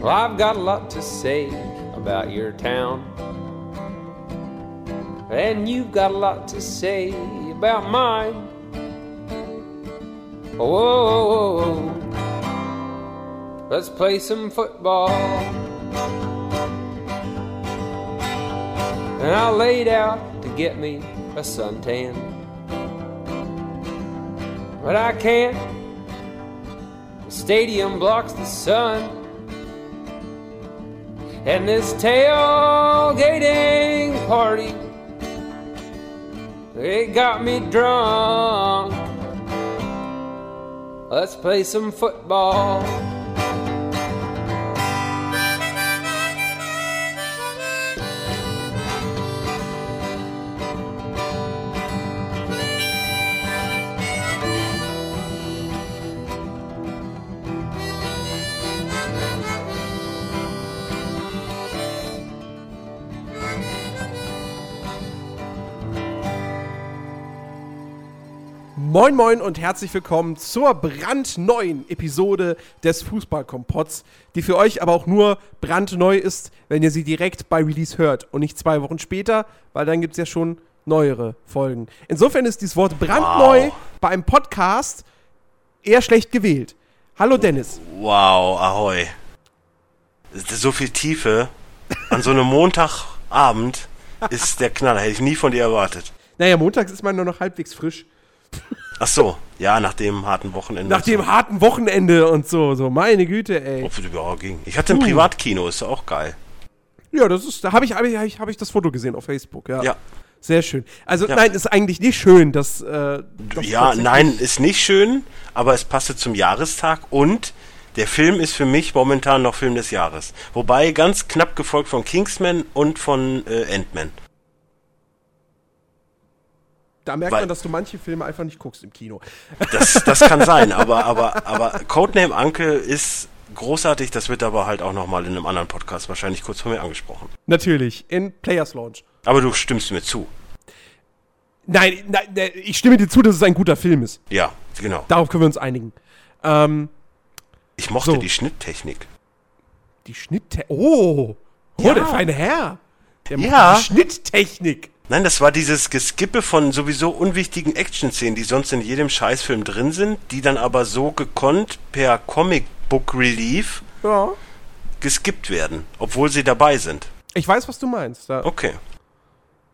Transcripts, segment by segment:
Well, I've got a lot to say about your town. And you've got a lot to say about mine. Whoa, whoa, whoa. let's play some football. And I laid out to get me a suntan. But I can't. The stadium blocks the sun. And this tailgating party, it got me drunk. Let's play some football. Moin Moin und herzlich willkommen zur brandneuen Episode des Fußballkompotts, die für euch aber auch nur brandneu ist, wenn ihr sie direkt bei Release hört und nicht zwei Wochen später, weil dann gibt es ja schon neuere Folgen. Insofern ist dieses Wort brandneu Wow. bei einem Podcast eher schlecht gewählt. Hallo Dennis. Wow, ahoi. So viel Tiefe an so einem Montagabend ist der Knaller. Hätte ich nie von dir erwartet. Naja, montags ist man nur noch halbwegs frisch. Ach so, ja, nach dem harten Wochenende. Nach dem harten Wochenende und so, so meine Güte, ey. Ob es überhaupt ging. Ich hatte ein Privatkino, ist auch geil. Ja, das ist, da habe ich, hab ich, hab ich, das Foto gesehen auf Facebook, ja. Ja. Sehr schön. Also Ja. nein, ist eigentlich nicht schön, dass. Äh, dass Ja, nein, ist nicht schön, aber es passte zum Jahrestag und der Film ist für mich momentan noch Film des Jahres. Wobei ganz knapp gefolgt von Kingsman und von äh, Ant-Man. Da merkt weil- man, dass du manche Filme einfach nicht guckst im Kino. Das, das kann sein, aber, aber, aber Codename Anke ist großartig, das wird aber halt auch nochmal in einem anderen Podcast wahrscheinlich kurz vor mir angesprochen. Natürlich, in Players Launch. Aber du stimmst mir zu. Nein, nein, nein, ich stimme dir zu, dass es ein guter Film ist. Ja, genau. Darauf können wir uns einigen. Ähm, Ich mochte So. die Schnitttechnik. die Schnitttechnik. Oh, oh Ja. der feine Herr. Der Ja. die Schnitttechnik. Nein, das war dieses Geskippe von sowieso unwichtigen Action-Szenen, die sonst in jedem Scheißfilm drin sind, die dann aber so gekonnt per Comic Book Relief Ja. geskippt werden, obwohl sie dabei sind. Ich weiß, was du meinst. Da, Okay.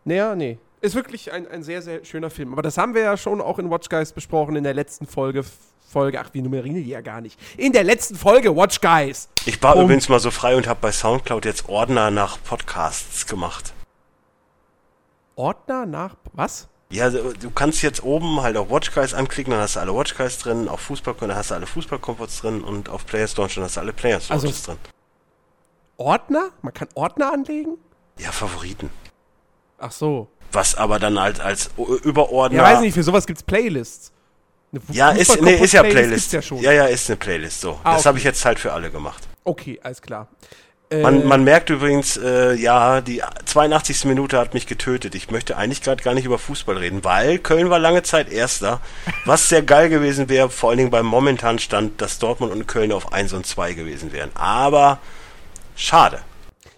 Naja, nee. Ist wirklich ein, ein sehr, sehr schöner Film. Aber das haben wir ja schon auch in Watch Guys besprochen in der letzten Folge. Folge, ach, wir nummerieren die ja gar nicht. In der letzten Folge Watch Guys. Ich war Um- übrigens mal so frei und habe bei Soundcloud jetzt Ordner nach Podcasts gemacht. Ordner nach. Was? Ja, du du kannst jetzt oben halt auf Watch Guys anklicken, dann hast du alle Watch Guys drin, auf Fußball, dann hast du alle Fußballkomforts drin und auf Players Launch dann hast du alle Players Also- Launches drin. Ordner? Man kann Ordner anlegen? Ja, Favoriten. Ach so. Was aber dann halt als Überordner. Ja, weiß nicht, für sowas gibt's Playlists. Eine Ja, ist, nee, ist ja Playlist. Gibt's ja schon. ja, ja, ist eine Playlist. So, Ah, das okay. habe ich jetzt halt für alle gemacht. Okay, alles klar. Äh, Man, man merkt übrigens, äh, ja, die 82. Minute hat mich getötet. Ich möchte eigentlich gerade gar nicht über Fußball reden, weil Köln war lange Zeit Erster. Was sehr geil gewesen wäre, vor allen Dingen beim momentanen Stand, dass Dortmund und Köln auf 1 und 2 gewesen wären. Aber schade.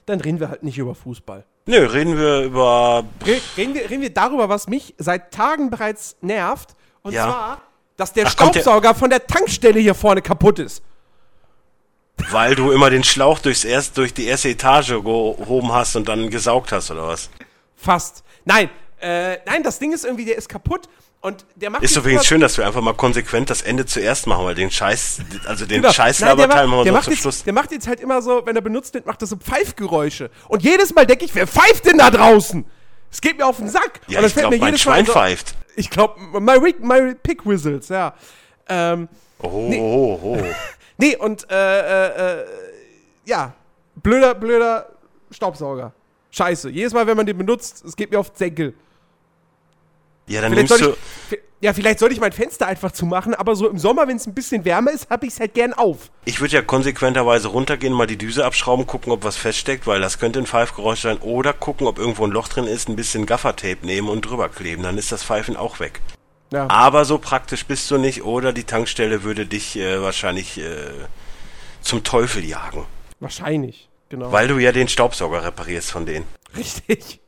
dann reden wir halt nicht über Fußball. Nö, reden wir über. Re reden, wir, reden wir darüber, was mich seit Tagen bereits nervt. Und Ja. zwar, dass der Ach, kommt der- Staubsauger von der Tankstelle hier vorne kaputt ist. Weil du immer den Schlauch durchs erst, durch die erste Etage gehoben hast und dann gesaugt hast, oder was? Fast. Nein, äh, nein, das Ding ist irgendwie, der ist kaputt. Und der macht Ist übrigens schön, dass wir einfach mal konsequent das Ende zuerst machen, weil den Scheiß, also den Genau. Scheißlaberteil machen wir noch zum Schluss. jetzt, der macht jetzt halt immer so, wenn er benutzt wird, macht er so Pfeifgeräusche. Und jedes Mal denke ich, wer pfeift denn da draußen? Es geht mir auf den Sack. Ja, Und das ich glaube, mein jedes Mal Schwein so- pfeift. Ich glaube, my, my Pig Whistles, ja. Ähm, Oh, oh, oh. Nee, und, äh, äh, äh, ja, blöder, blöder Staubsauger. Scheiße. Jedes Mal, wenn man den benutzt, es geht mir auf den Senkel. Ja, dann Vielleicht nimmst soll du. ich, ja, vielleicht sollte ich mein Fenster einfach zumachen, aber so im Sommer, wenn es ein bisschen wärmer ist, habe ich es halt gern auf. Ich würde ja konsequenterweise runtergehen, mal die Düse abschrauben, gucken, ob was feststeckt, weil das könnte ein Pfeifgeräusch sein. Oder gucken, ob irgendwo ein Loch drin ist, ein bisschen Gaffertape nehmen und drüber kleben. Dann ist das Pfeifen auch weg. Ja. Aber so praktisch bist du nicht. Oder die Tankstelle würde dich äh, wahrscheinlich äh, zum Teufel jagen. Wahrscheinlich, genau. Weil du ja den Staubsauger reparierst von denen. Richtig.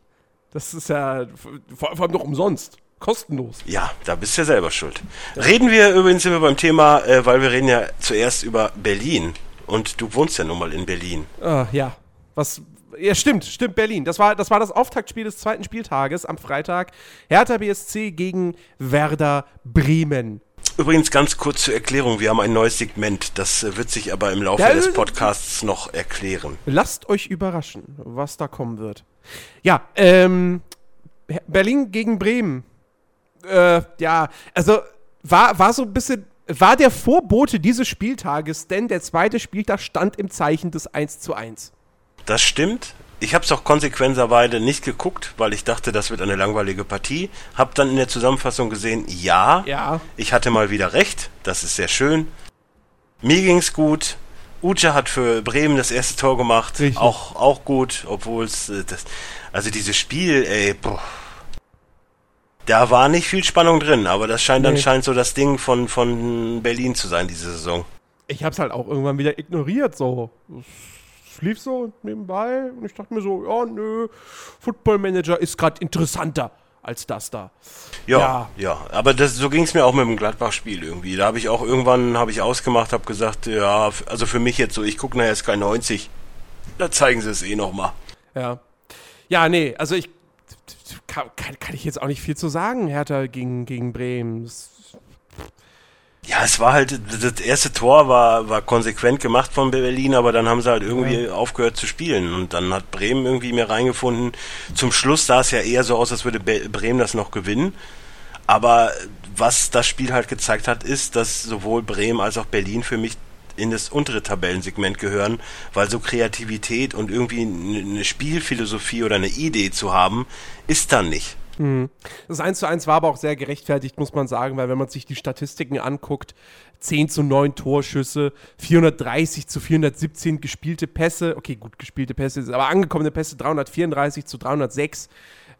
Das ist ja vor, vor allem noch umsonst. Kostenlos. Ja, da bist du ja selber schuld. Reden wir übrigens wir beim Thema, äh, weil wir reden ja zuerst über Berlin. Und du wohnst ja nun mal in Berlin. Äh, ja. Was. Ja, stimmt, stimmt, Berlin. Das war, das war das Auftaktspiel des zweiten Spieltages am Freitag. Hertha BSC gegen Werder Bremen. Übrigens ganz kurz zur Erklärung, wir haben ein neues Segment, das äh, wird sich aber im Laufe Ja, des äh, Podcasts noch erklären. Lasst euch überraschen, was da kommen wird. Ja, ähm, Berlin gegen Bremen. Äh, ja, also war, war so ein bisschen, war der Vorbote dieses Spieltages, denn der zweite Spieltag stand im Zeichen des 1 zu 1. Das stimmt. Ich habe es auch konsequenterweise nicht geguckt, weil ich dachte, das wird eine langweilige Partie. Hab dann in der Zusammenfassung gesehen, ja, Ja. ich hatte mal wieder recht. Das ist sehr schön. Mir ging's gut. Uche hat für Bremen das erste Tor gemacht. Richtig. Auch, auch gut, obwohl es äh, das. Also dieses Spiel, ey, boah. Da war nicht viel Spannung drin, aber das scheint Nee. anscheinend so das Ding von, von Berlin zu sein, diese Saison. Ich hab's halt auch irgendwann wieder ignoriert, so. Es lief so nebenbei und ich dachte mir so, ja, nö, Football Manager ist gerade interessanter als das da. Ja, Ja. ja, aber das, so ging es mir auch mit dem Gladbach-Spiel irgendwie. Da habe ich auch irgendwann habe ich ausgemacht, habe gesagt, ja, also für mich jetzt so, ich gucke nachher Sky 90. Da zeigen sie es eh noch mal. Ja. Ja, nee, also ich kann, kann, kann ich jetzt auch nicht viel zu sagen, Hertha gegen, gegen Bremen. Das, Ja, es war halt das erste Tor war war konsequent gemacht von Berlin, aber dann haben sie halt irgendwie aufgehört zu spielen und dann hat Bremen irgendwie mehr reingefunden. Zum Schluss sah es ja eher so aus, als würde Bremen das noch gewinnen. Aber was das Spiel halt gezeigt hat, ist, dass sowohl Bremen als auch Berlin für mich in das untere Tabellensegment gehören, weil so Kreativität und irgendwie eine eine Spielphilosophie oder eine Idee zu haben, ist dann nicht. Das 1 zu 1 war aber auch sehr gerechtfertigt, muss man sagen, weil wenn man sich die Statistiken anguckt, 10 zu 9 Torschüsse, 430 zu 417 gespielte Pässe, okay, gut gespielte Pässe, aber angekommene Pässe 334 zu 306,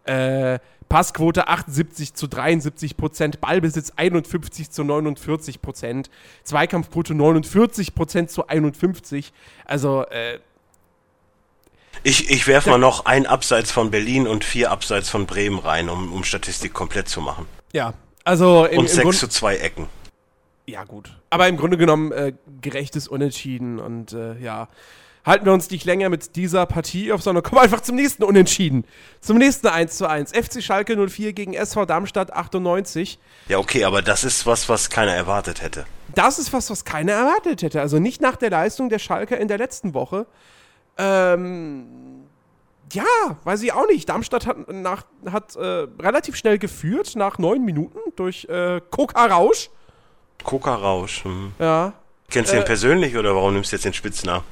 äh, Passquote 78 zu 73 Prozent, Ballbesitz 51 zu 49 Prozent, Zweikampfquote 49 Prozent zu 51. Also, äh, Ich, ich werf mal noch ein Abseits von Berlin und vier Abseits von Bremen rein, um, um Statistik komplett zu machen. ja, also im, Und im sechs Grund, zu zwei Ecken. Ja, gut. Aber im Grunde genommen äh, gerechtes Unentschieden und äh, ja. Halten wir uns nicht länger mit dieser Partie auf, sondern kommen einfach zum nächsten Unentschieden. Zum nächsten 1 zu 1. FC Schalke 04 gegen SV Darmstadt 98. Ja, okay, aber das ist was, was keiner erwartet hätte. Das ist was, was keiner erwartet hätte. Also nicht nach der Leistung der Schalker in der letzten Woche. Ähm, ja, weiß ich auch nicht. Darmstadt hat, nach, hat äh, relativ schnell geführt, nach neun Minuten, durch äh, Koka Rausch. Coca Rausch. Hm. Ja, Kennst du Äh, ihn persönlich oder warum nimmst du jetzt den Spitznamen?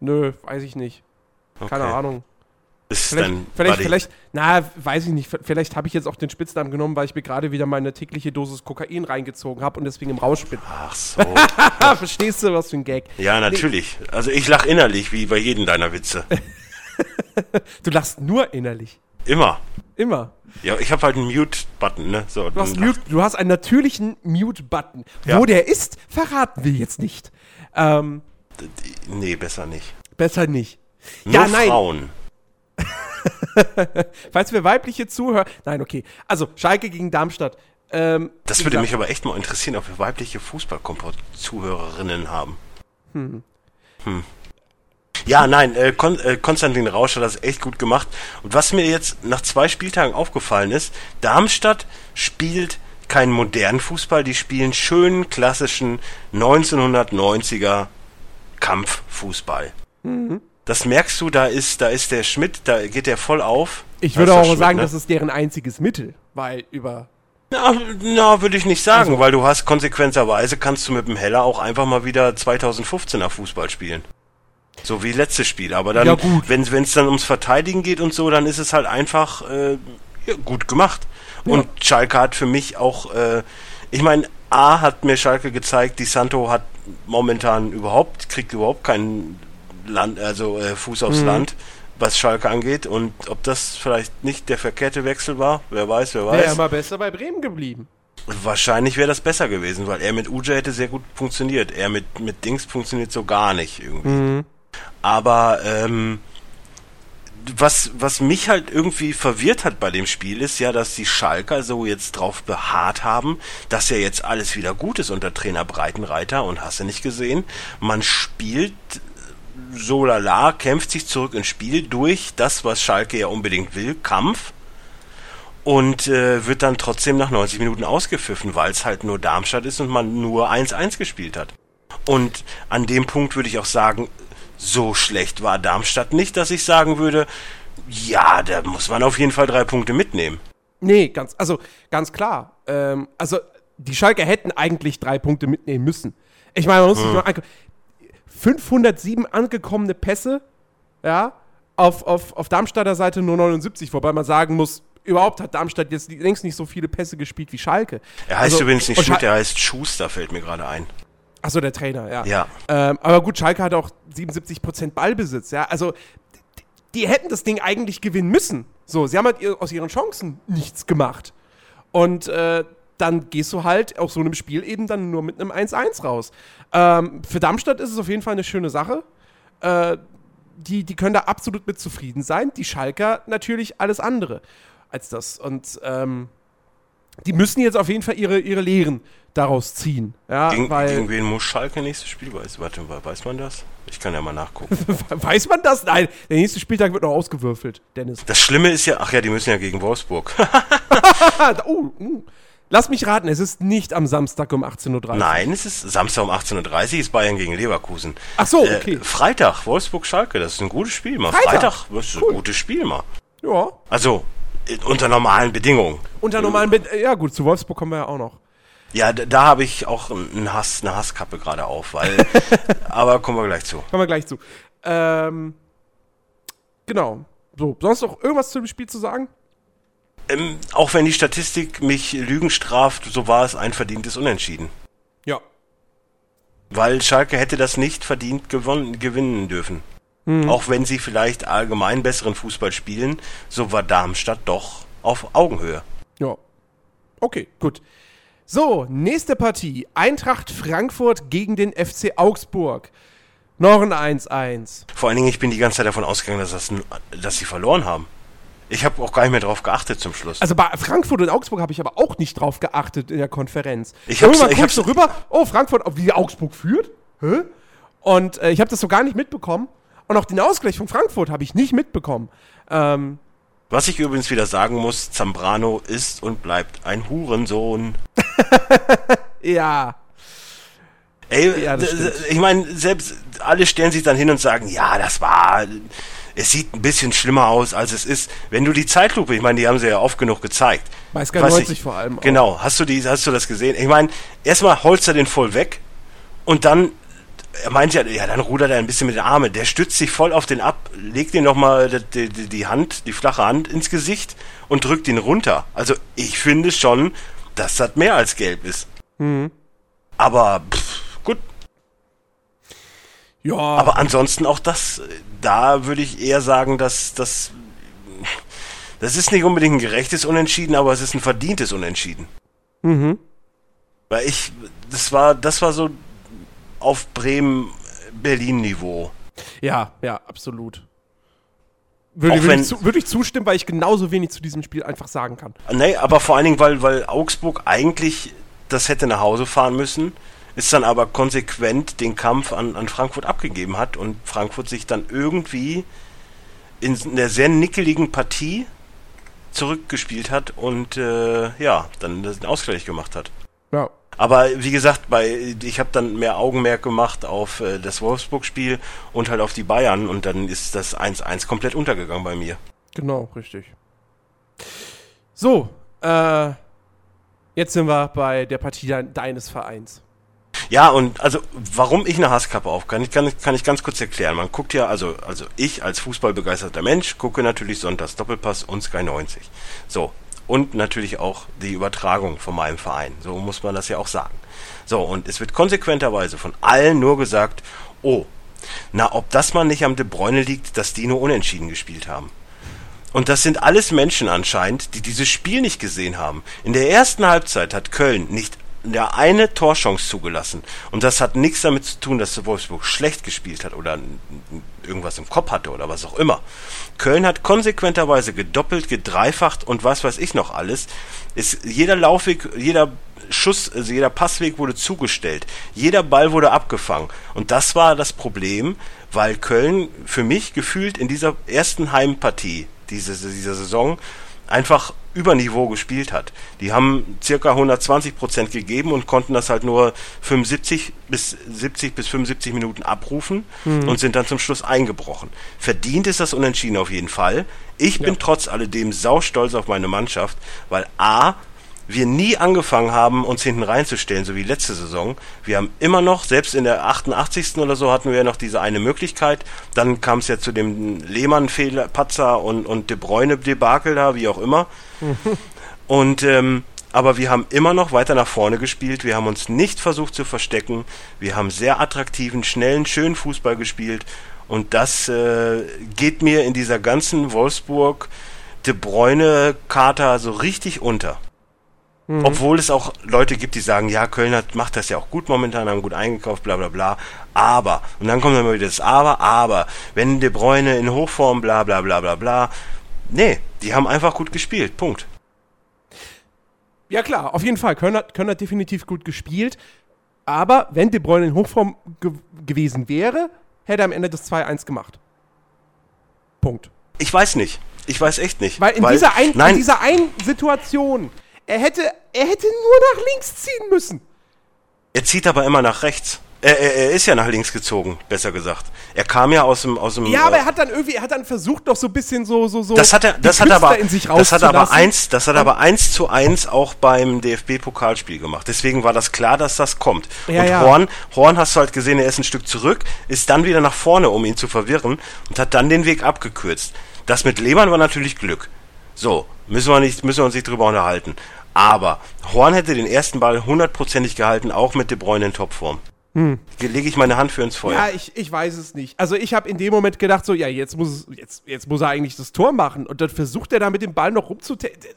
nö, weiß ich nicht. Keine Okay. Ahnung. Ist Vielleicht, dein vielleicht, Buddy. vielleicht, na, weiß ich nicht. Vielleicht habe ich jetzt auch den Spitznamen genommen, weil ich mir gerade wieder meine tägliche Dosis Kokain reingezogen habe und deswegen im Rausch bin. Ach so. Verstehst du, was für ein Gag? Ja, natürlich. Also ich lach innerlich, wie bei jedem deiner Witze. Du lachst nur innerlich. Immer. Immer. Ja, ich habe halt einen Mute-Button, ne? So, Du hast, Mute, du hast einen natürlichen Mute-Button. Ja. Wo der ist, verraten wir jetzt nicht. Ähm, Nee, besser nicht. besser nicht. Nur ja, nein. Frauen. Falls wir weibliche Zuhörer. Nein, okay. Also, Schalke gegen Darmstadt. Ähm, Das würde mich aber echt mal interessieren, ob wir weibliche Fußball-Zuhörerinnen haben. Hm. Ja, nein, äh, Kon äh, Konstantin Rausch hat das echt gut gemacht. Und was mir jetzt nach zwei Spieltagen aufgefallen ist, Darmstadt spielt keinen modernen Fußball, die spielen schönen, klassischen 1990er Kampffußball. Mhm. Das merkst du, da ist, da ist der Schmidt, da geht der voll auf. Ich würde auch Schmidt, sagen, ne? das ist deren einziges Mittel, weil über. Na, na würde ich nicht sagen, Also- weil du hast konsequenterweise kannst du mit dem Heller auch einfach mal wieder 2015er Fußball spielen. So wie letztes Spiel. Aber dann, Ja, gut. wenn es dann ums Verteidigen geht und so, dann ist es halt einfach äh, ja, gut gemacht. Und Schalke hat für mich auch, äh, ich meine, A hat mir Schalke gezeigt, die Santo hat momentan überhaupt, kriegt überhaupt keinen Land, also äh, Fuß Mhm. aufs Land, was Schalke angeht. Und ob das vielleicht nicht der verkehrte Wechsel war, wer weiß, wer weiß. Wäre mal besser bei Bremen geblieben. Wahrscheinlich wäre das besser gewesen, weil er mit Uja hätte sehr gut funktioniert. Er mit, mit Dings funktioniert so gar nicht irgendwie. Mhm. Aber ähm, was, was mich halt irgendwie verwirrt hat bei dem Spiel ist ja, dass die Schalker so jetzt drauf beharrt haben, dass ja jetzt alles wieder gut ist unter Trainer Breitenreiter und hast du nicht gesehen. Man spielt so lala, kämpft sich zurück ins Spiel durch das, was Schalke ja unbedingt will, Kampf. Und äh, wird dann trotzdem nach 90 Minuten ausgepfiffen, weil es halt nur Darmstadt ist und man nur 1-1 gespielt hat. Und an dem Punkt würde ich auch sagen, so schlecht war Darmstadt nicht, dass ich sagen würde, ja, da muss man auf jeden Fall drei Punkte mitnehmen. Nee, ganz, also ganz klar. Ähm, also die Schalker hätten eigentlich drei Punkte mitnehmen müssen. Ich meine, man muss sich hm. mal 507 angekommene Pässe, ja, auf, auf, auf Darmstadter Seite nur 79, wobei man sagen muss, überhaupt hat Darmstadt jetzt längst nicht so viele Pässe gespielt wie Schalke. Er heißt also, übrigens nicht Schmidt, er heißt Schuster, fällt mir gerade ein. Achso, der Trainer, ja. Ja. Ähm, aber gut, Schalke hat auch 77% Ballbesitz, ja. Also, die, die, hätten das Ding eigentlich gewinnen müssen. So, sie haben halt aus ihren Chancen nichts gemacht. Und äh, dann gehst du halt aus so einem Spiel eben dann nur mit einem 1-1 raus. Ähm, für Darmstadt ist es auf jeden Fall eine schöne Sache. Äh, die, die können da absolut mit zufrieden sein. Die Schalker natürlich alles andere als das. Und ähm, die müssen jetzt auf jeden Fall ihre, ihre Lehren daraus ziehen. Ja, gegen, weil, gegen wen muss Schalke nächstes Spiel? Weiß, warte, weiß man das? Ich kann ja mal nachgucken. weiß man das? Nein, der nächste Spieltag wird noch ausgewürfelt, Dennis. Das Schlimme ist ja, ach ja, die müssen ja gegen Wolfsburg. oh, uh. Lass mich raten, es ist nicht am Samstag um 18.30 Uhr. Nein, es ist Samstag um 18.30 Uhr ist Bayern gegen Leverkusen. Ach so, äh, okay. Äh, Freitag, Wolfsburg-Schalke, das ist ein gutes Spiel mal. Freitag, Freitag das ist cool. ein gutes Spiel mal. Ja. Also, unter normalen Bedingungen. Unter normalen Bedingungen, ja gut, zu Wolfsburg kommen wir ja auch noch. Ja, da, da habe ich auch einen Hass, eine Hasskappe gerade auf, weil, aber kommen wir gleich zu. Kommen wir gleich zu. Ähm, genau. So, sonst noch irgendwas zu dem Spiel zu sagen? Ähm, auch wenn die Statistik mich Lügen straft, so war es ein verdientes Unentschieden. Ja. Weil Schalke hätte das nicht verdient gewonnen, gewinnen dürfen. Mhm. Auch wenn sie vielleicht allgemein besseren Fußball spielen, so war Darmstadt doch auf Augenhöhe. Ja. Okay, gut. So, nächste Partie. Eintracht Frankfurt gegen den FC Augsburg. Noch ein 1-1. Vor allen Dingen, ich bin die ganze Zeit davon ausgegangen, dass, das, dass sie verloren haben. Ich habe auch gar nicht mehr drauf geachtet zum Schluss. Also bei Frankfurt und Augsburg habe ich aber auch nicht drauf geachtet in der Konferenz. Ich habe Irgendwann guckst du rüber, oh, Frankfurt, wie Augsburg führt? Hä? Und äh, ich habe das so gar nicht mitbekommen. Und auch den Ausgleich von Frankfurt habe ich nicht mitbekommen. Ähm, Was ich übrigens wieder sagen muss, Zambrano ist und bleibt ein Hurensohn. ja. Ey, ja, ich meine, selbst alle stellen sich dann hin und sagen, ja, das war, es sieht ein bisschen schlimmer aus, als es ist. Wenn du die Zeitlupe, ich meine, die haben sie ja oft genug gezeigt. Bei Sky 90 ich, vor allem. Auch. Genau, hast du die, hast du das gesehen? Ich meine, erstmal holst er den voll weg und dann er meint ja, ja, dann rudert er ein bisschen mit den Armen. Der stützt sich voll auf den ab, legt ihm nochmal die, die, die Hand, die flache Hand ins Gesicht und drückt ihn runter. Also ich finde schon, dass das mehr als gelb ist. Mhm. Aber pff. Ja. Aber ansonsten auch das, da würde ich eher sagen, dass das, das ist nicht unbedingt ein gerechtes Unentschieden, aber es ist ein verdientes Unentschieden. Mhm. Weil ich, das war, das war so auf Bremen-Berlin-Niveau. Ja, ja, absolut. Würde, würde, ich zu, würde, ich zustimmen, weil ich genauso wenig zu diesem Spiel einfach sagen kann. Nee, aber vor allen Dingen, weil, weil Augsburg eigentlich das hätte nach Hause fahren müssen, ist dann aber konsequent den Kampf an, an Frankfurt abgegeben hat und Frankfurt sich dann irgendwie in einer sehr nickeligen Partie zurückgespielt hat und äh, ja, dann den Ausgleich gemacht hat. Ja, aber wie gesagt, bei ich habe dann mehr Augenmerk gemacht auf äh, das Wolfsburg-Spiel und halt auf die Bayern und dann ist das 1-1 komplett untergegangen bei mir. Genau, richtig. So, äh, jetzt sind wir bei der Partie deines Vereins. Ja, und also warum ich eine Hasskappe auf kann ich, kann, kann ich ganz kurz erklären. Man guckt ja, also, also ich als fußballbegeisterter Mensch gucke natürlich Sonntags Doppelpass und Sky 90. So, und natürlich auch die Übertragung von meinem Verein. So muss man das ja auch sagen. So, und es wird konsequenterweise von allen nur gesagt, oh, na, ob das mal nicht am De Bruyne liegt, dass die nur unentschieden gespielt haben. Und das sind alles Menschen anscheinend, die dieses Spiel nicht gesehen haben. In der ersten Halbzeit hat Köln nicht der eine Torchance zugelassen. Und das hat nichts damit zu tun, dass Wolfsburg schlecht gespielt hat oder irgendwas im Kopf hatte oder was auch immer. Köln hat konsequenterweise gedoppelt, gedreifacht und was weiß ich noch alles. Ist jeder Laufweg, jeder Schuss, also jeder Passweg wurde zugestellt. Jeder Ball wurde abgefangen. Und das war das Problem, weil Köln für mich gefühlt in dieser ersten Heimpartie diese, dieser Saison einfach über Niveau gespielt hat. Die haben circa 120 Prozent gegeben und konnten das halt nur 75 bis 70 bis 75 Minuten abrufen mhm. und sind dann zum Schluss eingebrochen. Verdient ist das Unentschieden auf jeden Fall. Ich bin ja. trotz alledem saustolz auf meine Mannschaft, weil A, wir nie angefangen haben, uns hinten reinzustellen, so wie letzte Saison. Wir haben immer noch, selbst in der 88. oder so, hatten wir ja noch diese eine Möglichkeit. Dann kam es ja zu dem Lehmann-Fehler, Patzer und, und De Bruyne-Debakel da, wie auch immer. und, ähm, aber wir haben immer noch weiter nach vorne gespielt. Wir haben uns nicht versucht zu verstecken. Wir haben sehr attraktiven, schnellen, schönen Fußball gespielt. Und das äh, geht mir in dieser ganzen Wolfsburg De Bruyne-Kater so richtig unter. Mhm. Obwohl es auch Leute gibt, die sagen, ja, Köln hat, macht das ja auch gut momentan, haben gut eingekauft, bla bla bla. Aber, und dann kommt immer wieder das Aber, aber, wenn De Bruyne in Hochform, bla bla bla bla bla. Nee, die haben einfach gut gespielt. Punkt. Ja klar, auf jeden Fall. Köln hat, Köln hat definitiv gut gespielt. Aber wenn De Bruyne in Hochform ge gewesen wäre, hätte er am Ende das 2-1 gemacht. Punkt. Ich weiß nicht. Ich weiß echt nicht. Weil in, weil, dieser, ein, in dieser einen Situation er hätte, er hätte nur nach links ziehen müssen. Er zieht aber immer nach rechts. Er, er, er, ist ja nach links gezogen, besser gesagt. Er kam ja aus dem aus dem. Ja, aber er hat dann irgendwie, er hat dann versucht, doch so ein bisschen so so so. Das hat er, das hat aber, das hat aber eins, das hat aber eins zu eins auch beim DFB-Pokalspiel gemacht. Deswegen war das klar, dass das kommt. Ja, und ja. Horn, Horn hast du halt gesehen, er ist ein Stück zurück, ist dann wieder nach vorne, um ihn zu verwirren und hat dann den Weg abgekürzt. Das mit Lehmann war natürlich Glück. So müssen wir nicht, müssen wir uns nicht drüber unterhalten. Aber Horn hätte den ersten Ball hundertprozentig gehalten, auch mit De Bruyne in Topform. Hm. Lege ich meine Hand für ins Feuer. Ja, ich, ich weiß es nicht. Also ich habe in dem Moment gedacht, so, ja, jetzt muss, jetzt, jetzt muss er eigentlich das Tor machen. Und dann versucht er da mit dem Ball noch rumzutäten.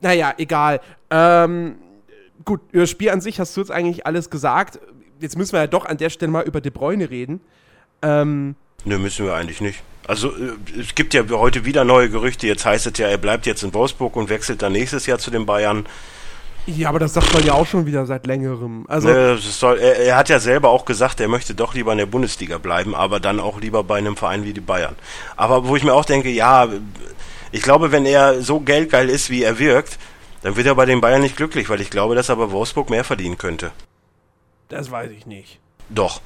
Naja, egal. Ähm, gut, über das Spiel an sich hast du jetzt eigentlich alles gesagt. Jetzt müssen wir ja doch an der Stelle mal über De Bruyne reden. Ähm, Nö, müssen wir eigentlich nicht. Also äh, es gibt ja heute wieder neue Gerüchte. Jetzt heißt es ja, er bleibt jetzt in Wolfsburg und wechselt dann nächstes Jahr zu den Bayern. Ja, aber das sagt man ja auch schon wieder seit längerem. Also ne, soll, er, er, hat ja selber auch gesagt, er möchte doch lieber in der Bundesliga bleiben, aber dann auch lieber bei einem Verein wie die Bayern. Aber wo ich mir auch denke, ja, ich glaube, wenn er so geldgeil ist, wie er wirkt, dann wird er bei den Bayern nicht glücklich, weil ich glaube, dass er bei Wolfsburg mehr verdienen könnte. Das weiß ich nicht. Doch.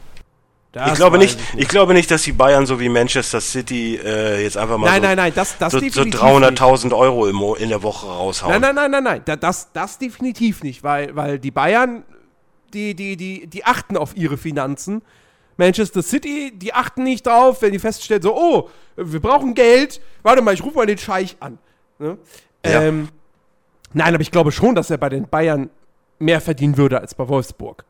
Das ich glaube nicht, ich, ich, glaube nicht, dass die Bayern so wie Manchester City äh, jetzt einfach mal nein, so, nein, nein, das, das so, so 300.000 Euro im, in der Woche raushauen. Nein, nein, nein, nein, nein, das, das definitiv nicht, weil, weil die Bayern, die, die, die, die achten auf ihre Finanzen. Manchester City, die achten nicht drauf, wenn die feststellen, so, oh, wir brauchen Geld, warte mal, ich rufe mal den Scheich an. Ne? Ja. Ähm, nein, aber ich glaube schon, dass er bei den Bayern mehr verdienen würde als bei Wolfsburg.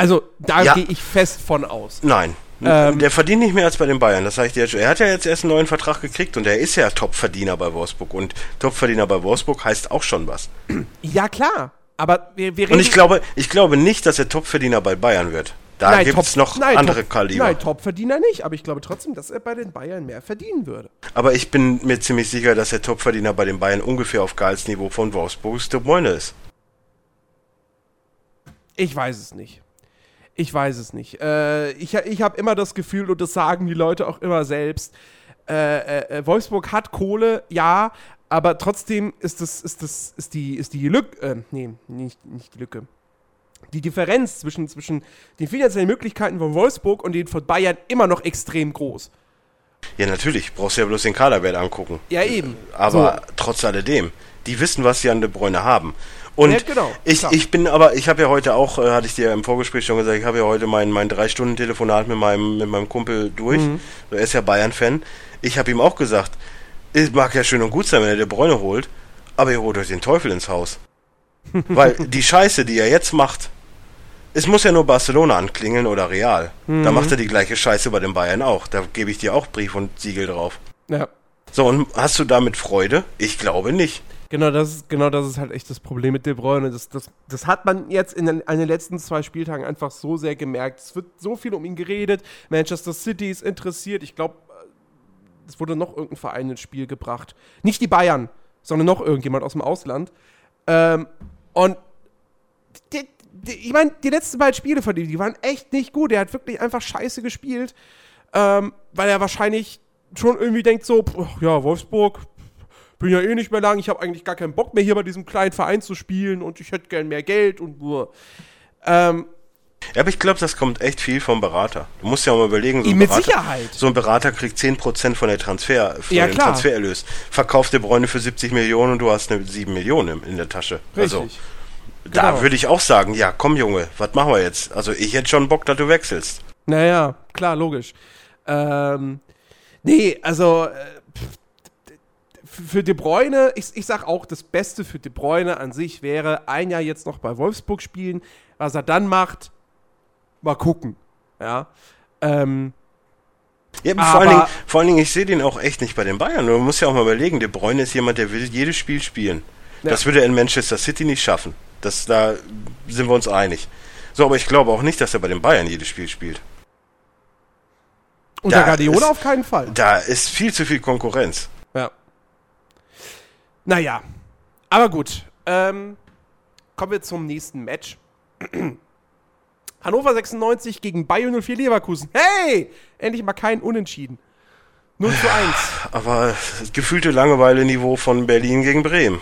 Also da ja. gehe ich fest von aus. Nein. Ähm, der verdient nicht mehr als bei den Bayern, das sage ich dir jetzt schon. Er hat ja jetzt erst einen neuen Vertrag gekriegt und er ist ja Topverdiener bei Wolfsburg. Und Topverdiener bei Wolfsburg heißt auch schon was. Ja, klar. Aber wir, wir reden. Und ich glaube, ich glaube nicht, dass er Topverdiener bei Bayern wird. Da gibt es noch nein, andere Top, Kaliber. Nein, Topverdiener nicht, aber ich glaube trotzdem, dass er bei den Bayern mehr verdienen würde. Aber ich bin mir ziemlich sicher, dass der Topverdiener bei den Bayern ungefähr auf Gehaltsniveau von Wolfsburgs De Bruyne ist. Ich weiß es nicht. Ich weiß es nicht. Äh, ich ich habe immer das Gefühl, und das sagen die Leute auch immer selbst, äh, äh, äh, Wolfsburg hat Kohle, ja, aber trotzdem ist das, ist das, ist die, ist die Lücke, äh, nee, nicht, nicht die Lücke. Die Differenz zwischen, zwischen den finanziellen Möglichkeiten von Wolfsburg und den von Bayern immer noch extrem groß. Ja, natürlich. Brauchst du ja bloß den Kaderwert angucken. Ja, eben. Aber so. trotz alledem, die wissen, was sie an De Bruyne haben. Und ja, genau, ich, ich bin aber, ich habe ja heute auch, äh, hatte ich dir im Vorgespräch schon gesagt, ich habe ja heute mein, mein drei Stunden Telefonat mit meinem, mit meinem Kumpel durch. Mhm. Er ist ja Bayern-Fan. Ich habe ihm auch gesagt, es mag ja schön und gut sein, wenn er der Bräune holt, aber ihr holt euch den Teufel ins Haus. Weil die Scheiße, die er jetzt macht, es muss ja nur Barcelona anklingeln oder Real. Mhm. Da macht er die gleiche Scheiße bei den Bayern auch. Da gebe ich dir auch Brief und Siegel drauf. Ja. So, und hast du damit Freude? Ich glaube nicht. Genau das, ist, genau das ist halt echt das Problem mit De Bruyne. Das, das, das hat man jetzt in den, in den letzten zwei Spieltagen einfach so sehr gemerkt. Es wird so viel um ihn geredet. Manchester City ist interessiert. Ich glaube, es wurde noch irgendein Verein ins Spiel gebracht. Nicht die Bayern, sondern noch irgendjemand aus dem Ausland. Ähm, und die, die, ich meine, die letzten beiden Spiele von ihm, die waren echt nicht gut. Er hat wirklich einfach scheiße gespielt, ähm, weil er wahrscheinlich schon irgendwie denkt so, pff, ja, Wolfsburg, bin ja eh nicht mehr lang, ich habe eigentlich gar keinen Bock mehr hier bei diesem kleinen Verein zu spielen und ich hätte gern mehr Geld und nur. Ähm, ja, aber ich glaube, das kommt echt viel vom Berater. Du musst ja auch mal überlegen, so ein, mit Berater, Sicherheit. so ein Berater kriegt 10% von der Transfer, von ja, dem klar. Transfererlös. Verkauft der Bräune für 70 Millionen und du hast eine 7 Millionen in der Tasche. Richtig. Also, da Genau. würde ich auch sagen, ja, komm Junge, was machen wir jetzt? Also ich hätte schon Bock, dass du wechselst. Naja, klar, logisch. Ähm, nee, also äh, für De Bruyne, ich, ich sag auch, das Beste für De Bruyne an sich wäre, ein Jahr jetzt noch bei Wolfsburg spielen. Was er dann macht, mal gucken. Ja. Ähm, Ja, Aber- vor, allen Dingen, vor allen Dingen, ich sehe den auch echt nicht bei den Bayern. Du musst ja auch mal überlegen, De Bruyne ist jemand, der will jedes Spiel spielen. Ja. Das würde er in Manchester City nicht schaffen. Das, da sind wir uns einig. So, aber ich glaube auch nicht, dass er bei den Bayern jedes Spiel spielt. unter Guardiola auf keinen Fall. Da ist viel zu viel Konkurrenz. Ja. Naja, aber gut. Ähm, kommen wir zum nächsten Match. Hannover 96 gegen Bayern 04 Leverkusen. Hey! Endlich mal kein Unentschieden. 0 zu 1. Aber das gefühlte Langeweile-Niveau von Berlin gegen Bremen.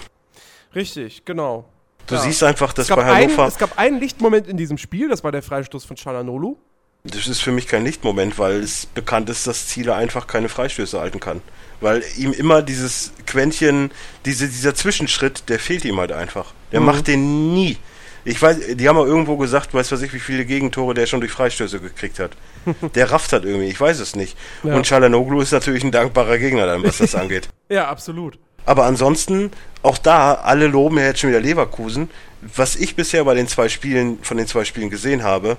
Richtig, genau. Du Ja. siehst einfach, dass bei Hannover. es gab einen Lichtmoment in diesem Spiel, das war der Freistoß von Chalanolu. Das ist für mich kein Lichtmoment, weil es bekannt ist, dass Ziele einfach keine Freistöße halten kann. Weil ihm immer dieses Quäntchen, diese, dieser Zwischenschritt, der fehlt ihm halt einfach. Der Mhm. macht den nie. Ich weiß, die haben auch irgendwo gesagt, weiß was ich, wie viele Gegentore der schon durch Freistöße gekriegt hat. Der rafft hat irgendwie, ich weiß es nicht. Ja. Und Chalanoglu ist natürlich ein dankbarer Gegner dann, was das angeht. Ja, absolut. Aber ansonsten, auch da, alle loben ja jetzt schon wieder Leverkusen. Was ich bisher bei den zwei Spielen, von den zwei Spielen gesehen habe,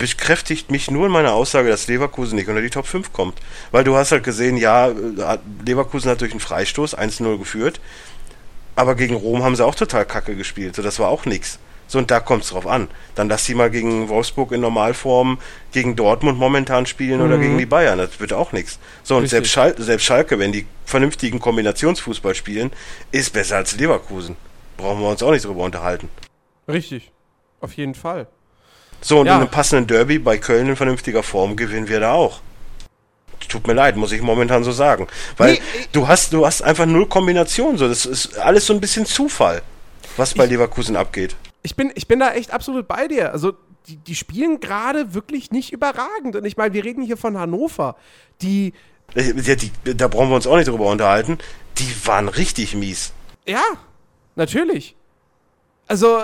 bekräftigt mich nur in meiner Aussage, dass Leverkusen nicht unter die Top 5 kommt. Weil du hast halt gesehen, ja, Leverkusen hat durch einen Freistoß 1-0 geführt, aber gegen Rom haben sie auch total kacke gespielt, so das war auch nix. So, und da kommt es drauf an. Dann lass sie mal gegen Wolfsburg in Normalform, gegen Dortmund momentan spielen oder gegen die Bayern. Das wird auch nichts. So, und selbst, Schal selbst Schalke, wenn die vernünftigen Kombinationsfußball spielen, ist besser als Leverkusen. Brauchen wir uns auch nicht drüber unterhalten. Richtig. Auf jeden Fall. So, und Ja. in einem passenden Derby bei Köln in vernünftiger Form gewinnen wir da auch. Tut mir leid, muss ich momentan so sagen. Weil Nee, du hast, du hast einfach null Kombination. So, das ist alles so ein bisschen Zufall, was bei Ich- Leverkusen abgeht. Ich bin, ich bin da echt absolut bei dir. Also, die, die spielen gerade wirklich nicht überragend. Und ich meine, wir reden hier von Hannover, die, Äh, Ja, die, da brauchen wir uns auch nicht drüber unterhalten. Die waren richtig mies. ja, natürlich. Also,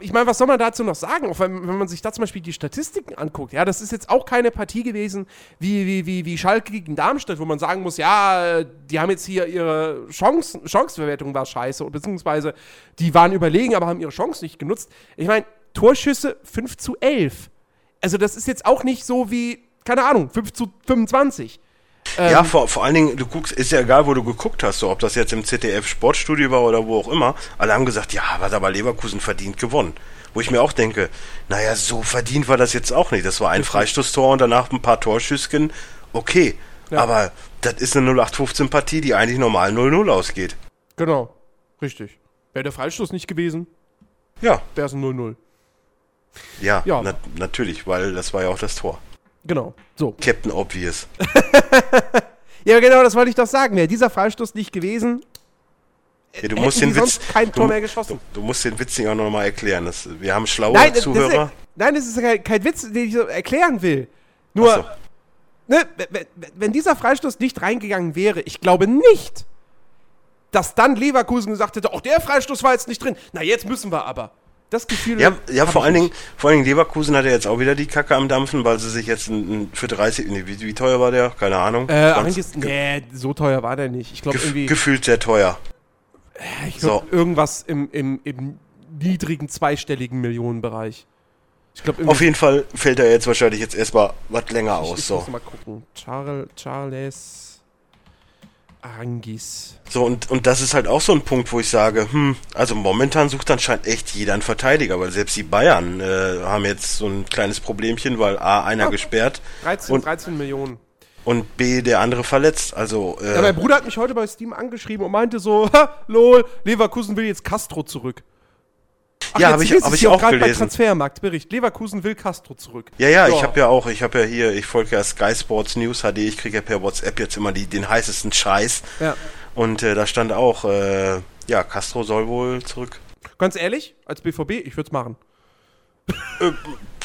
ich meine, was soll man dazu noch sagen? Auch wenn, wenn man sich da zum Beispiel die Statistiken anguckt. Ja, das ist jetzt auch keine Partie gewesen wie, wie, wie, wie Schalke gegen Darmstadt, wo man sagen muss, ja, die haben jetzt hier ihre Chancen, Chancenverwertung war scheiße, beziehungsweise die waren überlegen, aber haben ihre Chance nicht genutzt. Ich meine, Torschüsse 5 zu 11. Also das ist jetzt auch nicht so wie, keine Ahnung, 5 zu 25. Ähm, Ja, vor, vor allen Dingen, du guckst, ist ja egal, wo du geguckt hast, so ob das jetzt im ZDF Sportstudio war oder wo auch immer. Alle haben gesagt, ja, was aber Leverkusen verdient gewonnen. Wo ich mir auch denke, naja, so verdient war das jetzt auch nicht. Das war ein Freistoßtor und danach ein paar Torschüsschen. Okay, Ja. aber das ist eine 0815-Partie, die eigentlich normal 0-0 ausgeht. Genau, richtig. Wäre der Freistoß nicht gewesen, Ja, wäre es ein 0-0. ja, Ja. Na, natürlich, weil das war ja auch das Tor. Genau, so. Captain Obvious. Ja, genau, das wollte ich doch sagen. Wäre dieser Freistoß nicht gewesen, Ja, du musst den Witz, sonst kein Tor du, mehr geschossen. Du, du musst den Witz nicht auch nochmal erklären. Das, wir haben schlaue Nein, das, das Zuhörer. ja- nein, das ist kein, kein Witz, den ich so erklären will. Nur, so. ne, wenn, wenn dieser Freistoß nicht reingegangen wäre, ich glaube nicht, dass dann Leverkusen gesagt hätte, auch der Freistoß war jetzt nicht drin. Na, jetzt müssen wir aber. Das Gefühl. Ja, ja vor allen, Dingen, vor allen Dingen Leverkusen hat ja jetzt auch wieder die Kacke am Dampfen, weil sie sich jetzt ein, ein, für 30, nee, wie, wie teuer war der? Keine Ahnung. Äh, ge nee, so teuer war der nicht. Ich glaube gef irgendwie. gefühlt sehr teuer. Ich glaub, So. irgendwas im, im, im niedrigen zweistelligen Millionenbereich. Ich glaube, Auf jeden Fall fällt er jetzt wahrscheinlich jetzt erstmal was länger ich, aus. ich So. muss mal gucken. Charles, Charles Arangis. So, und, und das ist halt auch so ein Punkt, wo ich sage, hm, also momentan sucht anscheinend echt jeder einen Verteidiger, weil selbst die Bayern äh, haben jetzt so ein kleines Problemchen, weil A, einer Ah. gesperrt 13, Und- 13 Millionen. und B, der andere verletzt. Also, äh, Ja, mein Bruder hat mich heute bei Steam angeschrieben und meinte so, ha, lol, Leverkusen will jetzt Castro zurück. Ach, Ja, jetzt hab ich- hab ich auch gelesen. Bei Transfermarktbericht. Leverkusen will Castro zurück. ja, ja, ich Ja. habe ja auch, ich habe ja hier, ich folge ja Sky Sports News HD, ich kriege ja per WhatsApp jetzt immer die, den heißesten Scheiß. Ja. Und äh, da stand auch, äh, ja, Castro soll wohl zurück. Ganz ehrlich, als BVB, ich würde es machen.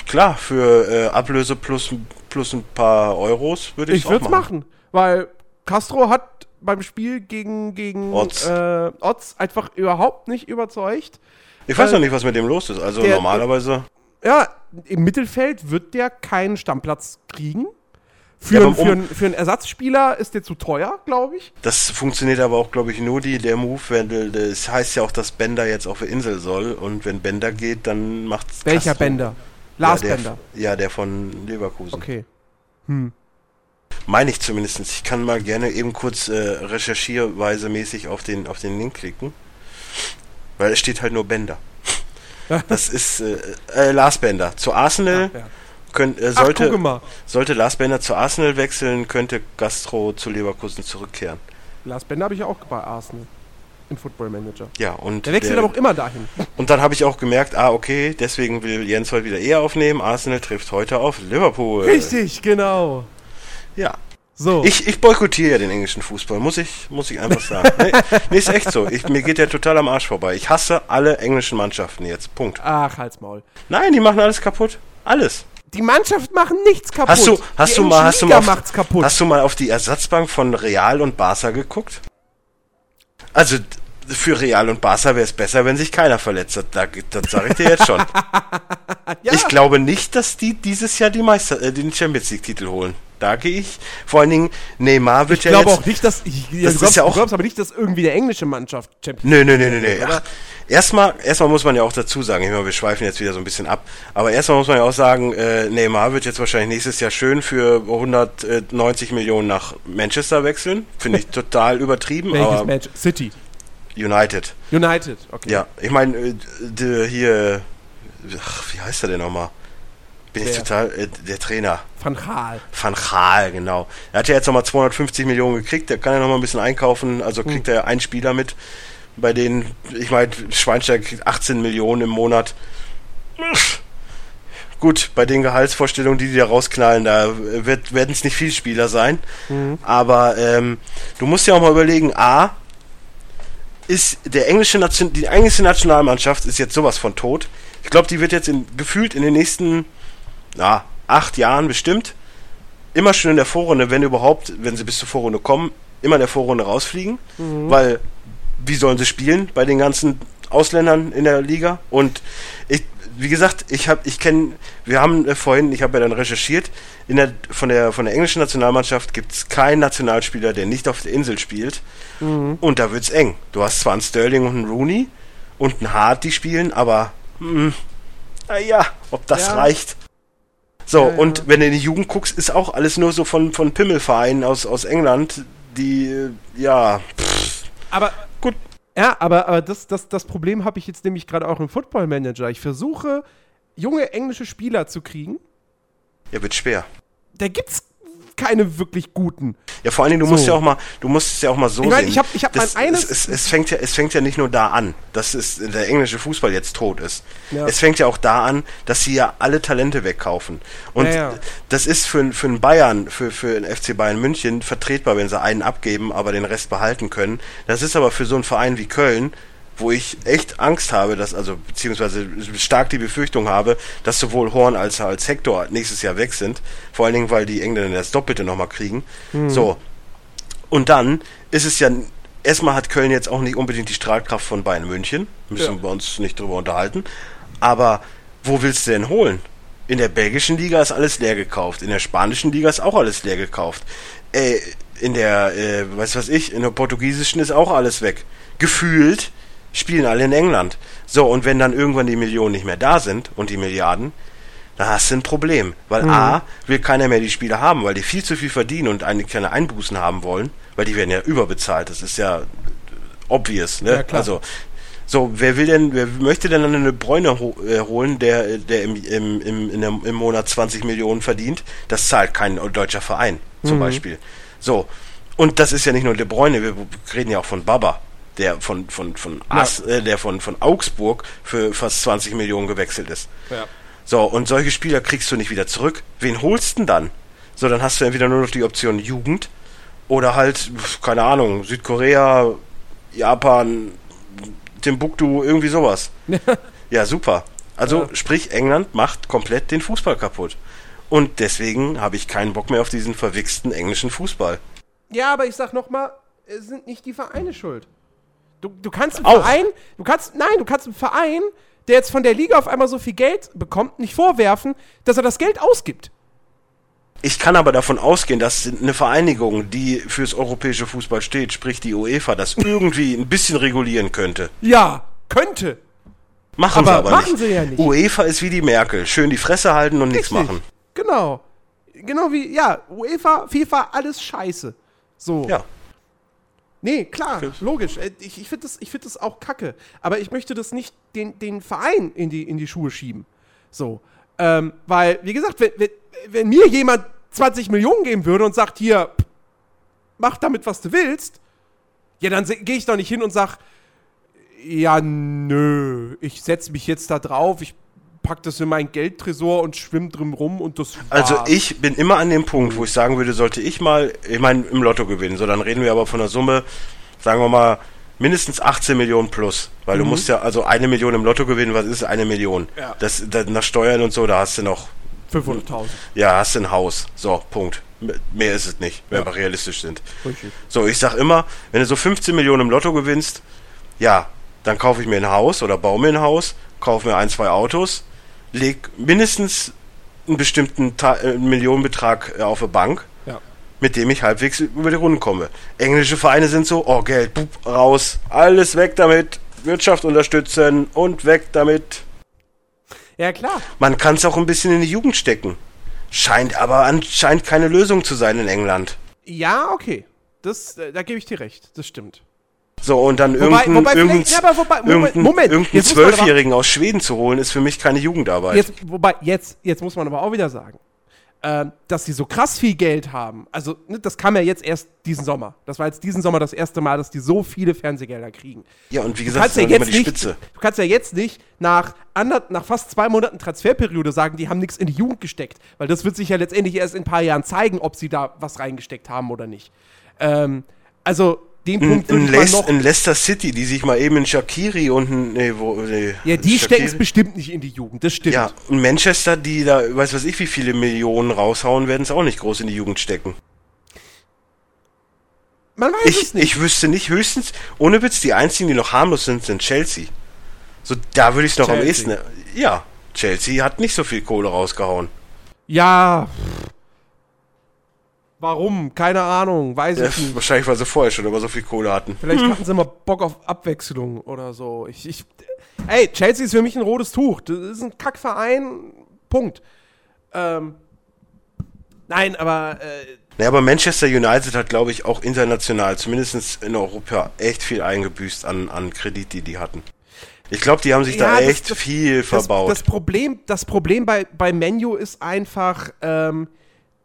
Klar, für äh, Ablöse plus, plus ein paar Euros würde ich Ich würde es machen. machen. Weil Castro hat beim Spiel gegen, gegen Otz. Äh, Otz einfach überhaupt nicht überzeugt. Ich weiß Äh, noch nicht, was mit dem los ist. Also der- normalerweise. Ja, im Mittelfeld wird der keinen Stammplatz kriegen. Für, Ja, einen- für, einen- für einen Ersatzspieler ist der zu teuer, glaube ich. Das funktioniert aber auch, glaube ich, nur die, der Move, wenn das heißt ja auch, dass Bender jetzt auf der Insel soll und wenn Bender geht, dann macht's Welcher Castro. Bender? Lars ja, der, Bender. Ja, der von Leverkusen. Okay. Meine ich zumindest. Ich kann mal gerne eben kurz äh, recherchierweise mäßig auf den, auf den Link klicken. Weil es steht halt nur Bender. Das ist äh, äh, Lars Bender. Zu Arsenal Ja. könnt, äh, Ach, sollte, mal. sollte Lars Bender zu Arsenal wechseln, könnte Gastro zu Leverkusen zurückkehren. Lars Bender habe ich auch bei Arsenal. Im Football Manager. Ja, und Der wechselt aber auch immer dahin. Und dann habe ich auch gemerkt, ah, okay, deswegen will Jens heute wieder eher aufnehmen. Arsenal trifft heute auf Liverpool. Richtig, genau. Ja. So. Ich, ich boykottiere ja den englischen Fußball, muss ich, muss ich einfach sagen. nee, nee, ist echt so. Ich, mir geht der total am Arsch vorbei. Ich hasse alle englischen Mannschaften jetzt. Punkt. Ach, halt's Maul. Nein, die machen alles kaputt. Alles. Die Mannschaft machen nichts kaputt. Hast du, hast die du mal, hast du mal, auf, kaputt. hast du mal auf die Ersatzbank von Real und Barca geguckt? Also, für Real und Barca wäre es besser, wenn sich keiner verletzt hat. Da, das sage ich dir jetzt schon. ja, Ich glaube nicht, dass die dieses Jahr die Meister, äh, den Champions League Titel holen. Da gehe ich. Vor allen Dingen Neymar wird ich ja glaube jetzt. auch nicht, dass. Ich, Das du, glaubst, ja auch- du glaubst aber nicht, dass irgendwie der englische Mannschaft Champions Nö, nö, nö, nö, nö. Ach, Erstmal, erstmal muss man ja auch dazu sagen, ich meine, wir schweifen jetzt wieder so ein bisschen ab, aber erstmal muss man ja auch sagen, äh, Neymar wird jetzt wahrscheinlich nächstes Jahr schön für 190 Millionen nach Manchester wechseln. Finde ich total übertrieben, Welches aber Match? City. United. United. Okay. Ja, ich meine, äh, hier, ach, wie heißt er denn nochmal? Bin ich Wer? total, äh, der Trainer. Van Gaal. Van Gaal, genau. Er hat ja jetzt nochmal 250 Millionen gekriegt, der kann ja nochmal ein bisschen einkaufen, also Hm. kriegt er einen Spieler mit, bei denen, ich meine, Schweinsteiger kriegt 18 Millionen im Monat. Gut, bei den Gehaltsvorstellungen, die die da rausknallen, da werden es nicht viele Spieler sein. Mhm. Aber ähm, du musst ja auch mal überlegen, A, ist der englische Nation, die englische Nationalmannschaft ist jetzt sowas von tot. Ich glaube, die wird jetzt in, gefühlt in den nächsten na, acht Jahren bestimmt immer schon in der Vorrunde, wenn überhaupt, wenn sie bis zur Vorrunde kommen, immer in der Vorrunde rausfliegen. Weil, wie sollen sie spielen bei den ganzen Ausländern in der Liga? Und ich, wie gesagt, ich habe, ich kenne, wir haben äh, vorhin, ich habe ja dann recherchiert, in der, von, der, von der englischen Nationalmannschaft gibt es keinen Nationalspieler, der nicht auf der Insel spielt. Und da wird's eng. Du hast zwar einen Sterling und einen Rooney und einen Hart, die spielen, aber hm, naja, ob das Ja. reicht. So, Ja, und wenn du in die Jugend guckst, ist auch alles nur so von, von Pimmelvereinen aus, aus England, die, äh, ja, pff, Aber gut. Ja, aber, aber das, das, das Problem habe ich jetzt nämlich gerade auch im Football Manager. Ich versuche, junge englische Spieler zu kriegen. Ja, wird schwer. Da gibt's keine wirklich guten. Ja, vor allen Dingen, du So. musst ja auch mal, du musst es ja auch mal so Ich mein, sehen. ich hab- ich hab das, mein eines- es, es, es, fängt ja, es fängt ja nicht nur da an, dass es, der englische Fußball jetzt tot ist. Ja. Es fängt ja auch da an, dass sie ja alle Talente wegkaufen. Und Ja, ja. das ist für, für einen Bayern, für, für den FC Bayern München vertretbar, wenn sie einen abgeben, aber den Rest behalten können. Das ist aber für so einen Verein wie Köln, wo ich echt Angst habe, dass, also, beziehungsweise stark die Befürchtung habe, dass sowohl Horn als, als Hector nächstes Jahr weg sind. Vor allen Dingen, weil die Engländer das Doppelte nochmal kriegen. So. Und dann ist es ja, erstmal hat Köln jetzt auch nicht unbedingt die Strahlkraft von Bayern München. Müssen Ja. wir uns nicht drüber unterhalten. Aber wo willst du denn holen? In der belgischen Liga ist alles leer gekauft. In der spanischen Liga ist auch alles leer gekauft. Äh, in der, äh, weiß was ich, in der portugiesischen ist auch alles weg. Gefühlt spielen alle in England. So, und wenn dann irgendwann die Millionen nicht mehr da sind und die Milliarden, da hast du ein Problem. Weil Mhm. A, will keiner mehr die Spieler haben, weil die viel zu viel verdienen und eigentlich keine Einbußen haben wollen, weil die werden ja überbezahlt. Das ist ja obvious, ne? Ja, klar. Also, so, wer will denn, wer möchte denn dann eine Bräune ho äh, holen, der, der im, im, im, der, im Monat 20 Millionen verdient? Das zahlt kein deutscher Verein, Mhm. zum Beispiel. So. Und das ist ja nicht nur De Bruyne, wir reden ja auch von Baba, der von, von, von, As, äh, der von, von Augsburg für fast 20 Millionen gewechselt ist. Ja. So, und solche Spieler kriegst du nicht wieder zurück. Wen holst du denn dann? So, dann hast du entweder nur noch die Option Jugend oder halt, keine Ahnung, Südkorea, Japan, Timbuktu, irgendwie sowas. ja, super. Also, Ja. sprich, England macht komplett den Fußball kaputt. Und deswegen habe ich keinen Bock mehr auf diesen verwichsten englischen Fußball. Ja, aber ich sag nochmal, es sind nicht die Vereine schuld. Du, du kannst einen Auch. Verein, du kannst, nein, du kannst einen Verein, der jetzt von der Liga auf einmal so viel Geld bekommt, nicht vorwerfen, dass er das Geld ausgibt. Ich kann aber davon ausgehen, dass eine Vereinigung, die fürs europäische Fußball steht, sprich die UEFA, das irgendwie ein bisschen regulieren könnte. Ja, könnte. Machen Aber sie aber machen nicht. sie ja nicht. UEFA ist wie die Merkel. Schön die Fresse halten und nichts machen. Genau. Genau wie, ja, UEFA, FIFA, alles scheiße. So. Ja. Nee, klar, logisch. Äh, Ich, ich finde das, ich find das auch kacke. Aber ich möchte das nicht den, den Verein in die, in die Schuhe schieben. So. Ähm, weil, wie gesagt, wenn, wenn, wenn mir jemand 20 Millionen geben würde und sagt, hier, mach damit, was du willst, ja, dann gehe ich doch nicht hin und sag, ja, nö, ich setze mich jetzt da drauf, ich pack das in meinen Geldtresor und schwimm drin rum und das Also war's. ich bin immer an dem Punkt, wo ich sagen würde, sollte ich mal, ich meine, im Lotto gewinnen. So, dann reden wir aber von einer Summe, sagen wir mal, mindestens 18 Millionen plus. Weil du musst ja, also eine Million im Lotto gewinnen, was ist eine Million? Mhm. Ja. Das, das nach Steuern und so, da hast du noch, 500.000. ja, hast du ein Haus. So, Punkt. Mehr ist es nicht, wenn wir realistisch sind. Richtig. So, ich sag immer, wenn du so 15 Millionen im Lotto gewinnst, ja, dann kaufe ich mir ein Haus oder baue mir ein Haus, kaufe mir ein, zwei Autos, leg mindestens einen bestimmten Ta äh, Millionenbetrag äh, auf eine Bank, Ja. mit dem ich halbwegs über die Runden komme. Englische Vereine sind so, oh Geld, bup, raus, alles weg damit, Wirtschaft unterstützen und weg damit. Ja, klar. Man kann es auch ein bisschen in die Jugend stecken. Scheint aber anscheinend keine Lösung zu sein in England. Ja, okay. Das, äh, da gebe ich dir recht. Das stimmt. So, und dann Wobei- irgendeinen wobei ja, wobei- Moment, Moment, Zwölfjährigen aus Schweden zu holen, ist für mich keine Jugendarbeit. Jetzt, wobei, jetzt, jetzt muss man aber auch wieder sagen, ähm, dass sie so krass viel Geld haben. Also, ne, das kam ja jetzt erst diesen Sommer. Das war jetzt diesen Sommer das erste Mal, dass die so viele Fernsehgelder kriegen. ja, und wie gesagt, das ja ist immer jetzt die nicht, Spitze. du kannst ja jetzt nicht nach, ander, nach fast zwei Monaten Transferperiode sagen, die haben nichts in die Jugend gesteckt. Weil das wird sich ja letztendlich erst in ein paar Jahren zeigen, ob sie da was reingesteckt haben oder nicht. Ähm, also, den In, Punkt in, ich mal Leic- noch. in Leicester City, die sich mal eben in Shakiri und ein, nee, wo, nee, Ja, die stecken es bestimmt nicht in die Jugend. Das stimmt. Ja, und Manchester, die da, weiß was ich, wie viele Millionen raushauen, werden es auch nicht groß in die Jugend stecken. Man weiß es Ich, nicht. ich wüsste nicht, höchstens, ohne Witz, die einzigen, die noch harmlos sind, sind Chelsea. So, da würde ich es noch am Chelsea. ehesten. Ja, Chelsea hat nicht so viel Kohle rausgehauen. Ja. Warum? Keine Ahnung. Weiß Ja, ich nicht. wahrscheinlich, weil sie vorher schon aber so viel Kohle hatten. Vielleicht hatten sie mal Bock auf Abwechslung oder so. Ich, ich, ey, Chelsea ist für mich ein rotes Tuch. Das ist ein Kackverein. Punkt. Ähm, nein, aber äh, Naja, aber Manchester United hat, glaube ich, auch international, zumindest in Europa, echt viel eingebüßt an, an Kredit, die die hatten. Ich glaube, die haben sich Ja, da echt das- viel das, verbaut. das Problem, das Problem bei, bei Menu ist einfach, ähm,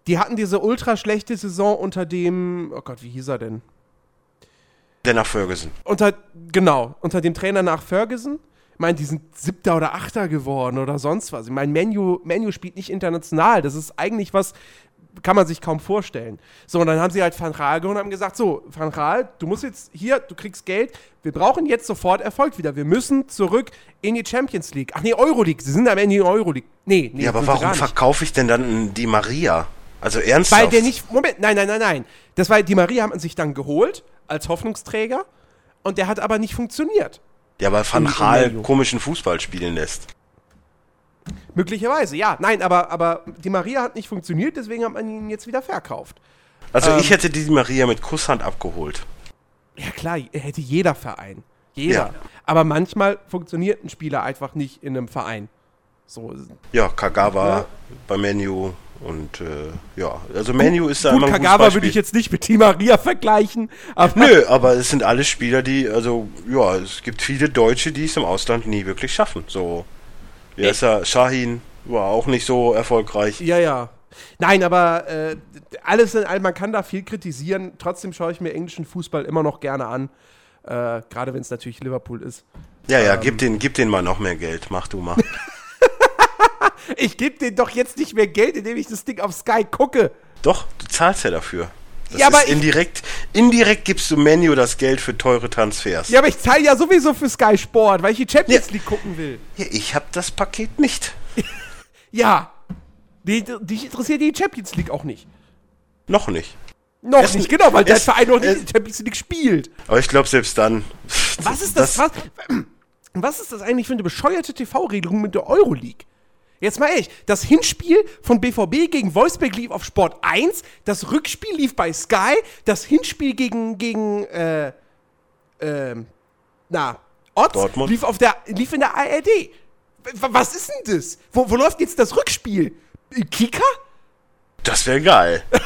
die hatten diese ultra schlechte Saison unter dem, oh Gott, wie hieß er denn? Denner Ferguson. Unter, genau, unter dem Trainer nach Ferguson. Ich meine, die sind Siebter oder Achter geworden oder sonst was. Ich meine, Menu, Menu spielt nicht international. Das ist eigentlich was, kann man sich kaum vorstellen. So, und dann haben sie halt Van Raal geholt und haben gesagt, so, Van Raal, du musst jetzt hier, du kriegst Geld, wir brauchen jetzt sofort Erfolg wieder. Wir müssen zurück in die Champions League. Ach nee, Euroleague, sie sind am Ende in die Euroleague. Nee, nee, Ja, aber warum verkaufe ich denn dann einen Di Maria? Also ernsthaft? Weil der nicht, Moment, nein, nein, nein, nein. Das war, die Maria hat man sich dann geholt als Hoffnungsträger und der hat aber nicht funktioniert. Ja, weil Van Gaal komischen Fußball spielen lässt. Möglicherweise, ja. Nein, aber, aber die Maria hat nicht funktioniert, deswegen hat man ihn jetzt wieder verkauft. Also Ähm. ich hätte die Maria mit Kusshand abgeholt. Ja, klar, hätte jeder Verein. Jeder. Ja. Aber manchmal funktioniert ein Spieler einfach nicht in einem Verein. So. Ja, Kagawa Ja. bei Menu und äh, ja, also Menu ist da Gut, immer ein Kagawa würde Beispiel. ich jetzt nicht mit Di Maria vergleichen, aber Nö, aber es sind alle Spieler, die, also, ja, es gibt viele Deutsche, die es im Ausland nie wirklich schaffen. So, wie heißt er? Shahin war auch nicht so erfolgreich. Ja, ja. Nein, aber äh, alles in allem, man kann da viel kritisieren. Trotzdem schaue ich mir englischen Fußball immer noch gerne an. Äh, Gerade wenn es natürlich Liverpool ist. Ja, ja, Ähm. gib den, gib den mal noch mehr Geld. Mach du mal. Ich gebe denen doch jetzt nicht mehr Geld, indem ich das Ding auf Sky gucke. Doch, du zahlst ja dafür. Das Ja, aber ist ich- indirekt, indirekt gibst du Menu das Geld für teure Transfers. Ja, aber ich zahle ja sowieso für Sky Sport, weil ich die Champions Ja. League gucken will. Ja, ich hab das Paket nicht. Ja. Die interessiert die Champions League auch nicht. Noch nicht. Noch Erst- nicht, genau, weil der erst- Verein noch nicht in die Champions League spielt. Aber ich glaube selbst dann. Was ist das, was, was ist das eigentlich für eine bescheuerte TV-Regelung mit der Euroleague? Jetzt mal ehrlich, das Hinspiel von BVB gegen Wolfsburg lief auf Sport 1, das Rückspiel lief bei Sky, das Hinspiel gegen, gegen äh, ähm, na, Otz Dortmund. lief, auf der, lief in der ARD. Was ist denn das? Wo, wo läuft jetzt das Rückspiel? Äh, Kika? Das wäre geil.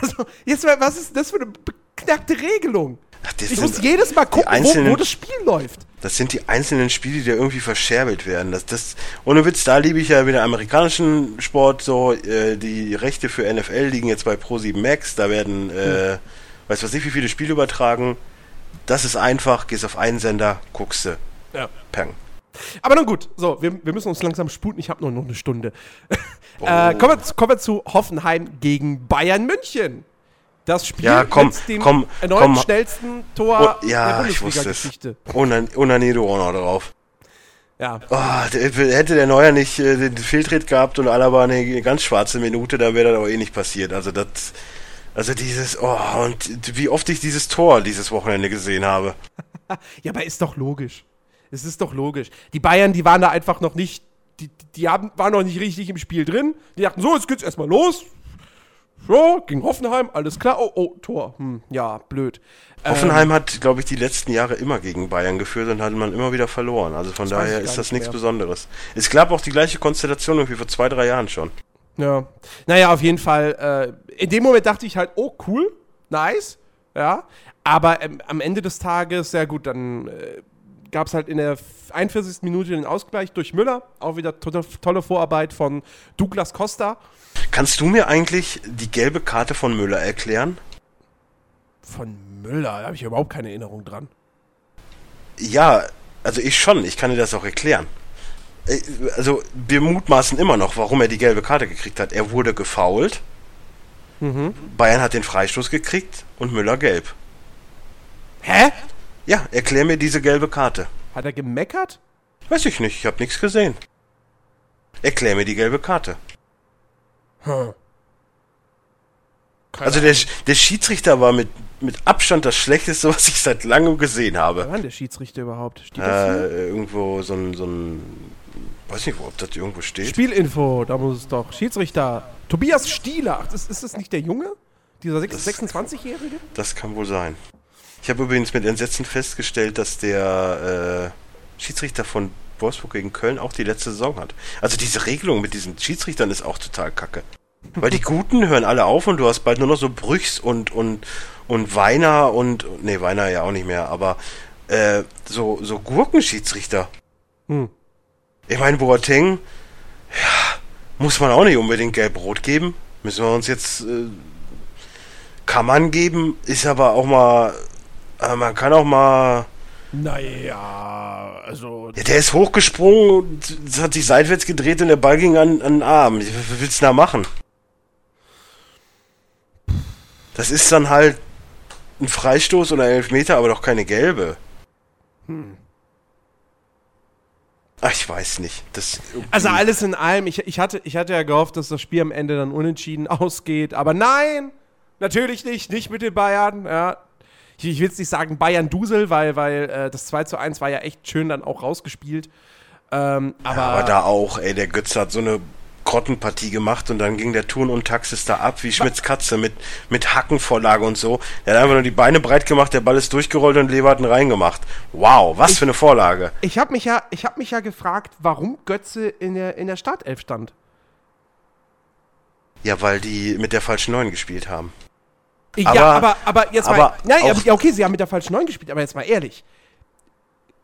Also, jetzt mal, was ist das für eine beknackte Regelung? Ach, Ich muss jedes Mal gucken, wo, wo das Spiel läuft. Das sind die einzelnen Spiele, die da irgendwie verscherbelt werden. Das, das, ohne Witz, da liebe ich ja wieder amerikanischen Sport so. Äh, die Rechte für NFL liegen jetzt bei Pro7 Max. Da werden, äh, weiß was ich, wie viele Spiele übertragen. Das ist einfach, gehst auf einen Sender, guckst du. Ja. Peng. Aber nun gut, so, wir, wir müssen uns langsam sputen. Ich habe nur noch eine Stunde. Oh. äh, kommen, wir, kommen wir zu Hoffenheim gegen Bayern München. Das Spiel Ja, komm, mit dem komm, erneut komm. schnellsten Tor Oh, ja, der. Bundesliga-Geschichte. Onan Onanido auch noch drauf. Ja. Oh, der, hätte der Neuer nicht äh, den Fehltritt gehabt und Alaba eine ganz schwarze Minute, dann wäre das aber eh nicht passiert. Also das, also dieses, oh, und wie oft ich dieses Tor dieses Wochenende gesehen habe. ja, aber ist doch logisch. Es ist doch logisch. Die Bayern, die waren da einfach noch nicht, die, die haben, waren noch nicht richtig im Spiel drin. Die dachten, so, jetzt geht's erstmal los. So, gegen Hoffenheim, alles klar. Oh, oh, Tor. Hm, ja, blöd. Hoffenheim hat, glaube ich, die letzten Jahre immer gegen Bayern geführt und hat man immer wieder verloren. Also von daher ist das nicht nichts mehr. Besonderes. Es gab auch die gleiche Konstellation irgendwie vor zwei, drei Jahren schon. Ja. Naja, auf jeden Fall. Äh, in dem Moment dachte ich halt, oh, cool, nice. Ja. Aber ähm, am Ende des Tages, sehr gut, dann äh, gab es halt in der 41. Minute den Ausgleich durch Müller. Auch wieder to tolle Vorarbeit von Douglas Costa. Kannst du mir eigentlich die gelbe Karte von Müller erklären? Von Müller, da habe ich überhaupt keine Erinnerung dran. Ja, also ich schon. Ich kann dir das auch erklären. Äh, Also wir mutmaßen immer noch, warum er die gelbe Karte gekriegt hat. Er wurde gefoult. Bayern hat den Freistoß gekriegt und Müller gelb. Hä? Ja, erklär mir diese gelbe Karte. Hat er gemeckert? Weiß ich nicht, ich habe nichts gesehen. Erklär mir die gelbe Karte. Hm. Also der, der Schiedsrichter war mit, mit Abstand das Schlechteste, was ich seit langem gesehen Wer habe. war denn der Schiedsrichter überhaupt? Steht das hier? Äh, irgendwo so ein, so ein, weiß nicht, ob das irgendwo steht. Spielinfo, da muss es doch. Schiedsrichter. Tobias Stieler. Ach, das, ist das nicht der Junge? Dieser sechs- 26-Jährige? Das kann wohl sein. Ich habe übrigens mit Entsetzen festgestellt, dass der äh, Schiedsrichter von Wolfsburg gegen Köln auch die letzte Saison hat. Also diese Regelung mit diesen Schiedsrichtern ist auch total kacke. Weil die Guten hören alle auf und du hast bald nur noch so Brüchs und und und Weiner und nee Weiner ja auch nicht mehr, aber äh, so so Gurkenschiedsrichter. Hm. Ich meine Boateng, ja, muss man auch nicht unbedingt gelb-rot geben. Müssen wir uns jetzt äh, kann man geben, ist aber auch mal äh, man kann auch mal Naja, also. ja, der ist hochgesprungen und hat sich seitwärts gedreht und der Ball ging an, an den Arm. Was willst du da machen? Das ist dann halt ein Freistoß oder Elfmeter, aber doch keine gelbe. Ach, ich weiß nicht. Das Also alles in allem, ich, ich, hatte, ich hatte ja gehofft, dass das Spiel am Ende dann unentschieden ausgeht, aber nein, natürlich nicht, nicht mit den Bayern, ja. Ich, ich will jetzt nicht sagen Bayern-Dusel, weil, weil äh, das 2 zu 1 war ja echt schön dann auch rausgespielt. Ähm, aber, aber da auch, ey, der Götze hat so eine Grottenpartie gemacht und dann ging der Turn und Taxis da ab wie Schmitz Katze mit, mit Hackenvorlage und so. Er hat einfach nur die Beine breit gemacht, der Ball ist durchgerollt und Lever hat ihn reingemacht. Wow, was für eine Vorlage. Ich habe mich, ja, ich hab mich ja gefragt, warum Götze in der, in der Startelf stand. Ja, weil die mit der falschen Neun gespielt haben. Ja, Aber- aber, aber jetzt aber mal. Nein, ja, okay, sie haben mit der falschen Neun gespielt, aber jetzt mal ehrlich.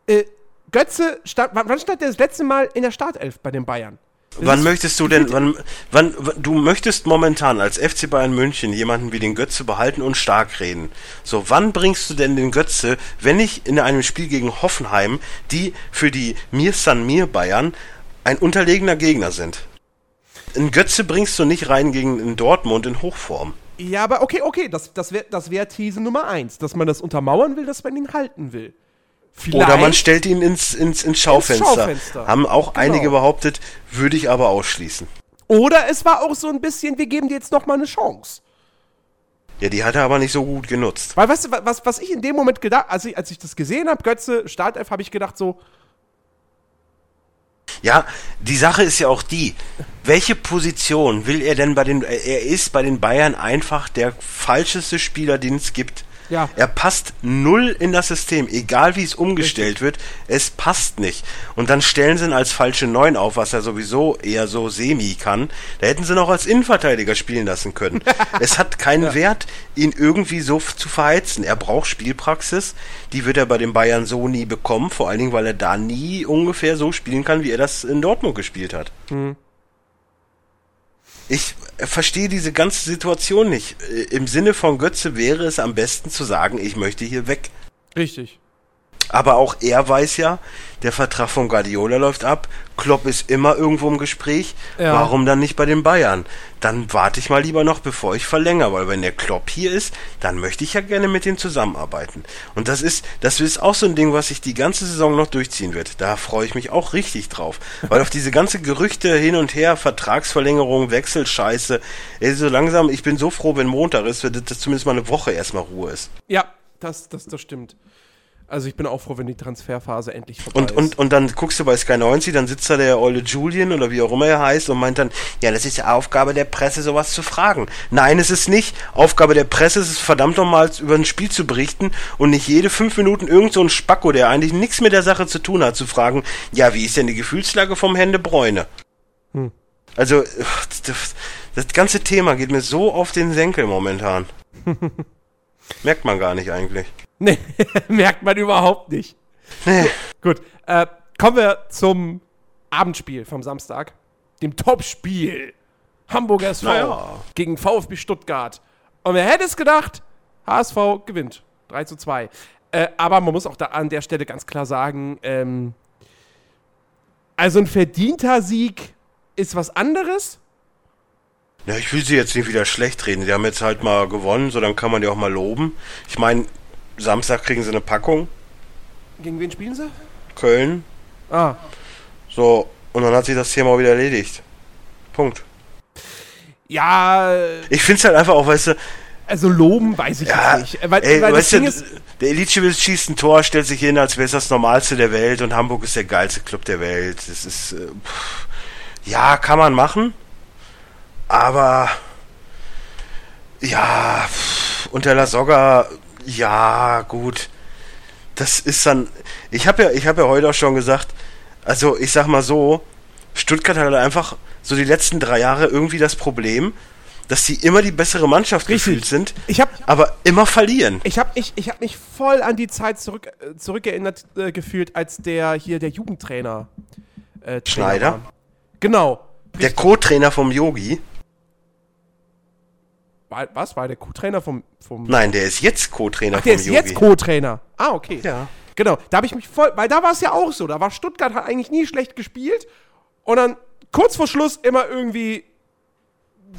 Äh, Götze, stand, wann stand der das letzte Mal in der Startelf bei den Bayern? Das Wann möchtest du denn, wann, wann, wann, du möchtest momentan als FC Bayern München jemanden wie den Götze behalten und stark reden. So, wann bringst du denn den Götze, wenn nicht in einem Spiel gegen Hoffenheim, die für die Mir San Mir Bayern ein unterlegener Gegner sind? Ein Götze bringst du nicht rein gegen in Dortmund in Hochform. Ja, aber okay, okay, das, das wäre das wär These Nummer eins, dass man das untermauern will, dass man ihn halten will. Vielleicht, Oder man stellt ihn ins, ins, ins Schaufenster. Schaufenster. Haben auch Genau. einige behauptet, würde ich aber ausschließen. oder es war auch so ein bisschen, wir geben dir jetzt noch mal eine Chance. Ja, die hat er aber nicht so gut genutzt. Weil, weißt du, wa- was, was ich in dem Moment gedacht, als ich, als ich das gesehen habe, Götze, Startelf, habe ich gedacht so, Ja, die Sache ist ja auch die, welche Position will er denn bei den, er ist bei den Bayern einfach der falscheste Spieler, den es gibt. Ja. Er passt null in das System, egal wie es umgestellt wird, es passt nicht. Und dann stellen sie ihn als falsche Neun auf, was er sowieso eher so semi kann. Da hätten sie noch als Innenverteidiger spielen lassen können. es hat keinen Wert, ihn irgendwie so zu verheizen. Er braucht Spielpraxis, die wird er bei den Bayern so nie bekommen, vor allen Dingen, weil er da nie ungefähr so spielen kann, wie er das in Dortmund gespielt hat. Ich verstehe diese ganze Situation nicht. Äh, Im Sinne von Götze wäre es am besten zu sagen, ich möchte hier weg. richtig. Aber auch er weiß ja, der Vertrag von Guardiola läuft ab, Klopp ist immer irgendwo im Gespräch, Ja. warum dann nicht bei den Bayern? Dann warte ich mal lieber noch, bevor ich verlängere, weil wenn der Klopp hier ist, dann möchte ich ja gerne mit ihm zusammenarbeiten. Und das ist, das ist auch so ein Ding, was sich die ganze Saison noch durchziehen wird. Da freue ich mich auch richtig drauf. Weil auf diese ganze Gerüchte hin und her, Vertragsverlängerung, Wechselscheiße, ey, so langsam, ich bin so froh, wenn Montag ist, dass das zumindest mal eine Woche erstmal Ruhe ist. Ja, das, das, das stimmt. Also ich bin auch froh, wenn die Transferphase endlich vorbei Und, ist. und, und dann guckst du bei Sky 90, dann sitzt da der olle Julian oder wie auch immer er heißt und meint dann, ja, das ist ja Aufgabe der Presse, sowas zu fragen. Nein, es ist nicht. Aufgabe der Presse ist es verdammt nochmal über ein Spiel zu berichten und nicht jede fünf Minuten irgend so ein Spacko, der eigentlich nichts mit der Sache zu tun hat, zu fragen, ja, wie ist denn die Gefühlslage vom Hände Bräune? Also, das, das ganze Thema geht mir so auf den Senkel momentan. Merkt man gar nicht eigentlich. Nee, merkt man überhaupt nicht. Nee. Gut, äh, kommen wir zum Abendspiel vom Samstag. Dem Topspiel. Hamburger SV Naja. gegen VfB Stuttgart. Und wer hätte es gedacht? HSV gewinnt. 3 zu 2. Äh, aber man muss auch da an der Stelle ganz klar sagen, ähm, also ein verdienter Sieg ist was anderes. Ja, ich will sie jetzt nicht wieder schlecht reden. Die haben jetzt halt mal gewonnen, so dann kann man die auch mal loben. Ich meine, Samstag kriegen sie eine Packung, Gegen wen spielen sie? Köln, Ah, so, und dann hat sich das Thema wieder erledigt. Punkt. ja, äh, Ich find's halt einfach auch, weißt du, also loben weiß ich ja, nicht. Äh, Weil, ey, weil weißt du, ist, der Elitschewitz schießt ein Tor, stellt sich hin, als wäre es das Normalste der Welt und Hamburg ist der geilste Club der Welt. Das ist, äh, ja, kann man machen, aber, ja, pff, unter La Soga, ja, gut. Das ist dann, ich habe ja, ich habe ja heute auch schon gesagt, also ich sag mal so, Stuttgart hat halt einfach so die letzten drei Jahre irgendwie das Problem, dass sie immer die bessere Mannschaft Richtig. gefühlt sind, ich habe aber immer verlieren. Ich habe mich, ich hab mich voll an die Zeit zurück, zurückerinnert äh, gefühlt, als der hier der Jugendtrainer äh, Schneider? war. Genau. Der Co-Trainer vom Yogi, War, was? War der Co-Trainer vom, vom. nein, der ist jetzt Co-Trainer Ach, der vom ist Yogi. jetzt Co-Trainer. Ah, okay. Ja. Genau. Da habe ich mich voll. Weil da war es ja auch so. Da war Stuttgart hat eigentlich nie schlecht gespielt. Und dann kurz vor Schluss immer irgendwie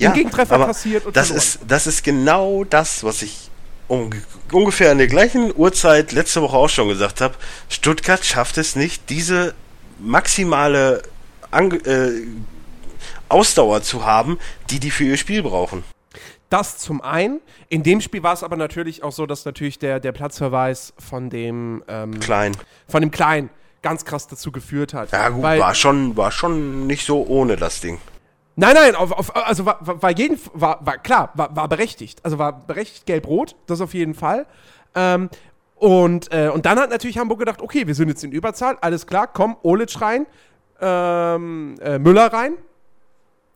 den Gegentreffer aber kassiert und das verloren. ist, das ist genau das, was ich unge ungefähr an der gleichen Uhrzeit letzte Woche auch schon gesagt habe. Stuttgart schafft es nicht, diese maximale Ange äh, Ausdauer zu haben, die die für ihr Spiel brauchen. Das zum einen. In dem Spiel war es aber natürlich auch so, dass natürlich der, der Platzverweis von dem, ähm, Klein. von dem Kleinen ganz krass dazu geführt hat. Ja gut, Weil, war schon, war schon nicht so ohne das Ding. Nein, nein, auf, auf, also war, war, war, jeden, war, war klar, war, war berechtigt. Also war berechtigt gelb-rot, das auf jeden Fall. Ähm, und, äh, und dann hat natürlich Hamburg gedacht, okay, wir sind jetzt in Überzahl, alles klar, komm, Olic rein, ähm, äh, Müller rein.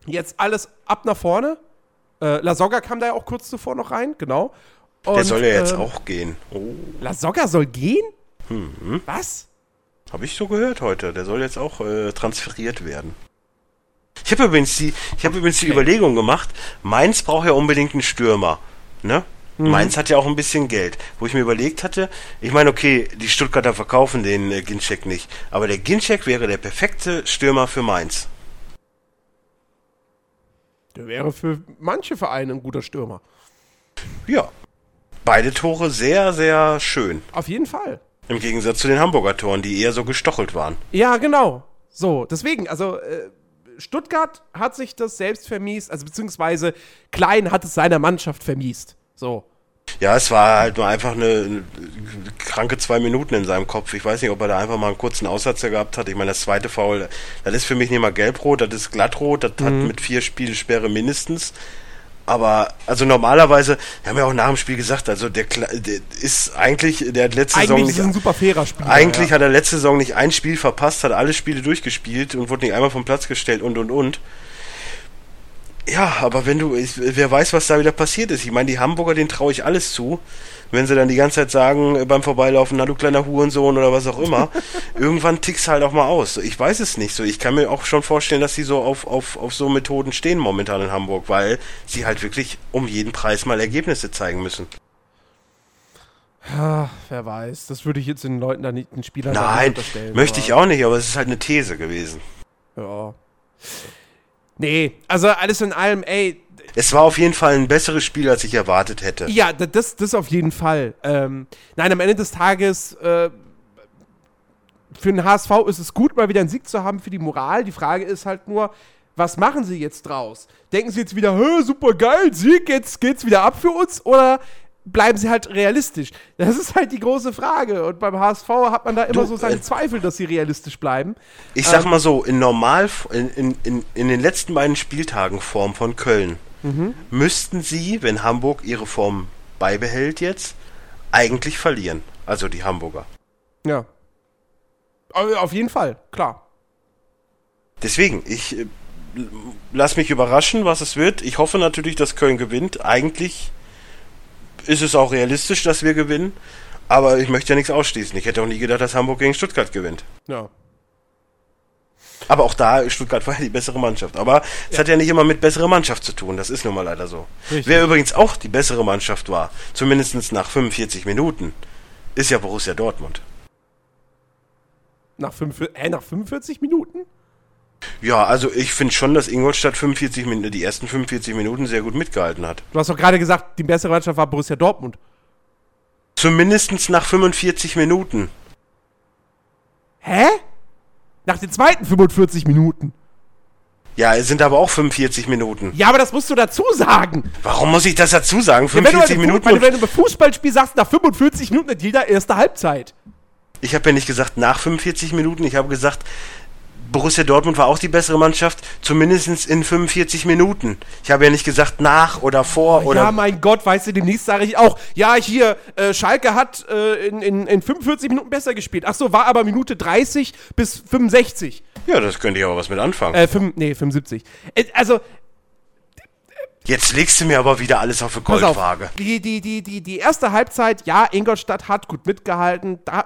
Jetzt alles ab nach vorne. Äh, Lasogga kam da ja auch kurz zuvor noch rein, genau. Der Und, soll ja jetzt ähm, auch gehen. Oh, Lasogga soll gehen? Mhm. Was? habe ich so gehört heute. Der soll jetzt auch äh, transferiert werden. Ich habe übrigens die, ich habe übrigens die Überlegung gemacht. Mainz braucht ja unbedingt einen Stürmer, ne? Mainz hat ja auch ein bisschen Geld. Wo ich mir überlegt hatte, ich meine, okay, die Stuttgarter verkaufen den äh, Ginczek nicht, aber der Ginczek wäre der perfekte Stürmer für Mainz. Der wäre für manche Vereine ein guter Stürmer. Ja. Beide Tore sehr, sehr schön. Auf jeden Fall. Im Gegensatz zu den Hamburger Toren, die eher so gestochelt waren. Ja, genau. So, deswegen, also äh, Stuttgart hat sich das selbst vermiest, also beziehungsweise Klein hat es seiner Mannschaft vermiest. So. Ja, es war halt nur einfach eine, kranke zwei Minuten in seinem Kopf. Ich weiß nicht, ob er da einfach mal einen kurzen Aussatzer gehabt hat. Ich meine, das zweite Foul, das ist für mich nicht mal gelbrot, das ist glattrot, das hat Mhm. mit vier Spielen Sperre mindestens. Aber, also normalerweise, wir haben ja auch nach dem Spiel gesagt, also der, der ist eigentlich, der hat letzte Saison Eigentlich nicht, ist ein super fairer Spieler. eigentlich ja. hat er letzte Saison nicht ein Spiel verpasst, hat alle Spiele durchgespielt und wurde nicht einmal vom Platz gestellt und und und. Ja, aber wenn du, wer weiß, was da wieder passiert ist. Ich meine, die Hamburger, denen traue ich alles zu. Wenn sie dann die ganze Zeit sagen äh, beim Vorbeilaufen, na du kleiner Hurensohn oder was auch immer, irgendwann tickst halt auch mal aus. Ich weiß es nicht so. Ich kann mir auch schon vorstellen, dass sie so auf, auf, auf so Methoden stehen momentan in Hamburg, weil sie halt wirklich um jeden Preis mal Ergebnisse zeigen müssen. Ah, wer weiß. Das würde ich jetzt den Leuten da nicht, den Spielern da nicht Nein, unterstellen. möchte ich auch nicht, aber es ist halt eine These gewesen. Ja. Nee, also alles in allem, ey, Es war auf jeden Fall ein besseres Spiel, als ich erwartet hätte. ja, da- das, das auf jeden Fall. Ähm, nein, am Ende des Tages, äh, für den HSV ist es gut, mal wieder einen Sieg zu haben für die Moral. Die Frage ist halt nur, was machen sie jetzt draus? Denken sie jetzt wieder, super geil, Sieg, jetzt geht's wieder ab für uns? Oder bleiben sie halt realistisch? Das ist halt die große Frage. Und beim HSV hat man da immer Du, so seine äh, Zweifel, dass sie realistisch bleiben. Ich sag Ähm, mal so, in normal, in, in, in, in den letzten beiden Spieltagen Form von Köln, Mhm. müssten sie, wenn Hamburg ihre Form beibehält jetzt, eigentlich verlieren. Also die Hamburger. Ja. Aber Auf jeden Fall, klar. Deswegen, ich äh, lass mich überraschen, was es wird. Ich hoffe natürlich, dass Köln gewinnt. Eigentlich ist es auch realistisch, dass wir gewinnen. Aber ich möchte ja nichts ausschließen. Ich hätte auch nie gedacht, dass Hamburg gegen Stuttgart gewinnt. Ja. Aber auch da, Stuttgart war ja die bessere Mannschaft. Aber es hat ja nicht immer mit besserer Mannschaft zu tun. Das ist nun mal leider so. Richtig. Wer übrigens auch die bessere Mannschaft war, zumindest nach 45 Minuten, ist ja Borussia Dortmund. Nach, fünf, äh, nach 45 Minuten? Ja, also ich finde schon, dass Ingolstadt 45 Minuten, die ersten 45 Minuten sehr gut mitgehalten hat. Du hast doch gerade gesagt, die bessere Mannschaft war Borussia Dortmund. Zumindest nach 45 Minuten. Hä? Nach den zweiten 45 Minuten. Ja, es sind aber auch 45 Minuten. Ja, aber das musst du dazu sagen. Warum muss ich das dazu sagen? Ja, wenn, 45 Minuten. wenn, wenn du beim Fußballspiel sagst, nach 45 Minuten hat jeder erste Halbzeit. Ich habe ja nicht gesagt nach 45 Minuten, ich habe gesagt, Borussia Dortmund war auch die bessere Mannschaft, zumindest in 45 Minuten. Ich habe ja nicht gesagt nach oder vor oder. ja, mein Gott, weißt du, demnächst sage ich auch, ja, hier, äh, Schalke hat äh, in, in, in 45 Minuten besser gespielt. Ach so, war aber Minute 30 bis 65. Ja, das könnte ich aber was mit anfangen. Äh, 5, nee, 75. Äh, also, Jetzt legst du mir aber wieder alles auf eine Pass auf, Goldwaage. die, die, die, die, die erste Halbzeit, ja, Ingolstadt hat gut mitgehalten. Da,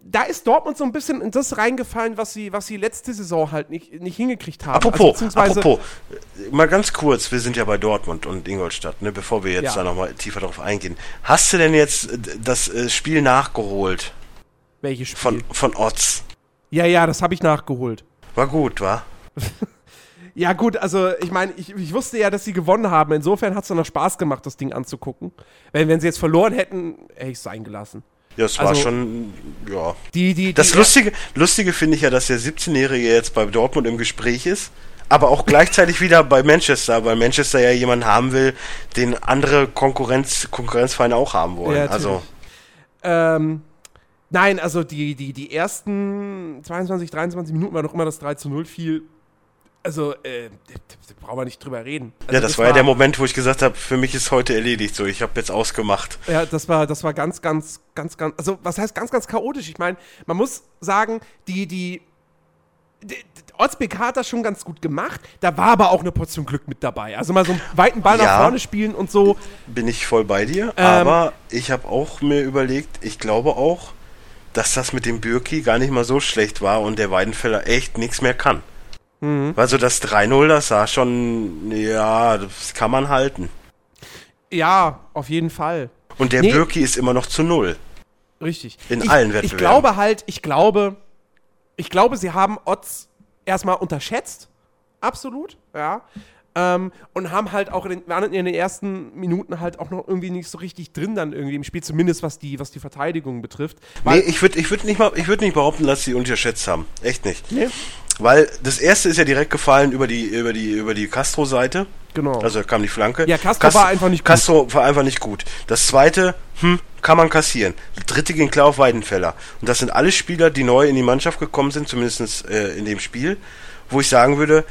da ist Dortmund so ein bisschen in das reingefallen, was sie, was sie letzte Saison halt nicht, nicht hingekriegt haben. Also Apropos, beziehungsweise- apropos, äh, mal ganz kurz, wir sind ja bei Dortmund und Ingolstadt, ne, bevor wir jetzt Ja. da nochmal tiefer drauf eingehen. Hast du denn jetzt äh, das äh, Spiel nachgeholt Welches Spiel? von, von Otz? ja, ja, das habe ich nachgeholt. War gut, wa? Ja, gut, also ich meine, ich, ich wusste ja, dass sie gewonnen haben. Insofern hat es noch Spaß gemacht, das Ding anzugucken. Wenn, wenn sie jetzt verloren hätten, hätte ich es sein gelassen. Ja, es war Also- schon, ja. Die, die, Das die, Lustige, Lustige finde ich ja, dass der 17-Jährige jetzt bei Dortmund im Gespräch ist, aber auch gleichzeitig wieder bei Manchester, weil Manchester ja jemanden haben will, den andere Konkurrenz, Konkurrenzvereine auch haben wollen. Ja, also, Ähm, nein, also die, die, die ersten 22, 23 Minuten war noch immer das 3 zu 0 fiel. Also, äh, da brauchen wir nicht drüber reden. Also ja, das, war ja der Moment, wo ich gesagt habe, für mich ist heute erledigt. So, ich habe jetzt ausgemacht. Ja, das war, das war ganz, ganz, ganz, ganz, also was heißt ganz, ganz chaotisch? Ich meine, man muss sagen, die, die, die Ortsbeck hat das schon ganz gut gemacht. Da war aber auch eine Portion Glück mit dabei. Also mal so einen weiten Ball Ja. nach vorne spielen und so. Bin ich voll bei dir. Ähm. aber ich habe auch mir überlegt, ich glaube auch, dass das mit dem Bürki gar nicht mal so schlecht war und der Weidenfeller echt nichts mehr kann. Mhm. Also das 3-0, das sah schon, ja, das kann man halten. Ja, auf jeden Fall. Und der Nee. Bürki ist immer noch zu null. Richtig. In ich, allen Ich Wettbewerben. glaube halt, ich glaube, ich glaube, sie haben Odds erstmal unterschätzt. Absolut, ja. Ähm, und haben halt auch in den, waren in den ersten Minuten halt auch noch irgendwie nicht so richtig drin dann irgendwie im Spiel, zumindest was die, was die Verteidigung betrifft. Nee, ich würde ich würd nicht, mal- ich würd nicht behaupten, dass sie unterschätzt haben. Echt nicht. Nee. Weil das erste ist ja direkt gefallen über die, über die, über die Castro-Seite. Genau. Also kam die Flanke. Ja, Castro war einfach nicht gut. Castro war einfach nicht gut. Das zweite, hm, kann man kassieren. Das dritte ging klar auf Weidenfeller. Und das sind alle Spieler, die neu in die Mannschaft gekommen sind, zumindest äh, in dem Spiel, wo ich sagen würde,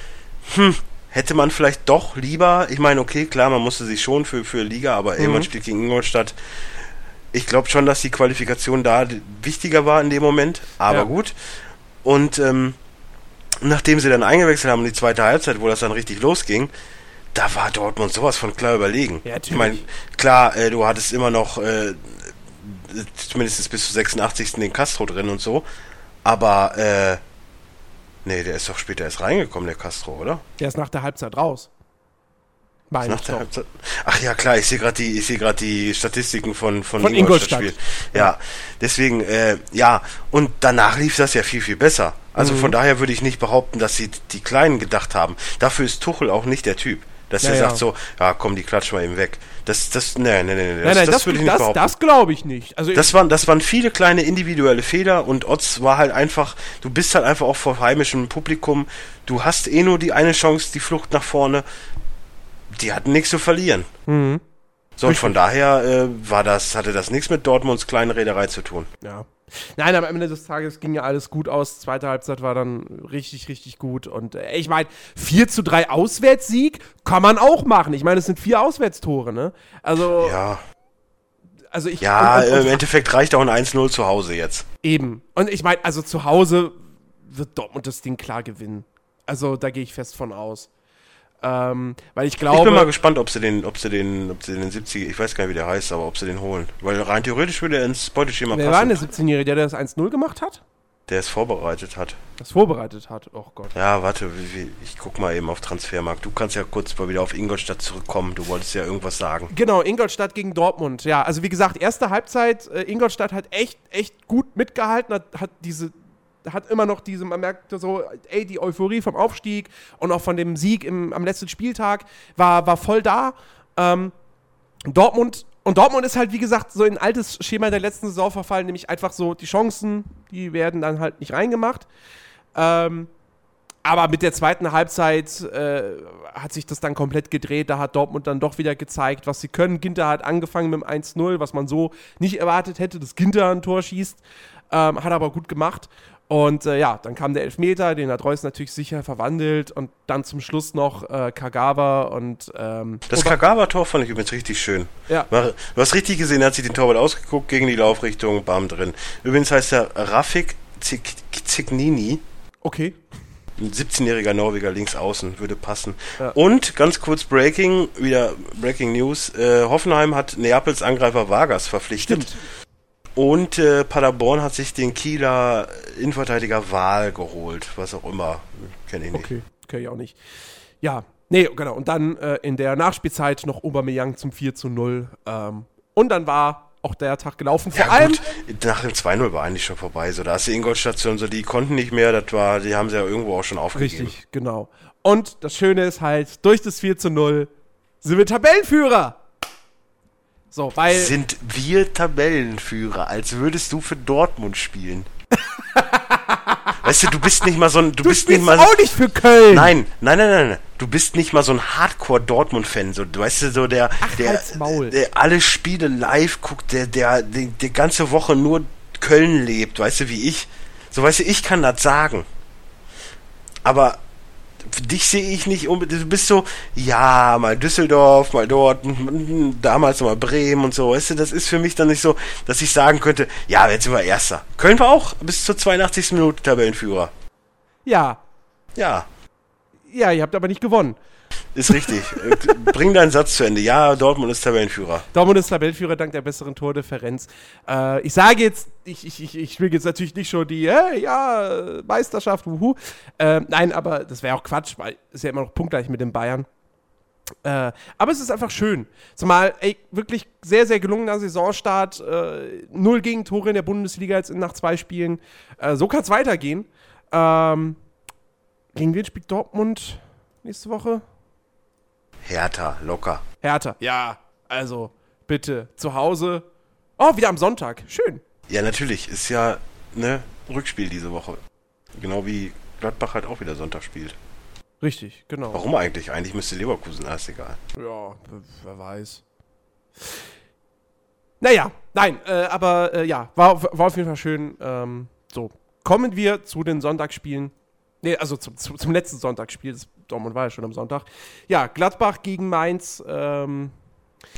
hm, hätte man vielleicht doch lieber, ich meine, okay, klar, man musste sich schon für, für Liga, aber Mhm. irgendwann spielt gegen Ingolstadt. Ich glaube schon, dass die Qualifikation da wichtiger war in dem Moment, aber Ja. gut. Und ähm, nachdem sie dann eingewechselt haben in die zweite Halbzeit, wo das dann richtig losging, da war Dortmund sowas von klar überlegen. Ja, ich meine, natürlich. klar, äh, du hattest immer noch äh, zumindest bis zu 86. den Castro drin und so, aber äh, nee, der ist doch später erst reingekommen, der Castro, oder? Der ist nach der Halbzeit raus. Meine Nach der. Halbzeit. Ach ja, klar, ich sehe gerade die, ich sehe gerade die Statistiken von von, Von Ingolstadt. Ingolstadt. Spiel. Ja, deswegen äh, ja und danach lief das ja viel viel besser. Also Mhm. von daher würde ich nicht behaupten, dass sie die Kleinen gedacht haben. Dafür ist Tuchel auch nicht der Typ, dass Ja, er ja. sagt so, ja komm, die klatschen wir eben weg. Das das nee, nee, nee, nee, Nein, nein, das, würde ich nicht das, behaupten. das glaube ich nicht. Also Das waren, das waren viele kleine individuelle Fehler und Otz war halt einfach, du bist halt einfach auch vor heimischem Publikum, du hast eh nur die eine Chance, die Flucht nach vorne, die hatten nichts zu verlieren. Mhm. So, und von daher äh, war das, hatte das nichts mit Dortmunds kleinen Reederei zu tun. Ja. Nein, am Ende des Tages ging ja alles gut aus. Zweite Halbzeit war dann richtig, richtig gut. Und äh, ich meine, 4 zu 3 Auswärtssieg kann man auch machen. Ich meine, es sind vier Auswärtstore, ne? Also, Ja, also ich. ja und, und, im Endeffekt reicht auch ein 1-0 zu Hause jetzt. Eben. Und ich meine, also zu Hause wird Dortmund das Ding klar gewinnen. Also da gehe ich fest von aus. Ähm, weil ich glaube. Ich bin mal gespannt, ob sie den, ob sie den, ob sie den 70, ich weiß gar nicht, wie der heißt, aber ob sie den holen. Weil rein theoretisch würde er ins Beuteschema wer war denn passen. der 17-Jährige, der das 1-0 gemacht hat? Der es vorbereitet hat. Das vorbereitet hat. Oh Gott. Ja, warte, ich guck mal eben auf Transfermarkt. Du kannst ja kurz mal wieder auf Ingolstadt zurückkommen. Du wolltest ja irgendwas sagen. Genau, Ingolstadt gegen Dortmund. Ja, also wie gesagt, erste Halbzeit, äh, Ingolstadt hat echt, echt gut mitgehalten, hat, hat diese, hat immer noch diese, man merkt so, ey, die Euphorie vom Aufstieg und auch von dem Sieg im, am letzten Spieltag war, war voll da. Ähm, Dortmund, und Dortmund ist halt, wie gesagt, so in ein altes Schema der letzten Saison verfallen, nämlich einfach so, die Chancen, die werden dann halt nicht reingemacht. Ähm, aber mit der zweiten Halbzeit äh, hat sich das dann komplett gedreht. Da hat Dortmund dann doch wieder gezeigt, was sie können. Ginter hat angefangen mit dem 1-0, was man so nicht erwartet hätte, dass Ginter ein Tor schießt. Ähm, hat aber gut gemacht. Und äh, ja, dann kam der Elfmeter, den hat Reus natürlich sicher verwandelt. Und dann zum Schluss noch äh, Kagawa und. Ähm, Das Kagawa-Tor fand ich übrigens richtig schön. Ja. Du hast richtig gesehen, er hat sich den Torwart ausgeguckt, gegen die Laufrichtung, bam drin. Übrigens heißt er Rafik Zig- Zignini. Okay. Ein 17-jähriger Norweger links außen würde passen. Ja. Und ganz kurz Breaking, wieder Breaking News. Äh, Hoffenheim hat Neapels Angreifer Vargas verpflichtet. Stimmt. Und äh, Paderborn hat sich den Kieler Innenverteidiger Wahl geholt. Was auch immer. Kenne ich nicht. Okay, kenn ich auch nicht. Ja, nee, genau. Und dann äh, in der Nachspielzeit noch Aubameyang zum 4 zu 0. Ähm, und dann war auch der Tag gelaufen. Vor Ja, allem, gut, nach dem 2-0 war eigentlich schon vorbei. So, da ist die Ingolstadt-Station, so, die konnten nicht mehr, das war, die haben sie ja irgendwo auch schon aufgegeben. richtig, genau. Und das Schöne ist halt, durch das 4 zu 0 sind wir Tabellenführer. So, weil. Sind wir Tabellenführer, als würdest du für Dortmund spielen? weißt du, du bist nicht mal so ein, du, du bist nicht mal auch nicht für Köln. Nein, nein, nein, nein, nein. Du bist nicht mal so ein Hardcore-Dortmund-Fan. So, du weißt du, so der, der, halt's Maul. der alle Spiele live guckt, der, der, die, die ganze Woche nur Köln lebt, weißt du, wie ich. So, weißt du, ich kann das sagen. Aber dich sehe ich nicht unbedingt. Du bist so, ja, mal Düsseldorf, mal dort, damals mal Bremen und so. Weißt du, das ist für mich dann nicht so, dass ich sagen könnte, ja, jetzt sind wir Erster. Köln war auch bis zur 82. Minute Tabellenführer. Ja. Ja. Ja, ihr habt aber nicht gewonnen. Ist richtig. Bring deinen Satz zu Ende. Ja, Dortmund ist Tabellenführer. Dortmund ist Tabellenführer dank der besseren Tordifferenz. Äh, ich sage jetzt, ich, ich, ich, ich will jetzt natürlich nicht schon die, hey, ja, Meisterschaft, wuhu. Äh, nein, aber das wäre auch Quatsch, weil es ja immer noch punktgleich mit den Bayern. Äh, aber es ist einfach schön. Zumal, ey, wirklich sehr, sehr gelungener Saisonstart. Äh, null Gegentore in der Bundesliga jetzt nach zwei Spielen. Äh, so kann es weitergehen. Ähm, gegen wen spielt Dortmund nächste Woche? Hertha, locker. Hertha, ja. Also, bitte, zu Hause. Oh, wieder am Sonntag. Schön. Ja, natürlich. Ist ja, ne, Rückspiel diese Woche. Genau wie Gladbach halt auch wieder Sonntag spielt. Richtig, genau. Warum eigentlich? Eigentlich müsste Leverkusen, ah, ist egal. Ja, wer weiß. Naja, nein, äh, aber äh, ja, war, war auf jeden Fall schön. Ähm, so, kommen wir zu den Sonntagsspielen. Nee, also zum, zum, zum letzten Sonntagsspiel. Das Dortmund war ja schon am Sonntag. Ja, Gladbach gegen Mainz. Ähm,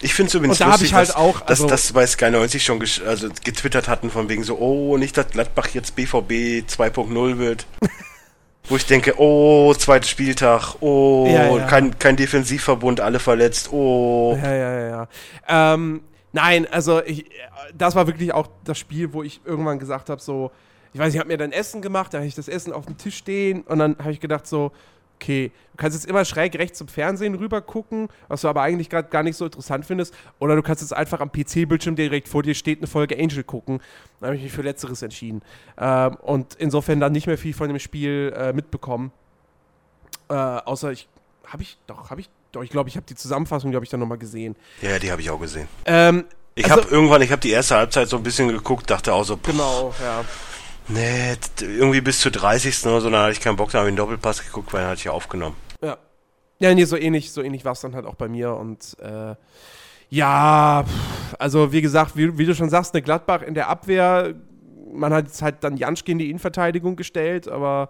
ich finde es übrigens und da lustig, ich halt dass, auch, also dass das bei Sky 90 schon also getwittert hatten, von wegen so, oh, nicht, dass Gladbach jetzt BVB 2.0 wird. Wo ich denke, oh, zweiter Spieltag, oh, Ja, ja. Kein, kein Defensivverbund, alle verletzt, oh. Ja, ja, ja, ja. Ähm, nein, also ich, das war wirklich auch das Spiel, wo ich irgendwann gesagt habe, so, ich weiß, ich habe mir dann Essen gemacht, da habe ich das Essen auf dem Tisch stehen und dann habe ich gedacht so, okay, du kannst jetzt immer schräg rechts zum Fernsehen rüber gucken, was du aber eigentlich gerade gar nicht so interessant findest, oder du kannst jetzt einfach am PC-Bildschirm direkt vor dir steht eine Folge Angel gucken. Da habe ich mich für Letzteres entschieden. Ähm, und insofern dann nicht mehr viel von dem Spiel äh, mitbekommen. Äh, außer ich, habe ich, doch, habe ich, doch, ich glaube, ich habe die Zusammenfassung, die habe ich dann nochmal gesehen. Ja, die habe ich auch gesehen. Ähm, Ich also- habe irgendwann, ich habe die erste Halbzeit so ein bisschen geguckt, dachte auch so, pff, genau, ja. Nee, irgendwie bis zur 30. oder so, dann hatte ich keinen Bock, da habe ich einen Doppelpass geguckt, weil dann hatte ich aufgenommen. Ja. Ja, nee, so ähnlich, so ähnlich war es dann halt auch bei mir und äh, ja, also wie gesagt, wie, wie du schon sagst, eine Gladbach in der Abwehr, man hat jetzt halt dann Janschke in die Innenverteidigung gestellt, aber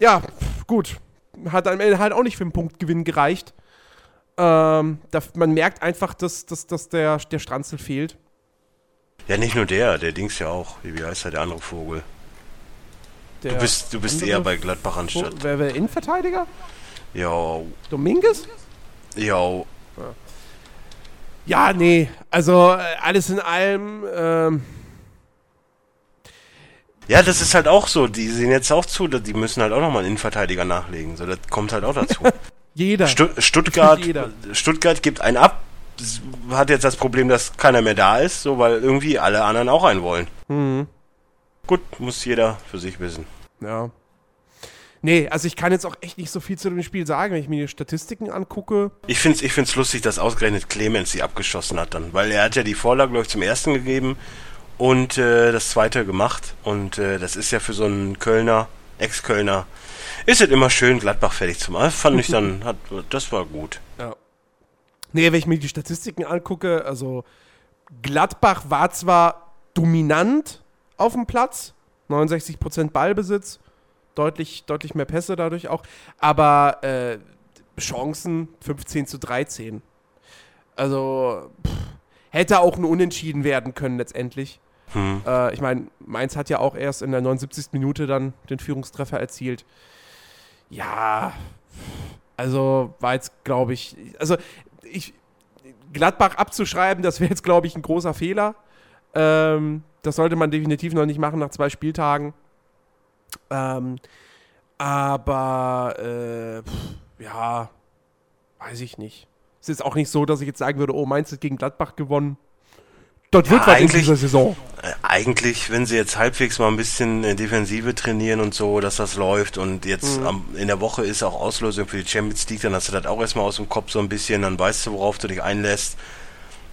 ja, gut. Hat am Ende halt auch nicht für einen Punktgewinn gereicht. Ähm, da, man merkt einfach, dass, dass, dass der, der Stranzel fehlt. Ja, nicht nur der, der Dings ja auch. Wie heißt der, der andere Vogel? Der Du bist, du bist eher bei Gladbach anstatt. Wer wäre Innenverteidiger? Jo, Dominguez? jo. Ja, nee. Also äh, alles in allem. Ähm, Ja, das ist halt auch so. Die sehen jetzt auch zu, die müssen halt auch nochmal einen Innenverteidiger nachlegen. So, das kommt halt auch dazu. jeder. Stu Stuttgart, jeder. Stuttgart gibt einen ab, hat jetzt das Problem, dass keiner mehr da ist, so weil irgendwie alle anderen auch einen wollen. Mhm. Gut, muss jeder für sich wissen. Ja. Nee, also ich kann jetzt auch echt nicht so viel zu dem Spiel sagen, wenn ich mir die Statistiken angucke. Ich find's, ich find's lustig, dass ausgerechnet Clemens sie abgeschossen hat dann, weil er hat ja die Vorlage, glaube ich, zum ersten gegeben und äh, das zweite gemacht. Und äh, das ist ja für so einen Kölner, Ex-Kölner, ist es immer schön, Gladbach fertig zu machen. Fand ich dann, hat, das war gut. Nee, wenn ich mir die Statistiken angucke, also Gladbach war zwar dominant auf dem Platz, 69% Ballbesitz, deutlich, deutlich mehr Pässe dadurch auch, aber äh, Chancen 15 zu 13. Also pff, hätte auch ein Unentschieden werden können letztendlich. Hm. Äh, ich meine, Mainz hat ja auch erst in der 79. Minute dann den Führungstreffer erzielt. Ja, also war jetzt, glaube ich, also ich, Gladbach abzuschreiben, das wäre jetzt, glaube ich, ein großer Fehler. Ähm, das sollte man definitiv noch nicht machen nach zwei Spieltagen. Ähm, aber, äh, pff, ja, weiß ich nicht. Es ist auch nicht so, dass ich jetzt sagen würde, oh, Mainz hat gegen Gladbach gewonnen. Das Ja, wird was in eigentlich- dieser Saison. Äh, Eigentlich, wenn sie jetzt halbwegs mal ein bisschen äh, Defensive trainieren und so, dass das läuft und jetzt Mhm. am, in der Woche ist auch Auslösung für die Champions League, dann hast du das auch erstmal aus dem Kopf so ein bisschen, dann weißt du, worauf du dich einlässt.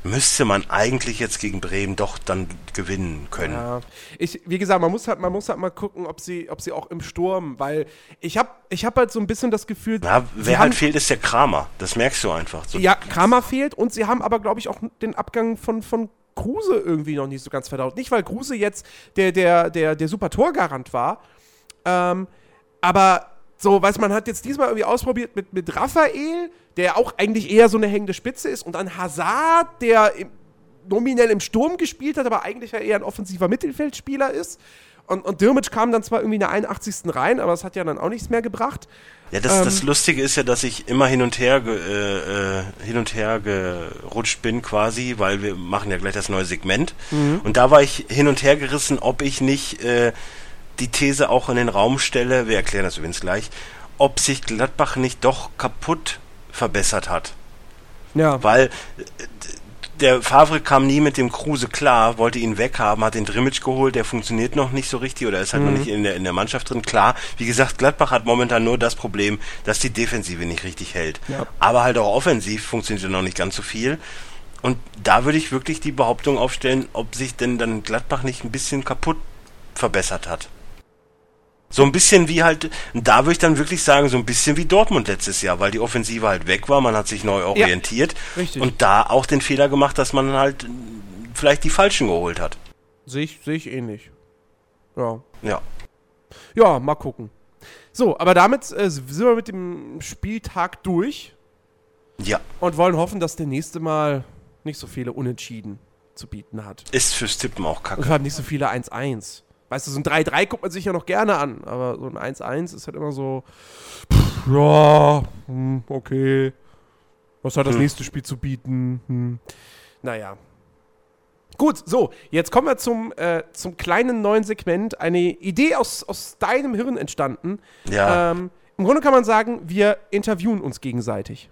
Müsste man eigentlich jetzt gegen Bremen doch dann gewinnen können. Ja, ich, wie gesagt, man muss halt, man muss halt mal gucken, ob sie, ob sie auch im Sturm, weil ich habe ich hab halt so ein bisschen das Gefühl, Na, wer haben, halt fehlt, ist der Kramer. Das merkst du einfach. So, ja, Kramer fehlt und sie haben aber, glaube ich, auch den Abgang von, von Kruse irgendwie noch nicht so ganz verdaut. Nicht, weil Kruse jetzt der, der, der, der super Torgarant war, ähm, aber So, was man hat jetzt diesmal irgendwie ausprobiert mit, mit Raphael, der auch eigentlich eher so eine hängende Spitze ist, und dann Hazard, der im, nominell im Sturm gespielt hat, aber eigentlich ja eher ein offensiver Mittelfeldspieler ist. Und, und Dirmic kam dann zwar irgendwie in der 81. rein, aber das hat ja dann auch nichts mehr gebracht. Ja, das, ähm, das Lustige ist ja, dass ich immer hin und her äh, äh, hin und her gerutscht bin quasi, weil wir machen ja gleich das neue Segment. Mhm. Und da war ich hin und her gerissen, ob ich nicht äh, die These auch in den Raum stelle, wir erklären das übrigens gleich, ob sich Gladbach nicht doch kaputt verbessert hat. Ja. Weil äh, der Favre kam nie mit dem Kruse klar, wollte ihn weghaben, hat den Drimmitsch geholt, der funktioniert noch nicht so richtig oder ist halt mhm. noch nicht in der, in der Mannschaft drin. Klar, wie gesagt, Gladbach hat momentan nur das Problem, dass die Defensive nicht richtig hält. Ja. Aber halt auch offensiv funktioniert noch nicht ganz so viel. Und da würde ich wirklich die Behauptung aufstellen, ob sich denn dann Gladbach nicht ein bisschen kaputt verbessert hat. So ein bisschen wie halt, da würde ich dann wirklich sagen, so ein bisschen wie Dortmund letztes Jahr, weil die Offensive halt weg war, man hat sich neu orientiert ja, und da auch den Fehler gemacht, dass man halt vielleicht die Falschen geholt hat. Sehe ich, seh ich ähnlich. Ja. Ja. Ja, mal gucken. So, aber damit äh, sind wir mit dem Spieltag durch. Ja. Und wollen hoffen, dass der nächste Mal nicht so viele Unentschieden zu bieten hat. Ist fürs Tippen auch kacke. Und hat nicht so viele 1-1. Weißt du, so ein 3-3 guckt man sich ja noch gerne an, aber so ein 1-1 ist halt immer so, pff, ja, hm, okay. Was hat das hm. nächste Spiel zu bieten? Hm. Naja. Gut, so, jetzt kommen wir zum, äh, zum kleinen neuen Segment. Eine Idee aus, aus deinem Hirn entstanden. Ja. Ähm, Im Grunde kann man sagen, wir interviewen uns gegenseitig.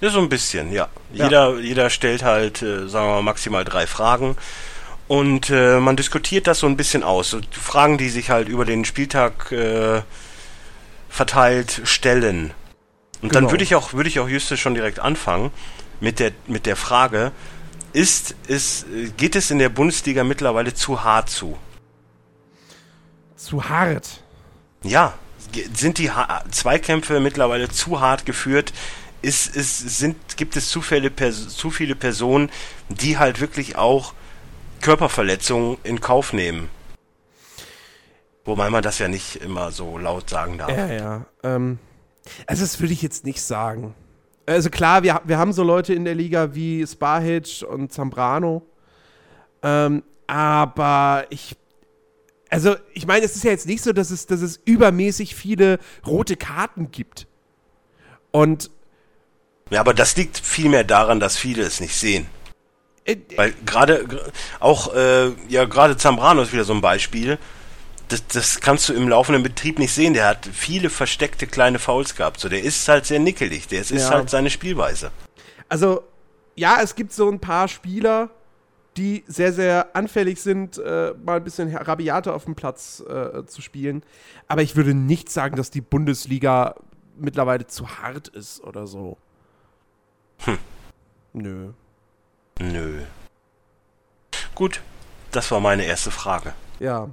Ja, so ein bisschen, ja. ja. Jeder, jeder stellt halt, äh, sagen wir mal, maximal drei Fragen. Und äh, man diskutiert das so ein bisschen aus. So Fragen, die sich halt über den Spieltag äh, verteilt stellen. Und genau. dann würde ich auch, würde ich auch Justus schon direkt anfangen mit der, mit der Frage, ist, ist, geht es in der Bundesliga mittlerweile zu hart zu? Zu hart? Ja. Sind die ha Zweikämpfe mittlerweile zu hart geführt? Ist, ist, sind, gibt es zu viele, zu viele Personen, die halt wirklich auch Körperverletzungen in Kauf nehmen. Wobei man das ja nicht immer so laut sagen darf. Ja, ja. Ähm, also das würde ich jetzt nicht sagen. Also klar, wir, wir haben so Leute in der Liga wie Sparhitch und Zambrano. Ähm, aber ich. Also, ich meine, es ist ja jetzt nicht so, dass es, dass es übermäßig viele rote Karten gibt. Und. Ja, aber das liegt vielmehr daran, dass viele es nicht sehen. Äh, Weil gerade auch, äh, ja, gerade Zambrano ist wieder so ein Beispiel. Das, das kannst du im laufenden Betrieb nicht sehen. Der hat viele versteckte kleine Fouls gehabt. So, der ist halt sehr nickelig. Der ist ja. halt seine Spielweise. Also, ja, es gibt so ein paar Spieler, die sehr, sehr anfällig sind, äh, mal ein bisschen rabiater auf dem Platz äh, zu spielen. Aber ich würde nicht sagen, dass die Bundesliga mittlerweile zu hart ist oder so. Hm. Nö. Nö. Gut, das war meine erste Frage. Ja.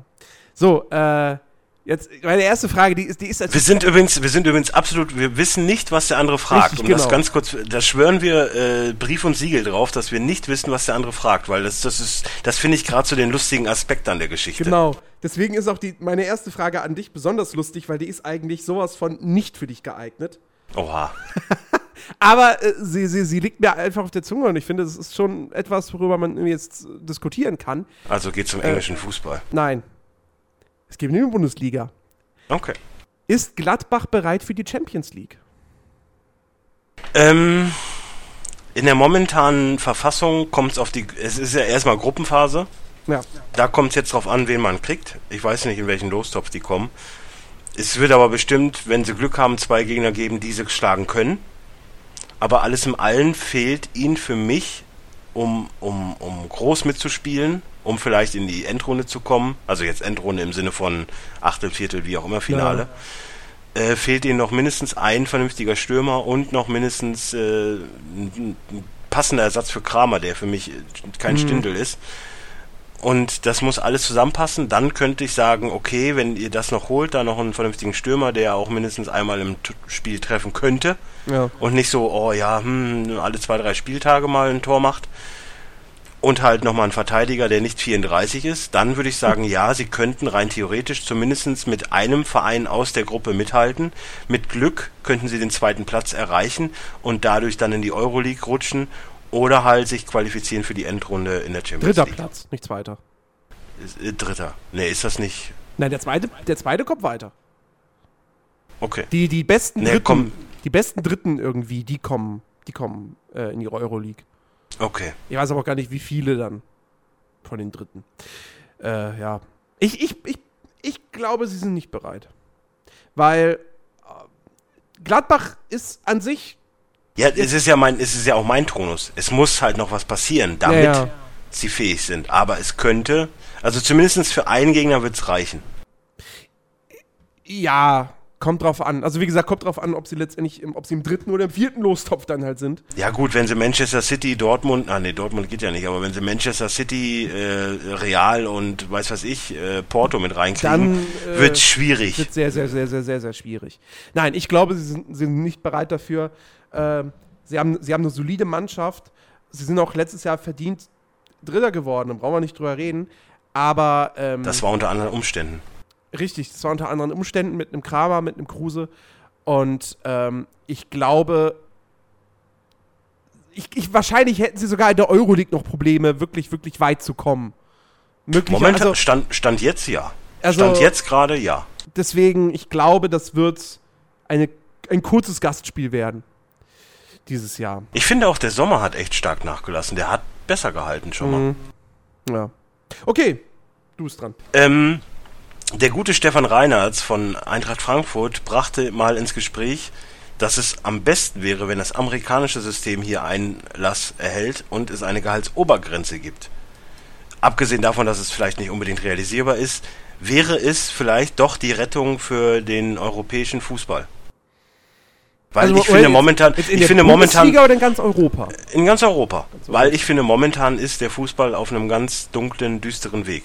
So, äh, jetzt meine erste Frage, die ist, die ist Wir sind übrigens, wir sind übrigens absolut, wir wissen nicht, was der andere fragt. Richtig, um genau. das ganz kurz, da schwören wir äh, Brief und Siegel drauf, dass wir nicht wissen, was der andere fragt, weil das, das ist, das finde ich gerade so den lustigen Aspekt an der Geschichte. Genau. Deswegen ist auch die, meine erste Frage an dich besonders lustig, weil die ist eigentlich sowas von nicht für dich geeignet. Oha. Aber äh, sie, sie, sie liegt mir einfach auf der Zunge und ich finde, das ist schon etwas, worüber man jetzt diskutieren kann. Also geht es um englischen äh, Fußball? Nein. Es geht um die Bundesliga. Okay. Ist Gladbach bereit für die Champions League? Ähm, in der momentanen Verfassung kommt es auf die. Es ist ja erstmal Gruppenphase. Ja. Da kommt es jetzt drauf an, wen man kriegt. Ich weiß nicht, in welchen Lostopf die kommen. Es wird aber bestimmt, wenn sie Glück haben, zwei Gegner geben, die sie schlagen können. Aber alles im Allen fehlt ihnen für mich, um, um, um groß mitzuspielen, um vielleicht in die Endrunde zu kommen. Also jetzt Endrunde im Sinne von Achtel, Viertel, wie auch immer, Finale. Ja. Äh, fehlt ihnen noch mindestens ein vernünftiger Stürmer und noch mindestens äh, ein passender Ersatz für Kramer, der für mich kein mhm. Stindel ist. Und das muss alles zusammenpassen. Dann könnte ich sagen, okay, wenn ihr das noch holt, da noch einen vernünftigen Stürmer, der auch mindestens einmal im Spiel treffen könnte. Ja. Und nicht so, oh ja, hm, alle zwei, drei Spieltage mal ein Tor macht. und halt nochmal ein Verteidiger, der nicht 34 ist, dann würde ich sagen, ja, sie könnten rein theoretisch zumindest mit einem Verein aus der Gruppe mithalten. Mit Glück könnten sie den zweiten Platz erreichen und dadurch dann in die Euroleague rutschen oder halt sich qualifizieren für die Endrunde in der Champions Dritter League. Platz, nicht zweiter. Ist, äh, Dritter. Nee, ist das nicht. Nein, der zweite, der zweite kommt weiter. Okay. Die, die besten Nee, Dritten, komm. die besten Dritten irgendwie, die kommen, die kommen äh, in die Euroleague. Okay. Ich weiß aber auch gar nicht, wie viele dann von den Dritten. Äh, ja. Ich, ich, ich, ich glaube, sie sind nicht bereit. Weil äh, Gladbach ist an sich. Ja, es ist ja mein, es ist ja auch mein Tonus. Es muss halt noch was passieren, damit Ja, ja. sie fähig sind. Aber es könnte, also zumindest für einen Gegner wird es reichen. Ja, kommt drauf an. Also, wie gesagt, kommt drauf an, ob sie letztendlich, im, ob sie im dritten oder im vierten Lostopf dann halt sind. Ja gut, wenn sie Manchester City, Dortmund, ah nee, Dortmund geht ja nicht, aber wenn sie Manchester City, äh, Real und weiß was ich, äh, Porto mit reinkriegen, Dann, äh, wird schwierig. Wird sehr, sehr, sehr, sehr, sehr, sehr schwierig. Nein, ich glaube, sie sind, sie sind nicht bereit dafür. Ähm, sie, haben, sie haben eine solide Mannschaft. Sie sind auch letztes Jahr verdient Dritter geworden, da brauchen wir nicht drüber reden. Aber ähm, Das war unter anderen Umständen. richtig, das war unter anderen Umständen mit einem Kramer, mit einem Kruse. Und ähm, ich glaube, ich, ich, wahrscheinlich hätten sie sogar in der Euroleague noch Probleme, wirklich, wirklich weit zu kommen. Möglich, Momentan, also, stand, stand jetzt ja. Also- stand jetzt gerade ja. deswegen, ich glaube, das wird eine, ein kurzes Gastspiel werden. Dieses Jahr. Ich finde auch, der Sommer hat echt stark nachgelassen. Der hat besser gehalten schon mal. Mhm. Ja. Okay, du bist dran. Ähm, der gute Stefan Reinhardt von Eintracht Frankfurt brachte mal ins Gespräch, dass es am besten wäre, wenn das amerikanische System hier Einlass erhält und es eine Gehaltsobergrenze gibt. Abgesehen davon, dass es vielleicht nicht unbedingt realisierbar ist, wäre es vielleicht doch die Rettung für den europäischen Fußball. Weil Also, ich finde momentan, jetzt in ich finde momentan Bundesliga oder in ganz Europa? in ganz Europa, weil ich finde momentan ist der Fußball auf einem ganz dunklen, düsteren Weg.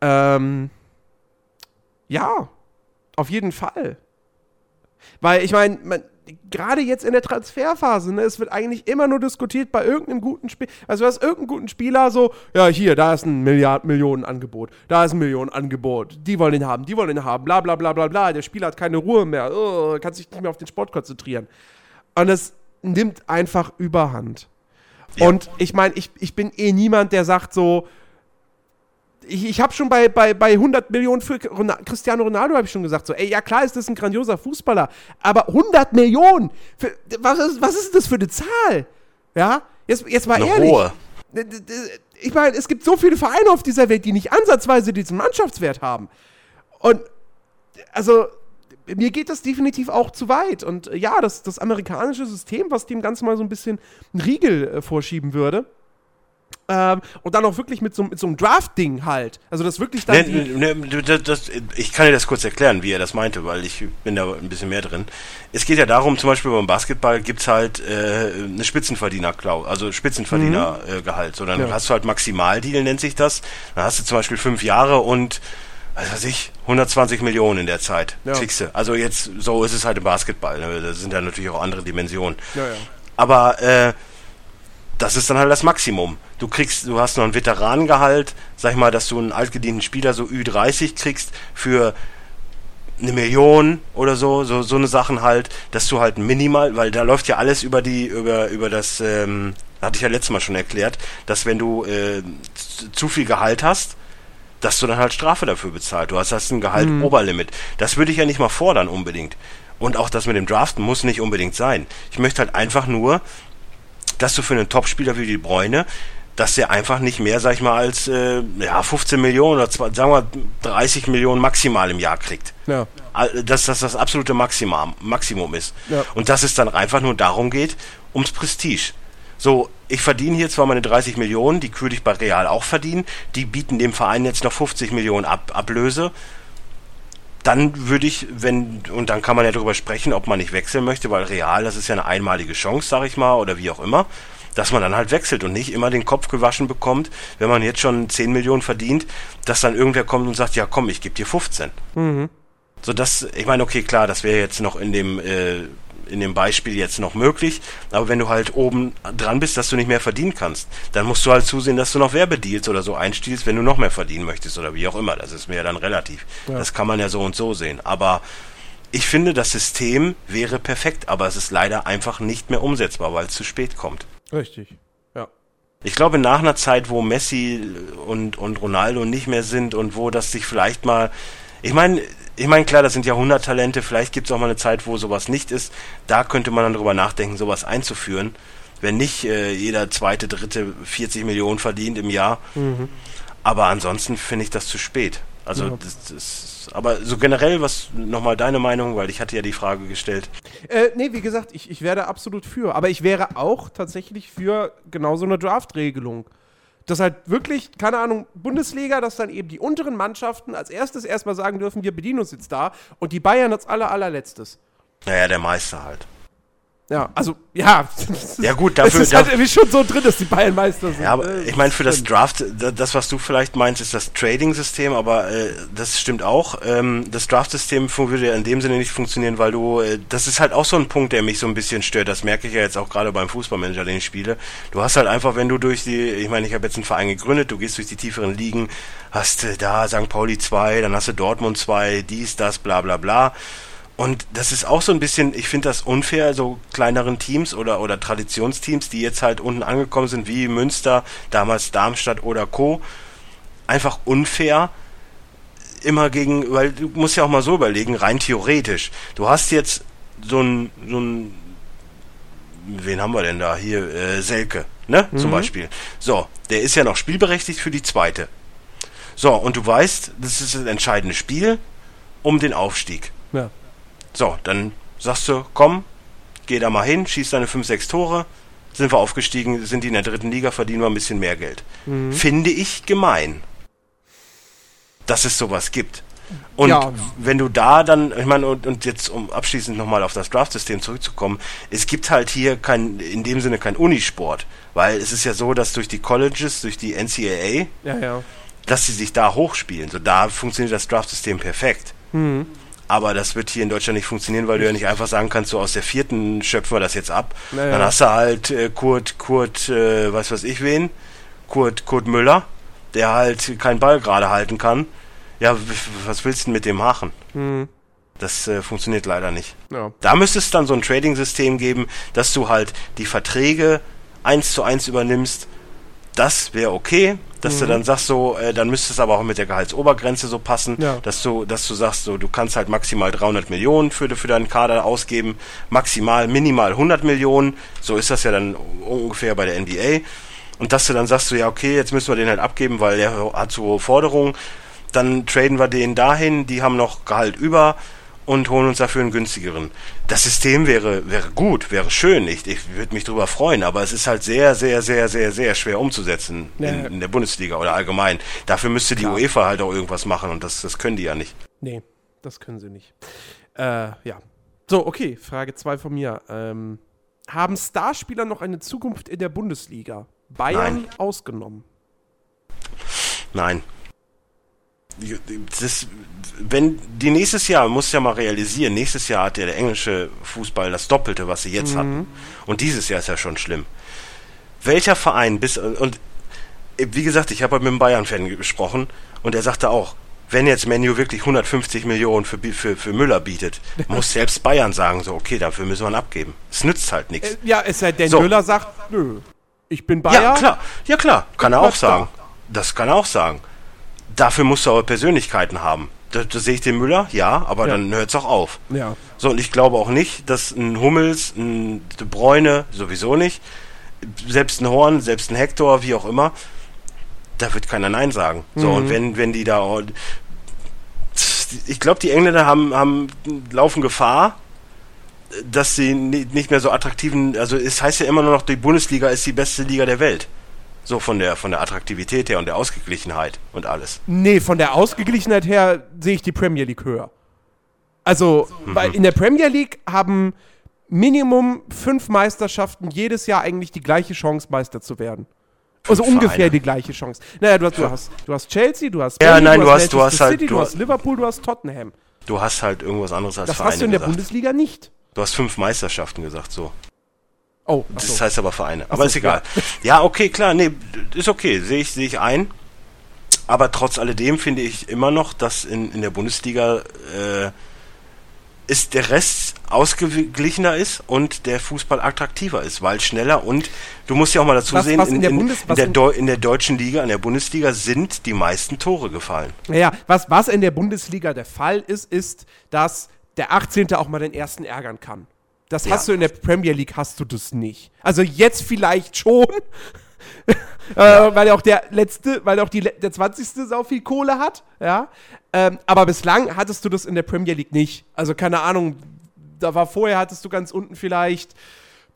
Ähm, ja, auf jeden Fall. Weil ich meine, man- gerade jetzt in der Transferphase, ne, es wird eigentlich immer nur diskutiert bei irgendeinem guten Spiel. Also du hast irgendeinen guten Spieler so, ja, hier, da ist ein Milliard Millionen Angebot, da ist ein Millionen Angebot, die wollen ihn haben, die wollen ihn haben, bla bla bla bla bla. Der Spieler hat keine Ruhe mehr, oh, kann sich nicht mehr auf den Sport konzentrieren. Und es nimmt einfach überhand. Ja. Und ich meine, ich, ich bin eh niemand, der sagt so, ich, ich habe schon bei, bei, bei 100 Millionen für Rona Cristiano Ronaldo habe ich schon gesagt, so, ey, ja klar ist das ein grandioser Fußballer, aber 100 Millionen, für, was, ist, was ist das für eine Zahl? Ja, jetzt, jetzt mal Eine ehrlich. hohe. Ich meine, es gibt so viele Vereine auf dieser Welt, die nicht ansatzweise diesen Mannschaftswert haben. Und also mir geht das definitiv auch zu weit. Und äh, ja, das, das amerikanische System, was dem Ganzen mal so ein bisschen einen Riegel äh, vorschieben würde. Ähm, und dann auch wirklich mit so, mit so einem Draft-Ding halt. Also das wirklich dann. Ne, die, ne, das, das, ich kann dir das kurz erklären, wie er das meinte, weil ich bin da ein bisschen mehr drin. Es geht ja darum, zum Beispiel beim Basketball gibt's halt äh, eine Spitzenverdienerklausel, also Spitzenverdienergehalt. So, dann Ja. hast du halt Maximaldeal, nennt sich das. Dann hast du zum Beispiel fünf Jahre und was weiß ich, 120 Millionen in der Zeit. Ja. Kriegst du. Also jetzt, so ist es halt im Basketball. Ne? Da sind ja natürlich auch andere Dimensionen. ja, ja. Aber äh, das ist dann halt das Maximum. Du kriegst, du hast noch ein Veteranengehalt, sag ich mal, dass du einen altgedienten Spieler so Ü30 kriegst für eine Million oder so, so so eine Sachen halt, dass du halt minimal, weil da läuft ja alles über die über über das ähm, hatte ich ja letztes Mal schon erklärt, dass wenn du äh, zu- viel Gehalt hast, dass du dann halt Strafe dafür bezahlt. Du hast, hast ein Gehalt Oberlimit. Das würde ich ja nicht mal fordern unbedingt. Und auch das mit dem Draften muss nicht unbedingt sein. Ich möchte halt einfach nur, dass du für einen Topspieler wie die Bräune, dass der einfach nicht mehr, sag ich mal, als äh, ja, 15 Millionen oder zwei, sagen wir 30 Millionen maximal im Jahr kriegt. ja. Dass das das absolute Maximum, Maximum ist. Ja. Und dass es dann einfach nur darum geht, ums Prestige. So, ich verdiene hier zwar meine 30 Millionen, die würde ich bei Real auch verdienen, die bieten dem Verein jetzt noch 50 Millionen Ab Ablöse. Dann würde ich, wenn, und dann kann man ja darüber sprechen, ob man nicht wechseln möchte, weil Real, das ist ja eine einmalige Chance, sag ich mal, oder wie auch immer, dass man dann halt wechselt und nicht immer den Kopf gewaschen bekommt, wenn man jetzt schon 10 Millionen verdient, dass dann irgendwer kommt und sagt, ja komm, ich gebe dir 15. So das, ich meine, okay, klar, das wäre jetzt noch in dem, äh, in dem Beispiel jetzt noch möglich, aber wenn du halt oben dran bist, dass du nicht mehr verdienen kannst, dann musst du halt zusehen, dass du noch Werbedeals oder so einstiehlst, wenn du noch mehr verdienen möchtest oder wie auch immer. Das ist mir ja dann relativ. Ja. Das kann man ja so und so sehen. Aber ich finde, das System wäre perfekt, aber es ist leider einfach nicht mehr umsetzbar, weil es zu spät kommt. Richtig. Ja. Ich glaube, nach einer Zeit, wo Messi und, und Ronaldo nicht mehr sind und wo das sich vielleicht mal. Ich meine, ich meine, klar, das sind Jahrhunderttalente, vielleicht gibt es auch mal eine Zeit, wo sowas nicht ist. Da könnte man dann drüber nachdenken, sowas einzuführen. Wenn nicht äh, jeder zweite, dritte 40 Millionen verdient im Jahr. Mhm. Aber ansonsten finde ich das zu spät. Also ja. das, das, aber so generell, was nochmal deine Meinung, weil ich hatte ja die Frage gestellt. Äh, nee, wie gesagt, ich, ich wäre absolut für. Aber ich wäre auch tatsächlich für genau so eine Draft-Regelung dass halt wirklich, keine Ahnung, Bundesliga, dass dann eben die unteren Mannschaften als erstes erstmal sagen dürfen, wir bedienen uns jetzt da und die Bayern als aller, allerletztes. Naja, der Meister halt. Ja, also, ja. Ja, gut, dafür. Es ist halt irgendwie schon so drin, dass die Bayern Meister sind. Ja, aber ne? ich meine, für das Draft, das, was du vielleicht meinst, ist das Trading-System, aber äh, das stimmt auch. Ähm, das Draft-System würde ja in dem Sinne nicht funktionieren, weil du, äh, das ist halt auch so ein Punkt, der mich so ein bisschen stört. Das merke ich ja jetzt auch gerade beim Fußballmanager, den ich spiele. Du hast halt einfach, wenn du durch die, ich meine, ich habe jetzt einen Verein gegründet, du gehst durch die tieferen Ligen, hast äh, da St. Pauli 2, dann hast du Dortmund 2, dies, das, bla, bla, bla. Und das ist auch so ein bisschen, ich finde das unfair, so kleineren Teams oder, oder Traditionsteams, die jetzt halt unten angekommen sind, wie Münster, damals Darmstadt oder Co. Einfach unfair immer gegen, weil du musst ja auch mal so überlegen, rein theoretisch. Du hast jetzt so ein, so ein, wen haben wir denn da? Hier, äh, Selke, ne? Mhm. Zum Beispiel. So, der ist ja noch spielberechtigt für die zweite. So, und du weißt, das ist ein entscheidendes Spiel um den Aufstieg. Ja. So, dann sagst du, komm, geh da mal hin, schieß deine 5, 6 Tore, sind wir aufgestiegen, sind die in der dritten Liga, verdienen wir ein bisschen mehr Geld. Mhm. Finde ich gemein, dass es sowas gibt. Und ja. wenn du da dann, ich meine, und, und jetzt um abschließend nochmal auf das Draft-System zurückzukommen, es gibt halt hier kein, in dem Sinne kein Unisport, weil es ist ja so, dass durch die Colleges, durch die NCAA, ja, ja. dass sie sich da hochspielen. So da funktioniert das Draft-System perfekt. Mhm. Aber das wird hier in Deutschland nicht funktionieren, weil du ja nicht einfach sagen kannst, so aus der vierten schöpfen wir das jetzt ab. Naja. Dann hast du halt äh, Kurt, Kurt, äh, was weiß ich wen, Kurt, Kurt Müller, der halt keinen Ball gerade halten kann. Ja, was willst du denn mit dem machen? Mhm. Das äh, funktioniert leider nicht. Ja. Da müsste es dann so ein Trading-System geben, dass du halt die Verträge eins zu eins übernimmst. Das wäre okay dass mhm. du dann sagst so, äh, dann müsste es aber auch mit der Gehaltsobergrenze so passen, ja. dass du, dass du sagst so, du kannst halt maximal 300 Millionen für, für deinen Kader ausgeben, maximal, minimal 100 Millionen, so ist das ja dann ungefähr bei der NBA. Und dass du dann sagst so, ja okay, jetzt müssen wir den halt abgeben, weil der hat so hohe Forderungen, dann traden wir den dahin, die haben noch Gehalt über, und holen uns dafür einen günstigeren. Das System wäre, wäre gut, wäre schön, ich, ich würde mich darüber freuen, aber es ist halt sehr, sehr, sehr, sehr, sehr schwer umzusetzen ja. in, in, der Bundesliga oder allgemein. Dafür müsste die Klar. UEFA halt auch irgendwas machen und das, das können die ja nicht. Nee, das können sie nicht. Äh, ja. So, okay, Frage 2 von mir. Ähm, haben Starspieler noch eine Zukunft in der Bundesliga? Bayern Nein. ausgenommen. Nein das, wenn die nächstes Jahr, muss ja mal realisieren, nächstes Jahr hat ja der englische Fußball das Doppelte, was sie jetzt mhm. hatten. Und dieses Jahr ist ja schon schlimm. Welcher Verein bis und wie gesagt, ich habe mit einem Bayern-Fan gesprochen und er sagte auch, wenn jetzt Menu wirklich 150 Millionen für, für, für Müller bietet, muss selbst Bayern sagen, so, okay, dafür müssen wir ihn abgeben. Es nützt halt nichts. Äh, ja, es sei denn, so. Müller sagt, nö, ich bin Bayern. Ja, klar, ja, klar, kann er auch sagen. Das kann er auch sagen. Dafür musst du aber Persönlichkeiten haben. Da, da sehe ich den Müller, ja, aber ja. dann hört es auch auf. Ja. So, und ich glaube auch nicht, dass ein Hummels, ein De Bräune, sowieso nicht, selbst ein Horn, selbst ein Hector, wie auch immer, da wird keiner Nein sagen. So, mhm. und wenn, wenn die da. Ich glaube, die Engländer haben, haben laufen Gefahr, dass sie nicht mehr so attraktiven. Also, es heißt ja immer nur noch, die Bundesliga ist die beste Liga der Welt. So von der, von der Attraktivität her und der Ausgeglichenheit und alles. Nee, von der Ausgeglichenheit her sehe ich die Premier League höher. Also, mhm. weil in der Premier League haben Minimum fünf Meisterschaften jedes Jahr eigentlich die gleiche Chance, Meister zu werden. Also Vereine. ungefähr die gleiche Chance. Naja, du hast, du hast, du hast Chelsea, du hast ja, Berlin, nein, du, hast, du hast, City, halt, du hast Liverpool, du hast Tottenham. Du hast halt irgendwas anderes als Das Vereine hast du in der gesagt. Bundesliga nicht. Du hast fünf Meisterschaften gesagt, so. Oh, ach Das heißt aber Vereine. Aber so, ist egal. Ja. okay, klar, nee, ist okay, sehe ich, sehe ich ein. Aber trotz alledem finde ich immer noch, dass in, in der Bundesliga äh, ist der Rest ausgeglichener ist und der Fußball attraktiver ist, weil schneller und du musst ja auch mal dazu Was- sehen, was in, in der in, Bundes- in, der Deu in der deutschen Liga, in der Bundesliga sind die meisten Tore gefallen. Naja, was, was in der Bundesliga der Fall ist, ist, dass der 18. auch mal den ersten ärgern kann. Das Ja. hast du in der Premier League, hast du das nicht. Also jetzt vielleicht schon, äh, weil auch der letzte, weil auch die, der 20. sau viel Kohle hat, ja. Ähm, aber bislang hattest du das in der Premier League nicht. Also keine Ahnung, da war vorher, hattest du ganz unten vielleicht,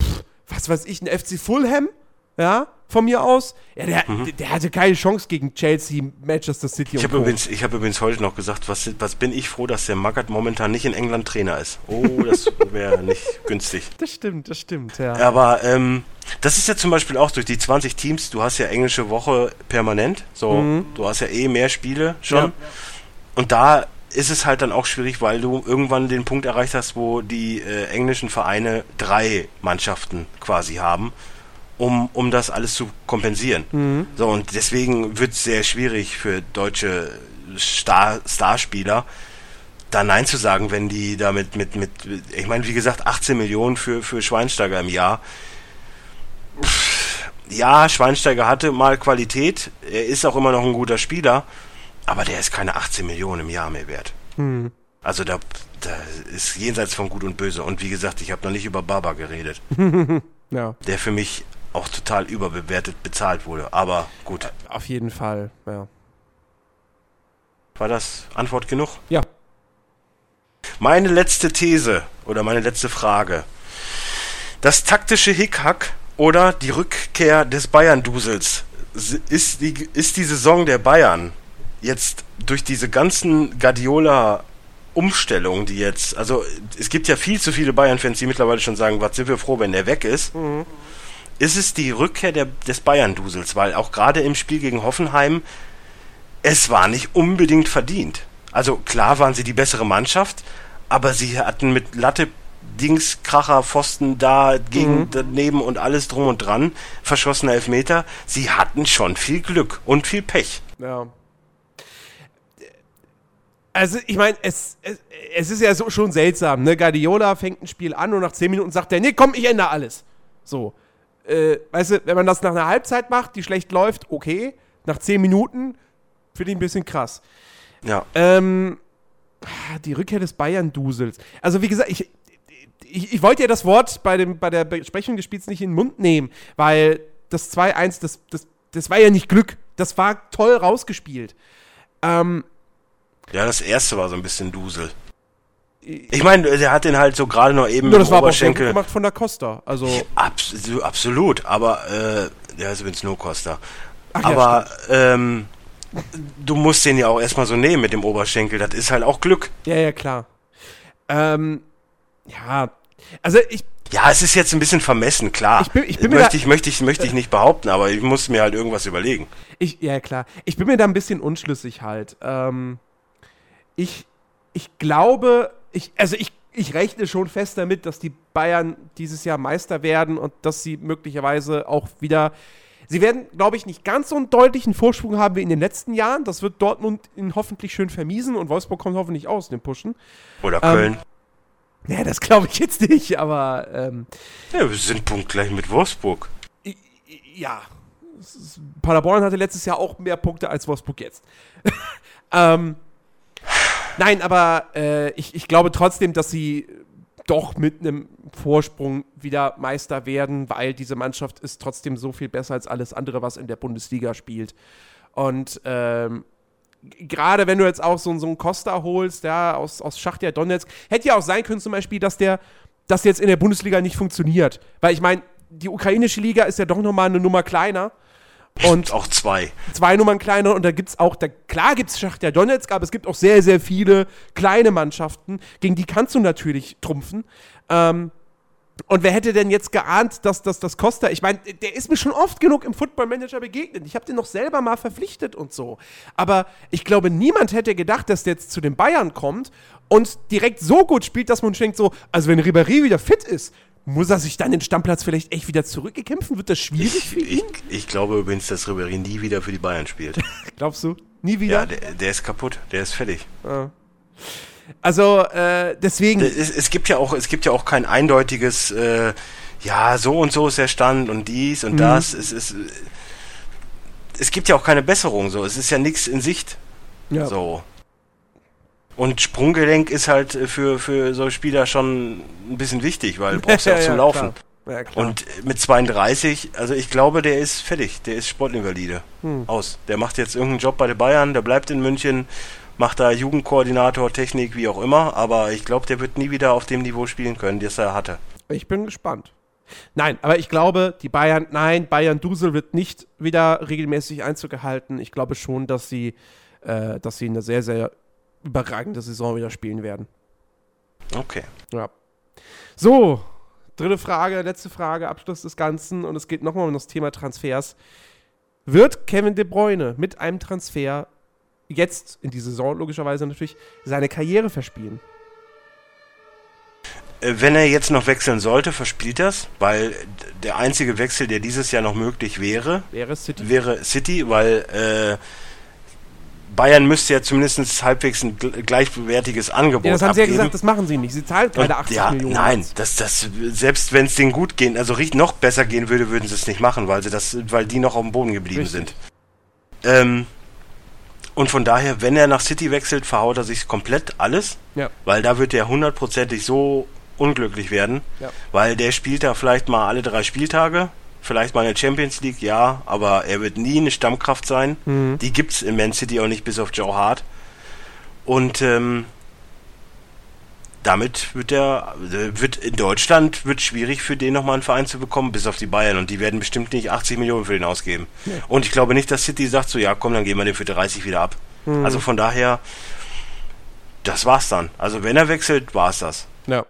pff, was weiß ich, ein FC Fulham, ja, von mir aus. Ja, der, der, der hatte keine Chance gegen Chelsea, Manchester City Ich und übrigens, ich habe übrigens heute noch gesagt, was, was bin ich froh, dass der Magath momentan nicht in England Trainer ist. Oh, das wäre nicht günstig. Das stimmt, das stimmt, ja. Aber ähm, das ist ja zum Beispiel auch durch die 20 Teams, du hast ja englische Woche permanent, so, du hast ja eh mehr Spiele schon. Ja. Und da ist es halt dann auch schwierig, weil du irgendwann den Punkt erreicht hast, wo die äh, englischen Vereine drei Mannschaften quasi haben, um, um das alles zu kompensieren. So, und deswegen wird es sehr schwierig für deutsche Star Starspieler, da Nein zu sagen, wenn die damit mit, mit, ich meine, wie gesagt, 18 Millionen für, für Schweinsteiger im Jahr. Ja, Schweinsteiger hatte mal Qualität, er ist auch immer noch ein guter Spieler, aber der ist keine 18 Millionen im Jahr mehr wert. Also da, da ist jenseits von Gut und Böse. Und wie gesagt, ich habe noch nicht über Baba geredet, ja, der für mich auch total überbewertet bezahlt wurde. Aber gut, auf jeden Fall, ja. war das Antwort genug? Ja, Meine letzte These oder meine letzte Frage. Das taktische Hickhack oder die Rückkehr des Bayern-Dusels ist die, ist die Saison der Bayern jetzt durch diese ganzen Guardiola-Umstellungen, die jetzt, also es gibt ja viel zu viele Bayern-Fans, die mittlerweile schon sagen, was sind wir froh, wenn der weg ist. Ist es die Rückkehr der, des Bayern-Dusels, weil auch gerade im Spiel gegen Hoffenheim es war nicht unbedingt verdient. Also klar waren sie die bessere Mannschaft, aber sie hatten mit Latte Dings, Kracher, Pfosten da, gegen, daneben und alles drum und dran, verschossene Elfmeter. Sie hatten schon viel Glück und viel Pech. ja. Also, ich meine, es, es, es ist ja so schon seltsam, ne? Guardiola fängt ein Spiel an und nach 10 Minuten sagt er, nee, komm, ich ändere alles. So. Äh, weißt du, wenn man das nach einer Halbzeit macht, die schlecht läuft, okay. Nach 10 Minuten finde ich ein bisschen krass. Ja. Ähm, die Rückkehr des Bayern-Dusels. Also, wie gesagt, ich, ich, ich wollte ja das Wort bei, dem, bei der Besprechung des Spiels nicht in den Mund nehmen, weil das 2-1, das, das, das war ja nicht Glück. Das war toll rausgespielt. Ähm, Ja, das erste war so ein bisschen Dusel. Ich meine, der hat den halt so gerade noch eben nur im das war aber auch gut Oberschenkel. gemacht von der Costa. Also, Abs absolut, aber äh, der ist übrigens No Costa. Ach ja, aber ähm, du musst den ja auch erstmal so nehmen mit dem Oberschenkel. Das ist halt auch Glück. ja, ja, klar. Ähm, ja, also ich, Ja, es ist jetzt ein bisschen vermessen, klar. Ich bin- ich bin möchte ich, möchte ich, möchte ich nicht behaupten, aber ich muss mir halt irgendwas überlegen. Ich, ja, klar. Ich bin mir da ein bisschen unschlüssig halt. Ähm, ich, ich glaube, ich, also ich, ich rechne schon fest damit, dass die Bayern dieses Jahr Meister werden und dass sie möglicherweise auch wieder. Sie werden, glaube ich, nicht ganz so einen deutlichen Vorsprung haben wie in den letzten Jahren. Das wird Dortmund ihnen hoffentlich schön vermiesen und Wolfsburg kommt hoffentlich aus dem Pushen. Oder Ähm, Köln. Ja, das glaube ich jetzt nicht, aber ähm, Ja, wir sind punktgleich mit Wolfsburg. Ja. Paderborn hatte letztes Jahr auch mehr Punkte als Wolfsburg jetzt. ähm, nein, aber äh, ich, ich glaube trotzdem, dass sie doch mit einem Vorsprung wieder Meister werden, weil diese Mannschaft ist trotzdem so viel besser als alles andere, was in der Bundesliga spielt. Und ähm, gerade wenn du jetzt auch so, so einen Costa holst, ja, aus, aus Schachtja Donetsk, hätte ja auch sein können zum Beispiel, dass der das jetzt in der Bundesliga nicht funktioniert. Weil ich meine, die ukrainische Liga ist ja doch nochmal eine Nummer kleiner. Und Auch zwei. zwei Nummern kleiner und da gibt es auch, da, klar gibt es Schachtja Donetsk, aber es gibt auch sehr, sehr viele kleine Mannschaften, gegen die kannst du natürlich trumpfen. Ähm, Und wer hätte denn jetzt geahnt, dass das das Costa, ich meine, der ist mir schon oft genug im Football Manager begegnet. Ich habe den noch selber mal verpflichtet und so. Aber ich glaube, niemand hätte gedacht, dass der jetzt zu den Bayern kommt und direkt so gut spielt, dass man denkt so, also wenn Ribéry wieder fit ist, muss er sich dann den Stammplatz vielleicht echt wieder zurückgekämpfen? Wird das schwierig Ich, für ihn? ich, ich glaube übrigens, dass Ribéry nie wieder für die Bayern spielt. Glaubst du? Nie wieder? ja, der, der ist kaputt, der ist fertig. also, äh, deswegen. Es, es gibt ja auch, es gibt ja auch kein eindeutiges, äh, ja, so und so ist der Stand und dies Mhm. und das. Es ist, es gibt ja auch keine Besserung, so. Es ist ja nichts in Sicht, ja. so. Und Sprunggelenk ist halt für, für so Spieler schon ein bisschen wichtig, weil du brauchst ja auch zum Laufen. Klar. Ja. Und mit 32, also ich glaube, der ist fertig. Der ist Sportinvalide. Hm. Aus. Der macht jetzt irgendeinen Job bei den Bayern, der bleibt in München, macht da Jugendkoordinator, Technik, wie auch immer. Aber ich glaube, der wird nie wieder auf dem Niveau spielen können, das er hatte. Ich bin gespannt. Nein, aber ich glaube, die Bayern, nein, Bayern Dusel wird nicht wieder regelmäßig Einzug gehalten. Ich glaube schon, dass sie, äh, dass sie eine sehr, sehr überragende Saison wieder spielen werden. Okay. Ja. So, dritte Frage, letzte Frage, Abschluss des Ganzen und es geht nochmal um das Thema Transfers. Wird Kevin De Bruyne mit einem Transfer jetzt in die Saison logischerweise natürlich seine Karriere verspielen? Äh, Wenn er jetzt noch wechseln sollte, verspielt das, weil der einzige Wechsel, der dieses Jahr noch möglich wäre, Wäre City? wäre City, weil äh, Bayern müsste ja zumindest halbwegs ein gl- gleichwertiges Angebot Ja, das haben sie ja abgeben. gesagt, das machen sie nicht. Sie zahlen gerade Und 80 ja, Millionen. Nein, das, das, selbst wenn es denen gut gehen, also richtig noch besser gehen würde, würden sie es nicht machen, weil sie das, weil die noch auf dem Boden geblieben Richtig. sind. Ähm, und von daher, wenn er nach City wechselt, verhaut er sich komplett alles, Ja. weil da wird er hundertprozentig so unglücklich werden, Ja. weil der spielt da vielleicht mal alle drei Spieltage, vielleicht mal in der Champions League, ja, aber er wird nie eine Stammkraft sein. Mhm. Die gibt's in Man City auch nicht, bis auf Joe Hart. Und ähm, damit wird der, äh, wird in Deutschland wird schwierig für den nochmal einen Verein zu bekommen, bis auf die Bayern. Und die werden bestimmt nicht 80 Millionen für den ausgeben. Und ich glaube nicht, dass City sagt so, ja komm, dann gehen wir den für 30 wieder ab. Mhm. Also von daher, das war's dann. Also wenn er wechselt, war's das. Ja.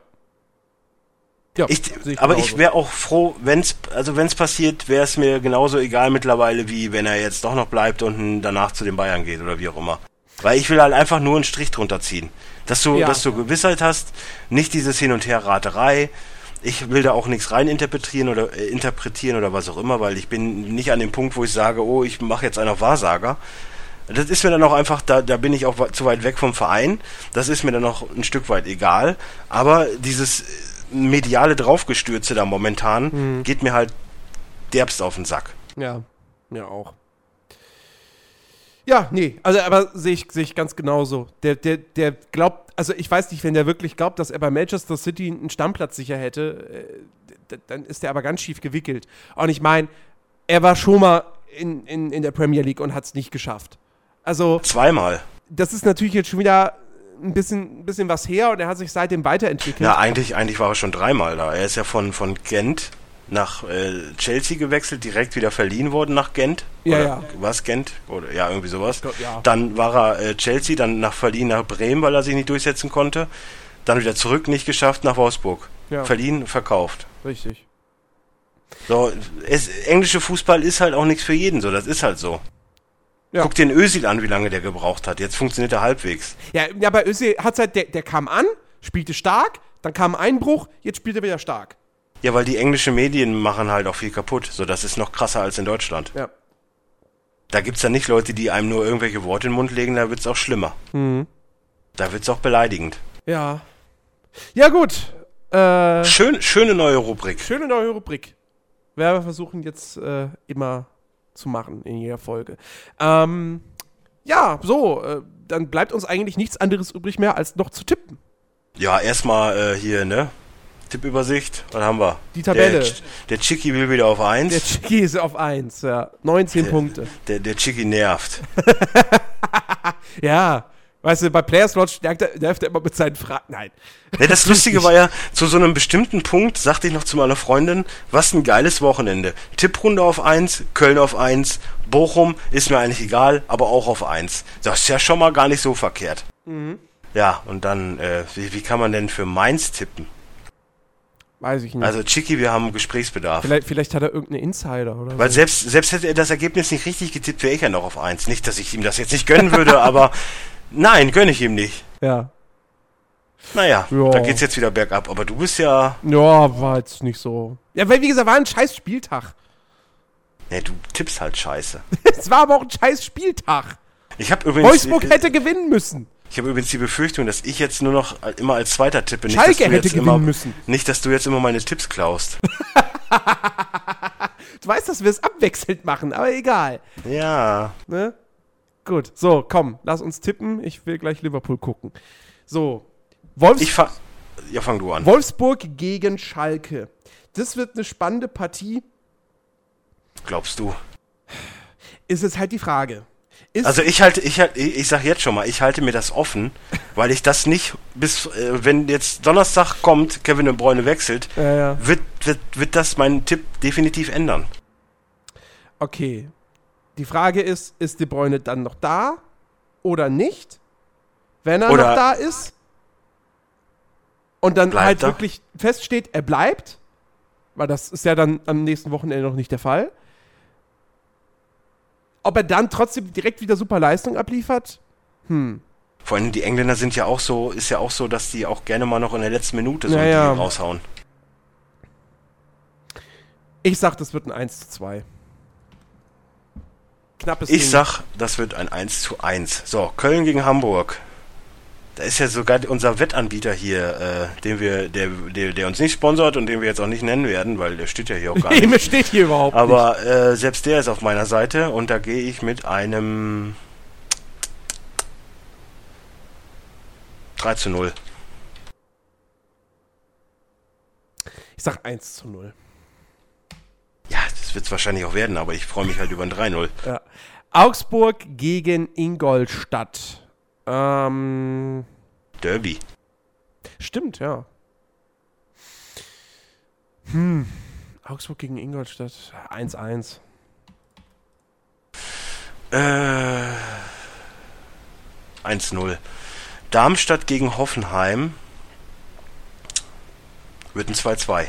Ja, Ich, sehe aber genauso. ich wäre auch froh, wenn's, also wenn's passiert, wäre es mir genauso egal mittlerweile, wie wenn er jetzt doch noch bleibt und danach zu den Bayern geht oder wie auch immer. Weil ich will halt einfach nur einen Strich drunter ziehen. Dass du, Ja. dass du Gewissheit hast, nicht dieses Hin- und Her-Raterei. Ich will da auch nichts rein interpretieren oder äh, interpretieren oder was auch immer, weil ich bin nicht an dem Punkt, wo ich sage, oh, ich mache jetzt einen auf Wahrsager. Das ist mir dann auch einfach, da, da bin ich auch zu weit weg vom Verein. Das ist mir dann auch ein Stück weit egal. Aber dieses mediale Draufgestürze da momentan Mhm. geht mir halt derbst auf den Sack. Ja, mir auch. Ja, nee, also aber sehe ich, sehe ich ganz genauso. Der, der, der glaubt, also ich weiß nicht, wenn der wirklich glaubt, dass er bei Manchester City einen Stammplatz sicher hätte, äh, dann ist der aber ganz schief gewickelt. Und ich meine, er war schon mal in, in, in der Premier League und hat es nicht geschafft. Also, Zweimal. das ist natürlich jetzt schon wieder ein bisschen, ein bisschen was her und er hat sich seitdem weiterentwickelt. Ja, eigentlich, eigentlich war er schon dreimal da. Er ist ja von, von Gent nach äh, Chelsea gewechselt, direkt wieder verliehen worden nach Gent. Ja, Oder ja. Was Gent? Oder ja, irgendwie sowas. glaub, ja. Dann war er äh, Chelsea, dann nach verliehen nach Bremen, weil er sich nicht durchsetzen konnte. Dann wieder zurück, nicht geschafft, nach Wolfsburg. Ja. Verliehen, verkauft. Richtig. So, es, englische Fußball ist halt auch nichts für jeden so, das ist halt so. Ja. Guck den Özil an, wie lange der gebraucht hat. Jetzt funktioniert er halbwegs. Ja, ja bei Özil hat's halt, der, der kam an, spielte stark, dann kam ein Einbruch, jetzt spielt er wieder stark. Ja, weil die englischen Medien machen halt auch viel kaputt. So, das ist noch krasser als in Deutschland. Ja. Da gibt's ja nicht Leute, die einem nur irgendwelche Worte in den Mund legen, da wird's auch schlimmer. Mhm. Da wird's auch beleidigend. Ja. Ja, gut. Äh, Schön, schöne neue Rubrik. schöne neue Rubrik. Wir versuchen jetzt äh, immer zu machen in jeder Folge. Ähm, ja, so, äh, dann bleibt uns eigentlich nichts anderes übrig mehr, als noch zu tippen. Ja, erstmal äh, hier, ne? Tippübersicht. Was haben wir? Die Tabelle. Der, der Chicky will wieder auf Der 1. Chicky ist auf 1, ja. 19 Punkte. Der, der Chicky nervt. Ja. Weißt du, bei Players Watch nervt er, er immer mit seinen Fragen. Nein. Ja, das Lustige war ja, zu so einem bestimmten Punkt sagte ich noch zu meiner Freundin, was ein geiles Wochenende. Tipprunde auf 1, Köln auf 1, Bochum ist mir eigentlich egal, aber auch auf 1. Das ist ja schon mal gar nicht so verkehrt. Ja, und dann, äh, wie, wie kann man denn für Mainz tippen? Weiß ich nicht. Also Chicky, wir haben Gesprächsbedarf. vielleicht, vielleicht hat er irgendeinen Insider oder Weil so. selbst, selbst hätte er das Ergebnis nicht richtig getippt, wäre ich ja noch auf eins. Nicht, dass ich ihm das jetzt nicht gönnen würde, aber nein, gönne ich ihm nicht. Ja. Naja, Ja. da geht's jetzt wieder bergab. Aber du bist ja. Ja, war jetzt nicht so. Ja, weil wie gesagt, war ein scheiß Spieltag. Ne, du tippst halt scheiße. es war aber auch ein scheiß Spieltag. Ich habe übrigens, Wolfsburg hätte gewinnen müssen. ich habe übrigens die Befürchtung, dass ich jetzt nur noch immer als Zweiter tippe. Nicht, Schalke hätte gewinnen immer, müssen. Nicht, dass du jetzt immer meine Tipps klaust. Du weißt, dass wir es abwechselnd machen, aber egal. Ja. Ne? Gut, so, komm, lass uns tippen. Ich will gleich Liverpool gucken. So, Wolfs Ich fa ja, fang du an. Wolfsburg gegen Schalke. Das wird eine spannende Partie. Glaubst du? Ist jetzt halt die Frage. Ist, Also ich halte, ich halt, ich sag jetzt schon mal, ich halte mir das offen, weil ich das nicht bis, äh, wenn jetzt Donnerstag kommt, Kevin de Bruyne wechselt, Ja, ja. wird, wird, wird das meinen Tipp definitiv ändern. okay. Die Frage ist, ist De Bruyne dann noch da oder nicht? Wenn er Oder- noch da ist und dann halt er? wirklich feststeht, er bleibt, weil das ist ja dann am nächsten Wochenende noch nicht der Fall. Ob er dann trotzdem direkt wieder super Leistung abliefert? Vor allem die Engländer sind ja auch so, ist ja auch so, dass die auch gerne mal noch in der letzten Minute so Ja, ein. Ding raushauen. Ich sag, das wird ein 1 zu 2. Knappes Ich Ding. sag, das wird ein 1 zu 1. So, Köln gegen Hamburg. Da ist ja sogar unser Wettanbieter hier, äh, den wir, der, der, der uns nicht sponsort und den wir jetzt auch nicht nennen werden, weil der steht ja hier auch gar Nee, nicht. steht hier überhaupt nicht. Aber äh, selbst der ist auf meiner Seite und da gehe ich mit einem 3 zu 0. Ich sag 1 zu 0. Das wird es wahrscheinlich auch werden, aber ich freue mich halt über ein 3-0. Ja. Augsburg gegen Ingolstadt. Ähm, Derby. stimmt, ja. Hm. Augsburg gegen Ingolstadt. 1-1. Äh, 1-0. Darmstadt gegen Hoffenheim wird ein 2-2.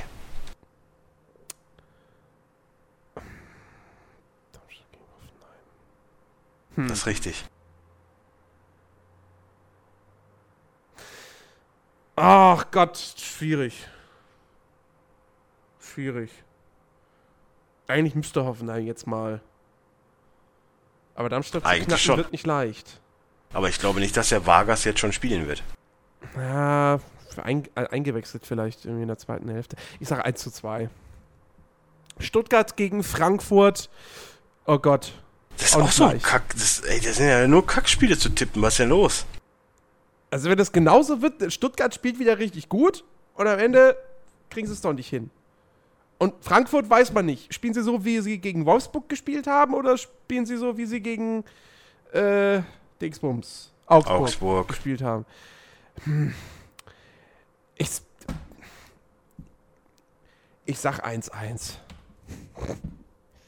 Das ist richtig. Ach Gott, schwierig. Schwierig. Eigentlich müsste Hoffenheim jetzt mal. Aber Darmstadt zu Eigentlich knacken schon. wird nicht leicht. Aber ich glaube nicht, dass der Vargas jetzt schon spielen wird. Ja, ein, äh, eingewechselt vielleicht irgendwie in der zweiten Hälfte. Ich sage 1 zu 2. Stuttgart gegen Frankfurt. Oh Gott. Das ist Auch auch, so leicht. Kack. Das, ey, das sind ja nur Kackspiele zu tippen. Was ist denn los? Also wenn das genauso wird, Stuttgart spielt wieder richtig gut und am Ende kriegen sie es doch nicht hin. Und Frankfurt weiß man nicht. Spielen sie so, wie sie gegen Wolfsburg gespielt haben oder spielen sie so, wie sie gegen äh, Dingsbums Augsburg, Augsburg. gespielt haben? Hm. Ich, ich sag 1-1.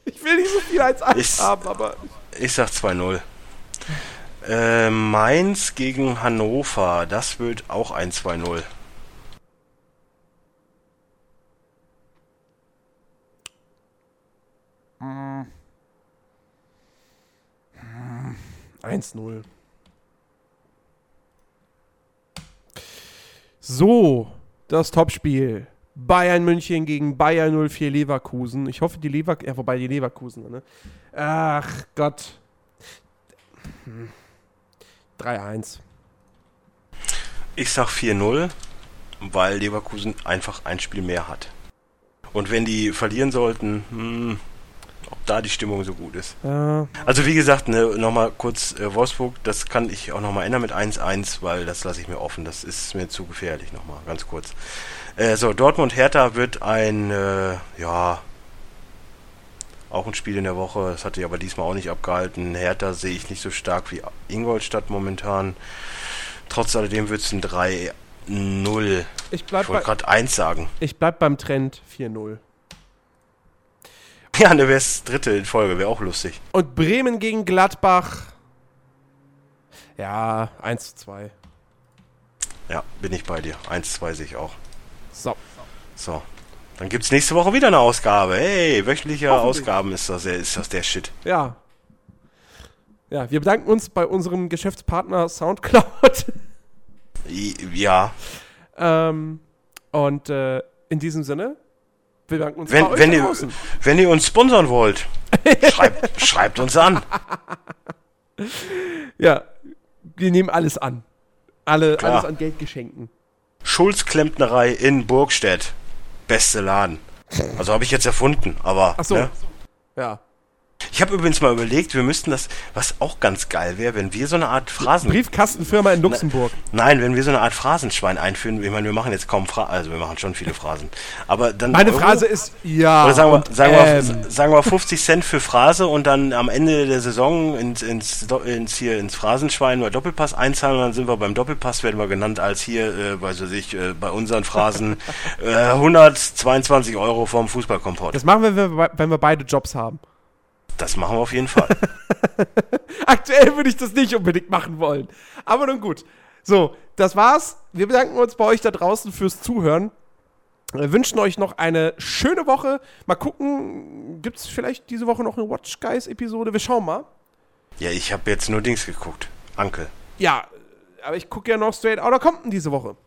Ich will nicht so viel 1-1 Ich- haben, aber Ich sag 2-0. Äh, Mainz gegen Hannover. Das wird auch ein 2-0. Hm. 1-0. So, das Topspiel. Bayern München gegen Bayern 04 Leverkusen. Ich hoffe, die Lever ja, wobei die Leverkusen, ne? Ach Gott. Hm. 3-1. Ich sag 4-0, weil Leverkusen einfach ein Spiel mehr hat. Und wenn die verlieren sollten, hm, ob da die Stimmung so gut ist. Ja, Also wie gesagt, ne, nochmal kurz äh, Wolfsburg, das kann ich auch nochmal ändern mit 1-1, weil das lasse ich mir offen. Das ist mir zu gefährlich nochmal, ganz kurz. Äh, so, Dortmund-Hertha wird ein, äh, ja, auch ein Spiel in der Woche. Das hatte ich aber diesmal auch nicht abgehalten. Hertha sehe ich nicht so stark wie Ingolstadt momentan. Trotz alledem wird es ein 3-0. ich Ich wollte gerade 1 sagen. ich bleib beim Trend 4-0. Ja, ne, wäre es dritte in Folge, wäre auch lustig. Und Bremen gegen Gladbach. Ja, 1 zu 2. Ja, bin ich bei dir. 1-2 sehe ich auch. So. So, Dann gibt's nächste Woche wieder eine Ausgabe. Hey, wöchentliche. Ausgaben ist das, der- ist das der Shit. Ja. Ja, wir bedanken uns bei unserem Geschäftspartner Soundcloud. Ja. ähm, und äh, in diesem Sinne, wir bedanken uns Wenn, wenn, ihr, wenn ihr uns sponsern wollt, schreibt, schreibt uns an. Ja, wir nehmen alles an. Alle, Klar. alles an Geldgeschenken. Schulz Klempnerei in Burgstedt. Beste Laden. Also habe ich jetzt erfunden, aber. Ach so. Ne? Ja. Ich habe übrigens mal überlegt, wir müssten das, was auch ganz geil wäre, wenn wir so eine Art Phrasen. Briefkastenfirma in Luxemburg. Nein, wenn wir so eine Art Phrasenschwein einführen. Ich meine, wir machen jetzt kaum Phrasen, also wir machen schon viele Phrasen. Aber dann. Meine Euro- Phrase ist ja. Oder sagen wir, sagen, ähm. wir, sagen wir 50 Cent für Phrase und dann am Ende der Saison ins, ins, ins, hier ins Phrasenschwein oder Doppelpass einzahlen und dann sind wir beim Doppelpass, werden wir genannt als hier, äh, weiß ich, äh, bei unseren Phrasen äh, 122 Euro vom Fußballkompott. Das machen wir, wenn wir, wenn wir beide Jobs haben. Das machen wir auf jeden Fall. Aktuell würde ich das nicht unbedingt machen wollen. Aber nun gut. So, das war's. Wir bedanken uns bei euch da draußen fürs Zuhören. Wir wünschen euch noch eine schöne Woche. Mal gucken, gibt es vielleicht diese Woche noch eine Watch Guys Episode? Wir schauen mal. ja, ich habe jetzt nur Dings geguckt. Ankel. Ja, aber ich gucke ja noch Straight Outta Compton diese Woche.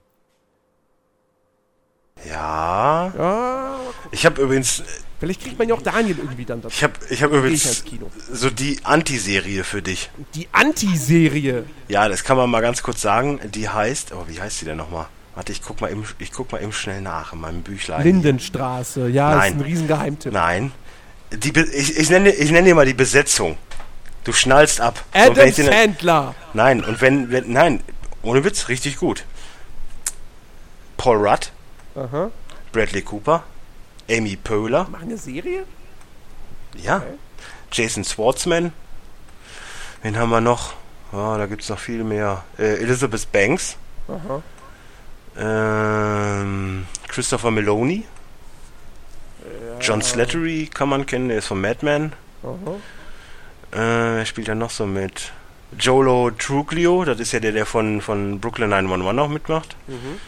Ja. Ja, Ich habe übrigens, vielleicht kriegt man ja auch Daniel irgendwie dann dazu. ich habe ich hab übrigens so die Antiserie für dich. Die Anti-Serie. Ja, das kann man mal ganz kurz sagen. Die heißt, oh, wie heißt die denn nochmal? Warte, ich guck mal eben, ich guck mal eben schnell nach in meinem Büchlein. Lindenstraße. Ja, Nein. ist ein Riesengeheimtipp. Nein. Die, ich, ich, nenne, ich nenne dir mal die Besetzung. Du schnallst ab. So, Adam ich den- Sandler. nein, und wenn, wenn, nein, ohne Witz, richtig gut. Paul Rudd, Aha. Bradley Cooper, Amy Poehler, Machen eine Serie? ja, Jason Schwartzman. Wen haben wir noch? Ja, da gibt's noch viel mehr. Äh, Elizabeth Banks, Aha. ähm, Christopher Meloni, John Slattery kann man kennen, der ist von Mad Men. Aha. Äh, wer spielt da noch so mit? Jolo Truglio, das ist ja der, der von, von Brooklyn 911 auch mitmacht. Mhm.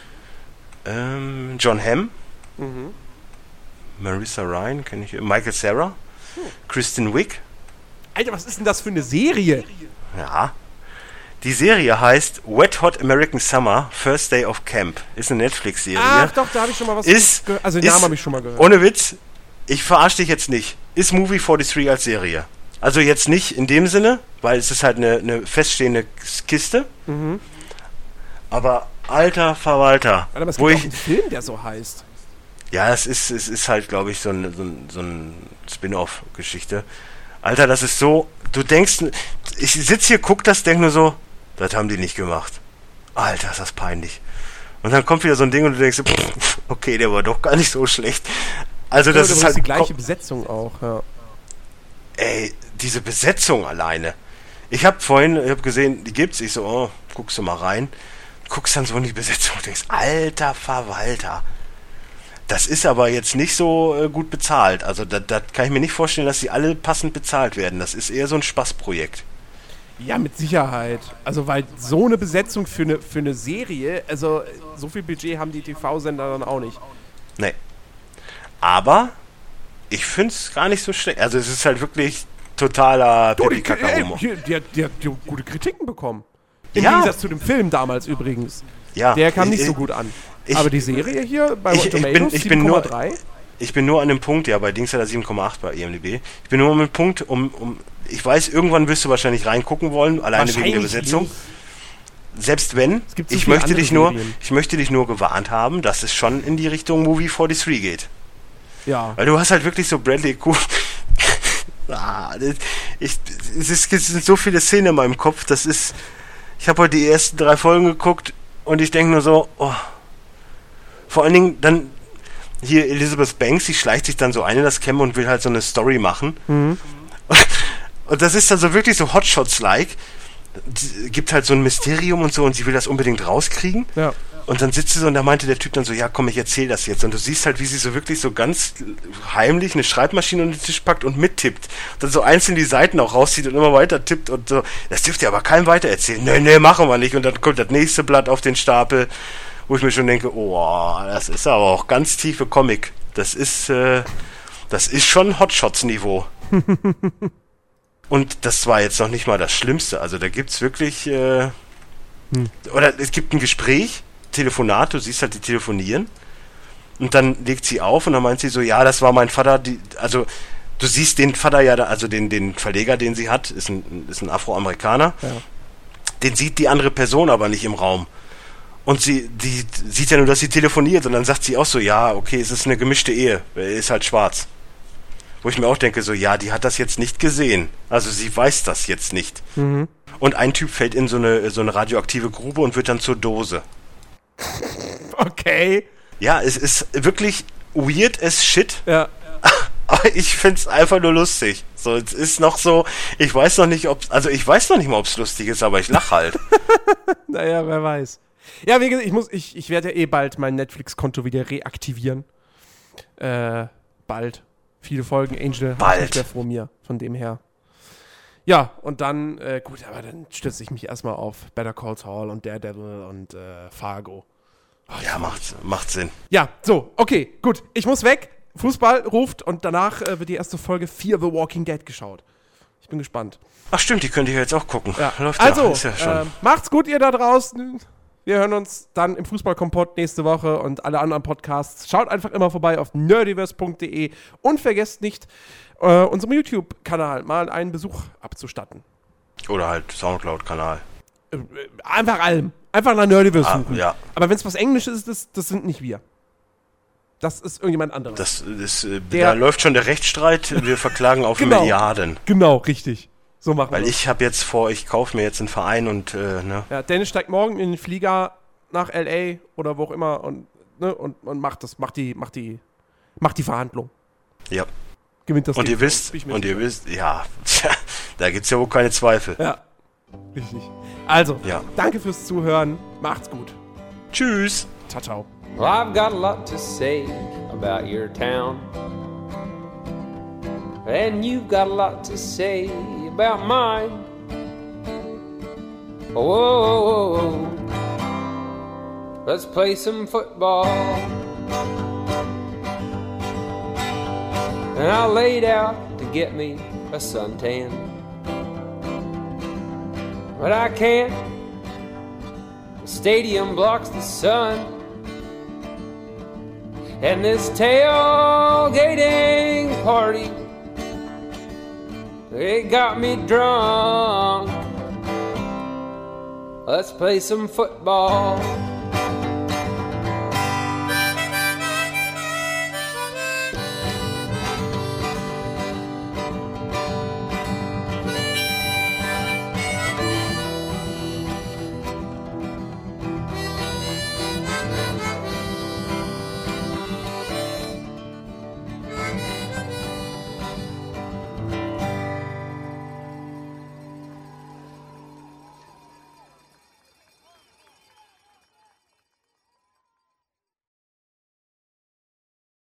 Ähm, John Hamm, Mhm. Marissa Ryan, kenne ich. Michael Sarah, Kristen Wick. Alter, was ist denn das für eine Serie? Ja. Die Serie heißt Wet Hot American Summer, First Day of Camp. Ist eine Netflix-Serie. Ach doch, da habe ich schon mal was Ist- gehört. Also den ist- Namen habe ich schon mal gehört. Ohne Witz, ich verarsche dich jetzt nicht. Ist Movie 43 als Serie. Also jetzt nicht in dem Sinne, weil es ist halt eine, eine feststehende Kiste. Mhm. Aber alter Verwalter, Alter, aber es wo gibt ich, einen Film, der so heißt. ja, es ist, es ist halt, glaube ich, so ein, so ein, so ein Spin-off-Geschichte. Alter, das ist so, du denkst, ich sitze hier, guck das, denk nur so, das haben die nicht gemacht. Alter, ist das peinlich. Und dann kommt wieder so ein Ding und du denkst, pff, okay, der war doch gar nicht so schlecht. Also das Ja, ist halt die gleiche Besetzung auch, ja. ey, diese Besetzung alleine. Ich habe vorhin, ich habe gesehen, die gibt's. Ich so, oh, guckst du mal rein. Guckst dann so in die Besetzung und denkst, alter Verwalter. Das ist aber jetzt nicht so äh, gut bezahlt. Also da, da kann ich mir nicht vorstellen, dass sie alle passend bezahlt werden. Das ist eher so ein Spaßprojekt. Ja, mit Sicherheit. Also, weil so eine Besetzung für eine, für eine Serie, also so viel Budget haben die TV-Sender dann auch nicht. Nee. Aber ich finde es gar nicht so schlecht. Also es ist halt wirklich totaler Pipi-Kaka-Humor. die, die, hat- die die hat gute Kritiken bekommen. Im Ja. Gegensatz zu dem Film damals übrigens. Ja, Der kam ich- nicht so ich- gut an. ich- Aber die Serie hier bei ich- Rotten ich bin- Tomatoes, ich bin nur- 7,3. Ich bin nur an dem Punkt, ja, bei Dings hat er 7,8 bei EMDB. Ich bin nur an dem Punkt, um, um, ich weiß, irgendwann wirst du wahrscheinlich reingucken wollen, alleine wegen der Besetzung. nicht. Selbst wenn, Es gibt so ich möchte dich nur, ich möchte dich nur gewarnt haben, dass es schon in die Richtung Movie 43 geht. Ja. Weil du hast halt wirklich so Bradley Cooper. ah, ich, es, ist, es sind so viele Szenen in meinem Kopf, das ist, ich habe heute die ersten drei Folgen geguckt und ich denke nur so, oh. Vor allen Dingen dann hier Elizabeth Banks, die schleicht sich dann so ein in das Camp und will halt so eine Story machen. Und das ist dann so wirklich so Hotshots-like. Gibt halt so ein Mysterium und so und sie will das unbedingt rauskriegen. Ja. Und dann sitzt sie so und da meinte der Typ dann so, ja komm, ich erzähl das jetzt. Und du siehst halt, wie sie so wirklich so ganz heimlich eine Schreibmaschine unter den Tisch packt und mittippt. Und dann so einzeln die Seiten auch rauszieht und immer weiter tippt und so. Das dürft ihr aber keinem weitererzählen. Nee, nee, machen wir nicht. Und dann kommt das nächste Blatt auf den Stapel, wo ich mir schon denke, oh, das ist aber auch ganz tiefe Comic. Das ist, äh, das ist schon Hotshots-Niveau. Und das war jetzt noch nicht mal das Schlimmste. Also da gibt's wirklich, äh, oder es gibt ein Gespräch, Telefonat, du siehst halt die telefonieren. Und dann legt sie auf und dann meint sie so, ja, das war mein Vater, die, also du siehst den Vater ja, also den, den Verleger, den sie hat, ist ein, ist ein Afroamerikaner. Ja. Den sieht die andere Person aber nicht im Raum. Und sie, die sieht ja nur, dass sie telefoniert und dann sagt sie auch so, ja, okay, es ist eine gemischte Ehe, er ist halt schwarz. Wo ich mir auch denke, so, ja, die hat das jetzt nicht gesehen. Also sie weiß das jetzt nicht. Und ein Typ fällt in so eine, so eine radioaktive Grube und wird dann zur Dose. Okay. Ja, es ist wirklich weird as shit, Ja. aber ich find's einfach nur lustig. So, es ist noch so, ich weiß noch nicht, ob, also ich weiß noch nicht mal, ob's lustig ist, aber ich lach halt. Naja, wer weiß. Ja, wie gesagt, ich muss, ich, ich werde ja eh bald mein Netflix-Konto wieder reaktivieren. Äh, bald. Viele Folgen Angel Bald. nicht mehr vor mir, von dem her. Ja, und dann, äh, gut, aber dann stütze ich mich erstmal auf Better Call Saul und Daredevil und äh, Fargo. Ja, macht, macht Sinn. Ja, so, okay, gut. Ich muss weg. Fußball ruft und danach äh, wird die erste Folge Fear the Walking Dead geschaut. Ich bin gespannt. Ach stimmt, die könnt ihr jetzt auch gucken. Ja. Läuft also, ja, ist ja schon. äh, macht's gut, ihr da draußen. Wir hören uns dann im Fußballkompott nächste Woche und alle anderen Podcasts. Schaut einfach immer vorbei auf nerdiverse.de und vergesst nicht, äh, unserem YouTube-Kanal mal einen Besuch abzustatten. Oder halt Soundcloud-Kanal. Äh, einfach allem. Einfach nach Nerdiverse Ah, suchen. ja. Aber wenn es was Englisches ist, das, das sind nicht wir. Das ist irgendjemand anderes. Das, das, äh, Der- da läuft schon der Rechtsstreit. Wir verklagen auf Genau. Milliarden. genau, richtig. So machen Weil wir ich habe jetzt vor, ich kaufe mir jetzt einen Verein und äh, ne, Ja, Dennis steigt morgen in den Flieger nach LA oder wo auch immer und, ne, und, und macht das, macht die, macht die, macht die Verhandlung. ja. Gewinnt das Und Ding. ihr wisst, und ihr wisst, ja, da gibt's ja wohl keine Zweifel. Ja, richtig. Also, Ja. danke fürs Zuhören. Macht's gut. Tschüss. Ciao, ciao. Well, I've got a lot to say about your town. And you've got a lot to say about mine. Whoa, whoa, whoa, whoa. Let's play some football. And I laid out to get me a suntan. But I can't. The stadium blocks the sun. And this tailgating party, it got me drunk. Let's play some football.